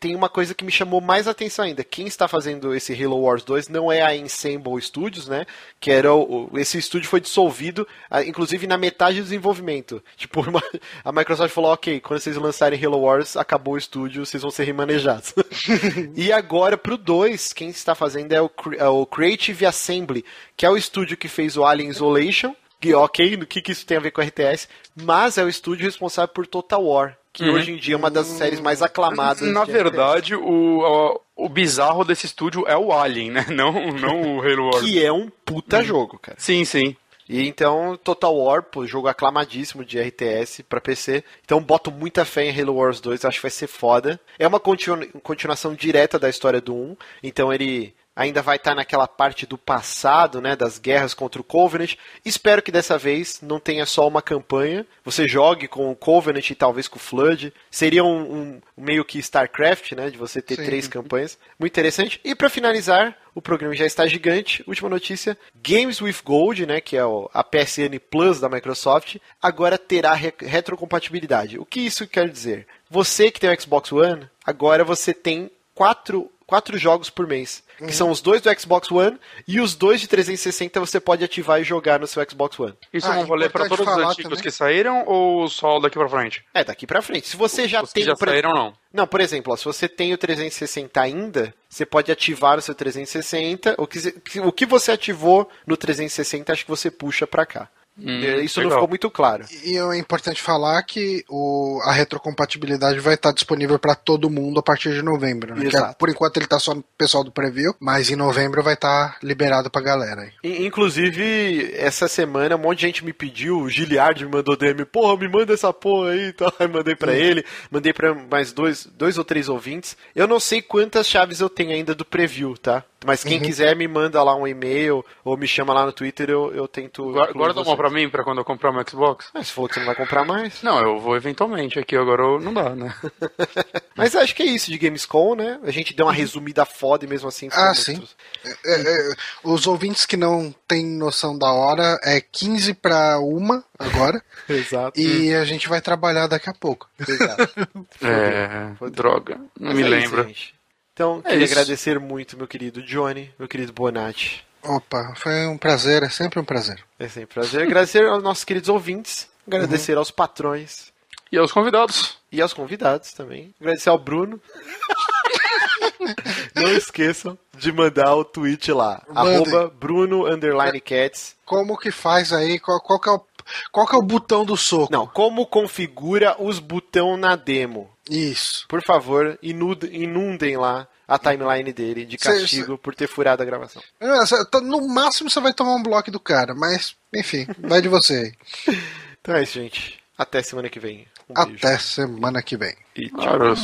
tem uma coisa que me chamou mais atenção ainda. Quem está fazendo esse Halo Wars 2 não é a Ensemble Studios, né? Que era o, esse estúdio foi dissolvido, inclusive na metade do desenvolvimento. Tipo, uma, a Microsoft falou: ok, quando vocês lançarem Halo Wars, acabou o estúdio, vocês vão ser remanejados. e agora, pro 2, quem está fazendo é o, é o Creative Assembly, que é o estúdio que fez o Alien Isolation. Que, ok, no que, que isso tem a ver com RTS, mas é o estúdio responsável por Total War, que uhum. hoje em dia é uma das séries mais aclamadas. Na verdade, o, o, bizarro desse estúdio é o Alien, né? Não, não o Halo Wars. Que é um puta uhum. jogo, cara. Sim, sim. E então, Total War, pô, jogo aclamadíssimo de RTS para PC. Então, boto muita fé em Halo Wars 2, acho que vai ser foda. É uma continu continuação direta da história do 1, então ele ainda vai estar naquela parte do passado, né, das guerras contra o Covenant. Espero que dessa vez não tenha só uma campanha. Você jogue com o Covenant e talvez com o Flood. Seria um, um meio que StarCraft, né, de você ter Sim. três campanhas. Muito interessante. E para finalizar, o programa já está gigante. Última notícia: Games with Gold, né, que é a PSN Plus da Microsoft, agora terá re retrocompatibilidade. O que isso quer dizer? Você que tem o Xbox One, agora você tem quatro, quatro jogos por mês que uhum. são os dois do Xbox One e os dois de 360 você pode ativar e jogar no seu Xbox One. Isso ah, é um rolê para todos os antigos também. que saíram ou só daqui para frente? É, daqui para frente. Se você já os tem que já pre... saíram não. Não, por exemplo, ó, se você tem o 360 ainda, você pode ativar o seu 360. O que, o que você ativou no 360, acho que você puxa para cá. Hum, Isso legal. não ficou muito claro. E é importante falar que o, a retrocompatibilidade vai estar disponível para todo mundo a partir de novembro. Né? É, por enquanto ele está só no pessoal do preview, mas em novembro vai estar liberado pra galera. Aí. Inclusive, essa semana um monte de gente me pediu, o Giliard me mandou DM, porra, me manda essa porra aí e tal. Aí mandei para hum. ele, mandei para mais dois, dois ou três ouvintes. Eu não sei quantas chaves eu tenho ainda do preview, tá? Mas quem uhum. quiser me manda lá um e-mail ou me chama lá no Twitter, eu, eu tento. Guarda uma pra mim pra quando eu comprar um Xbox. Mas você falou que você não vai comprar mais. Não, eu vou eventualmente. Aqui agora não dá, né? Mas acho que é isso de Gamescom, né? A gente deu uma resumida foda e mesmo assim. Ah, sim. É, é, é, os ouvintes que não têm noção da hora é 15 pra uma agora. Exato. E a gente vai trabalhar daqui a pouco. Exato. é, droga. Não Mas me é lembro. Isso, então, é queria isso. agradecer muito, meu querido Johnny, meu querido Bonatti. Opa, foi um prazer, é sempre um prazer. É sempre um prazer. agradecer aos nossos queridos ouvintes, agradecer uhum. aos patrões. E aos convidados. E aos convidados também. Agradecer ao Bruno. Não esqueçam de mandar o tweet lá. Mandem. Arroba Bruno Cats. Como que faz aí? Qual, qual, que é o, qual que é o botão do soco? Não, como configura os botão na demo. Isso. Por favor, inundem lá a timeline dele de castigo cê, por ter furado a gravação. Tá, no máximo você vai tomar um bloco do cara, mas enfim, vai de você aí. então é isso, gente. Até semana que vem. Um Até semana que vem. E tchau.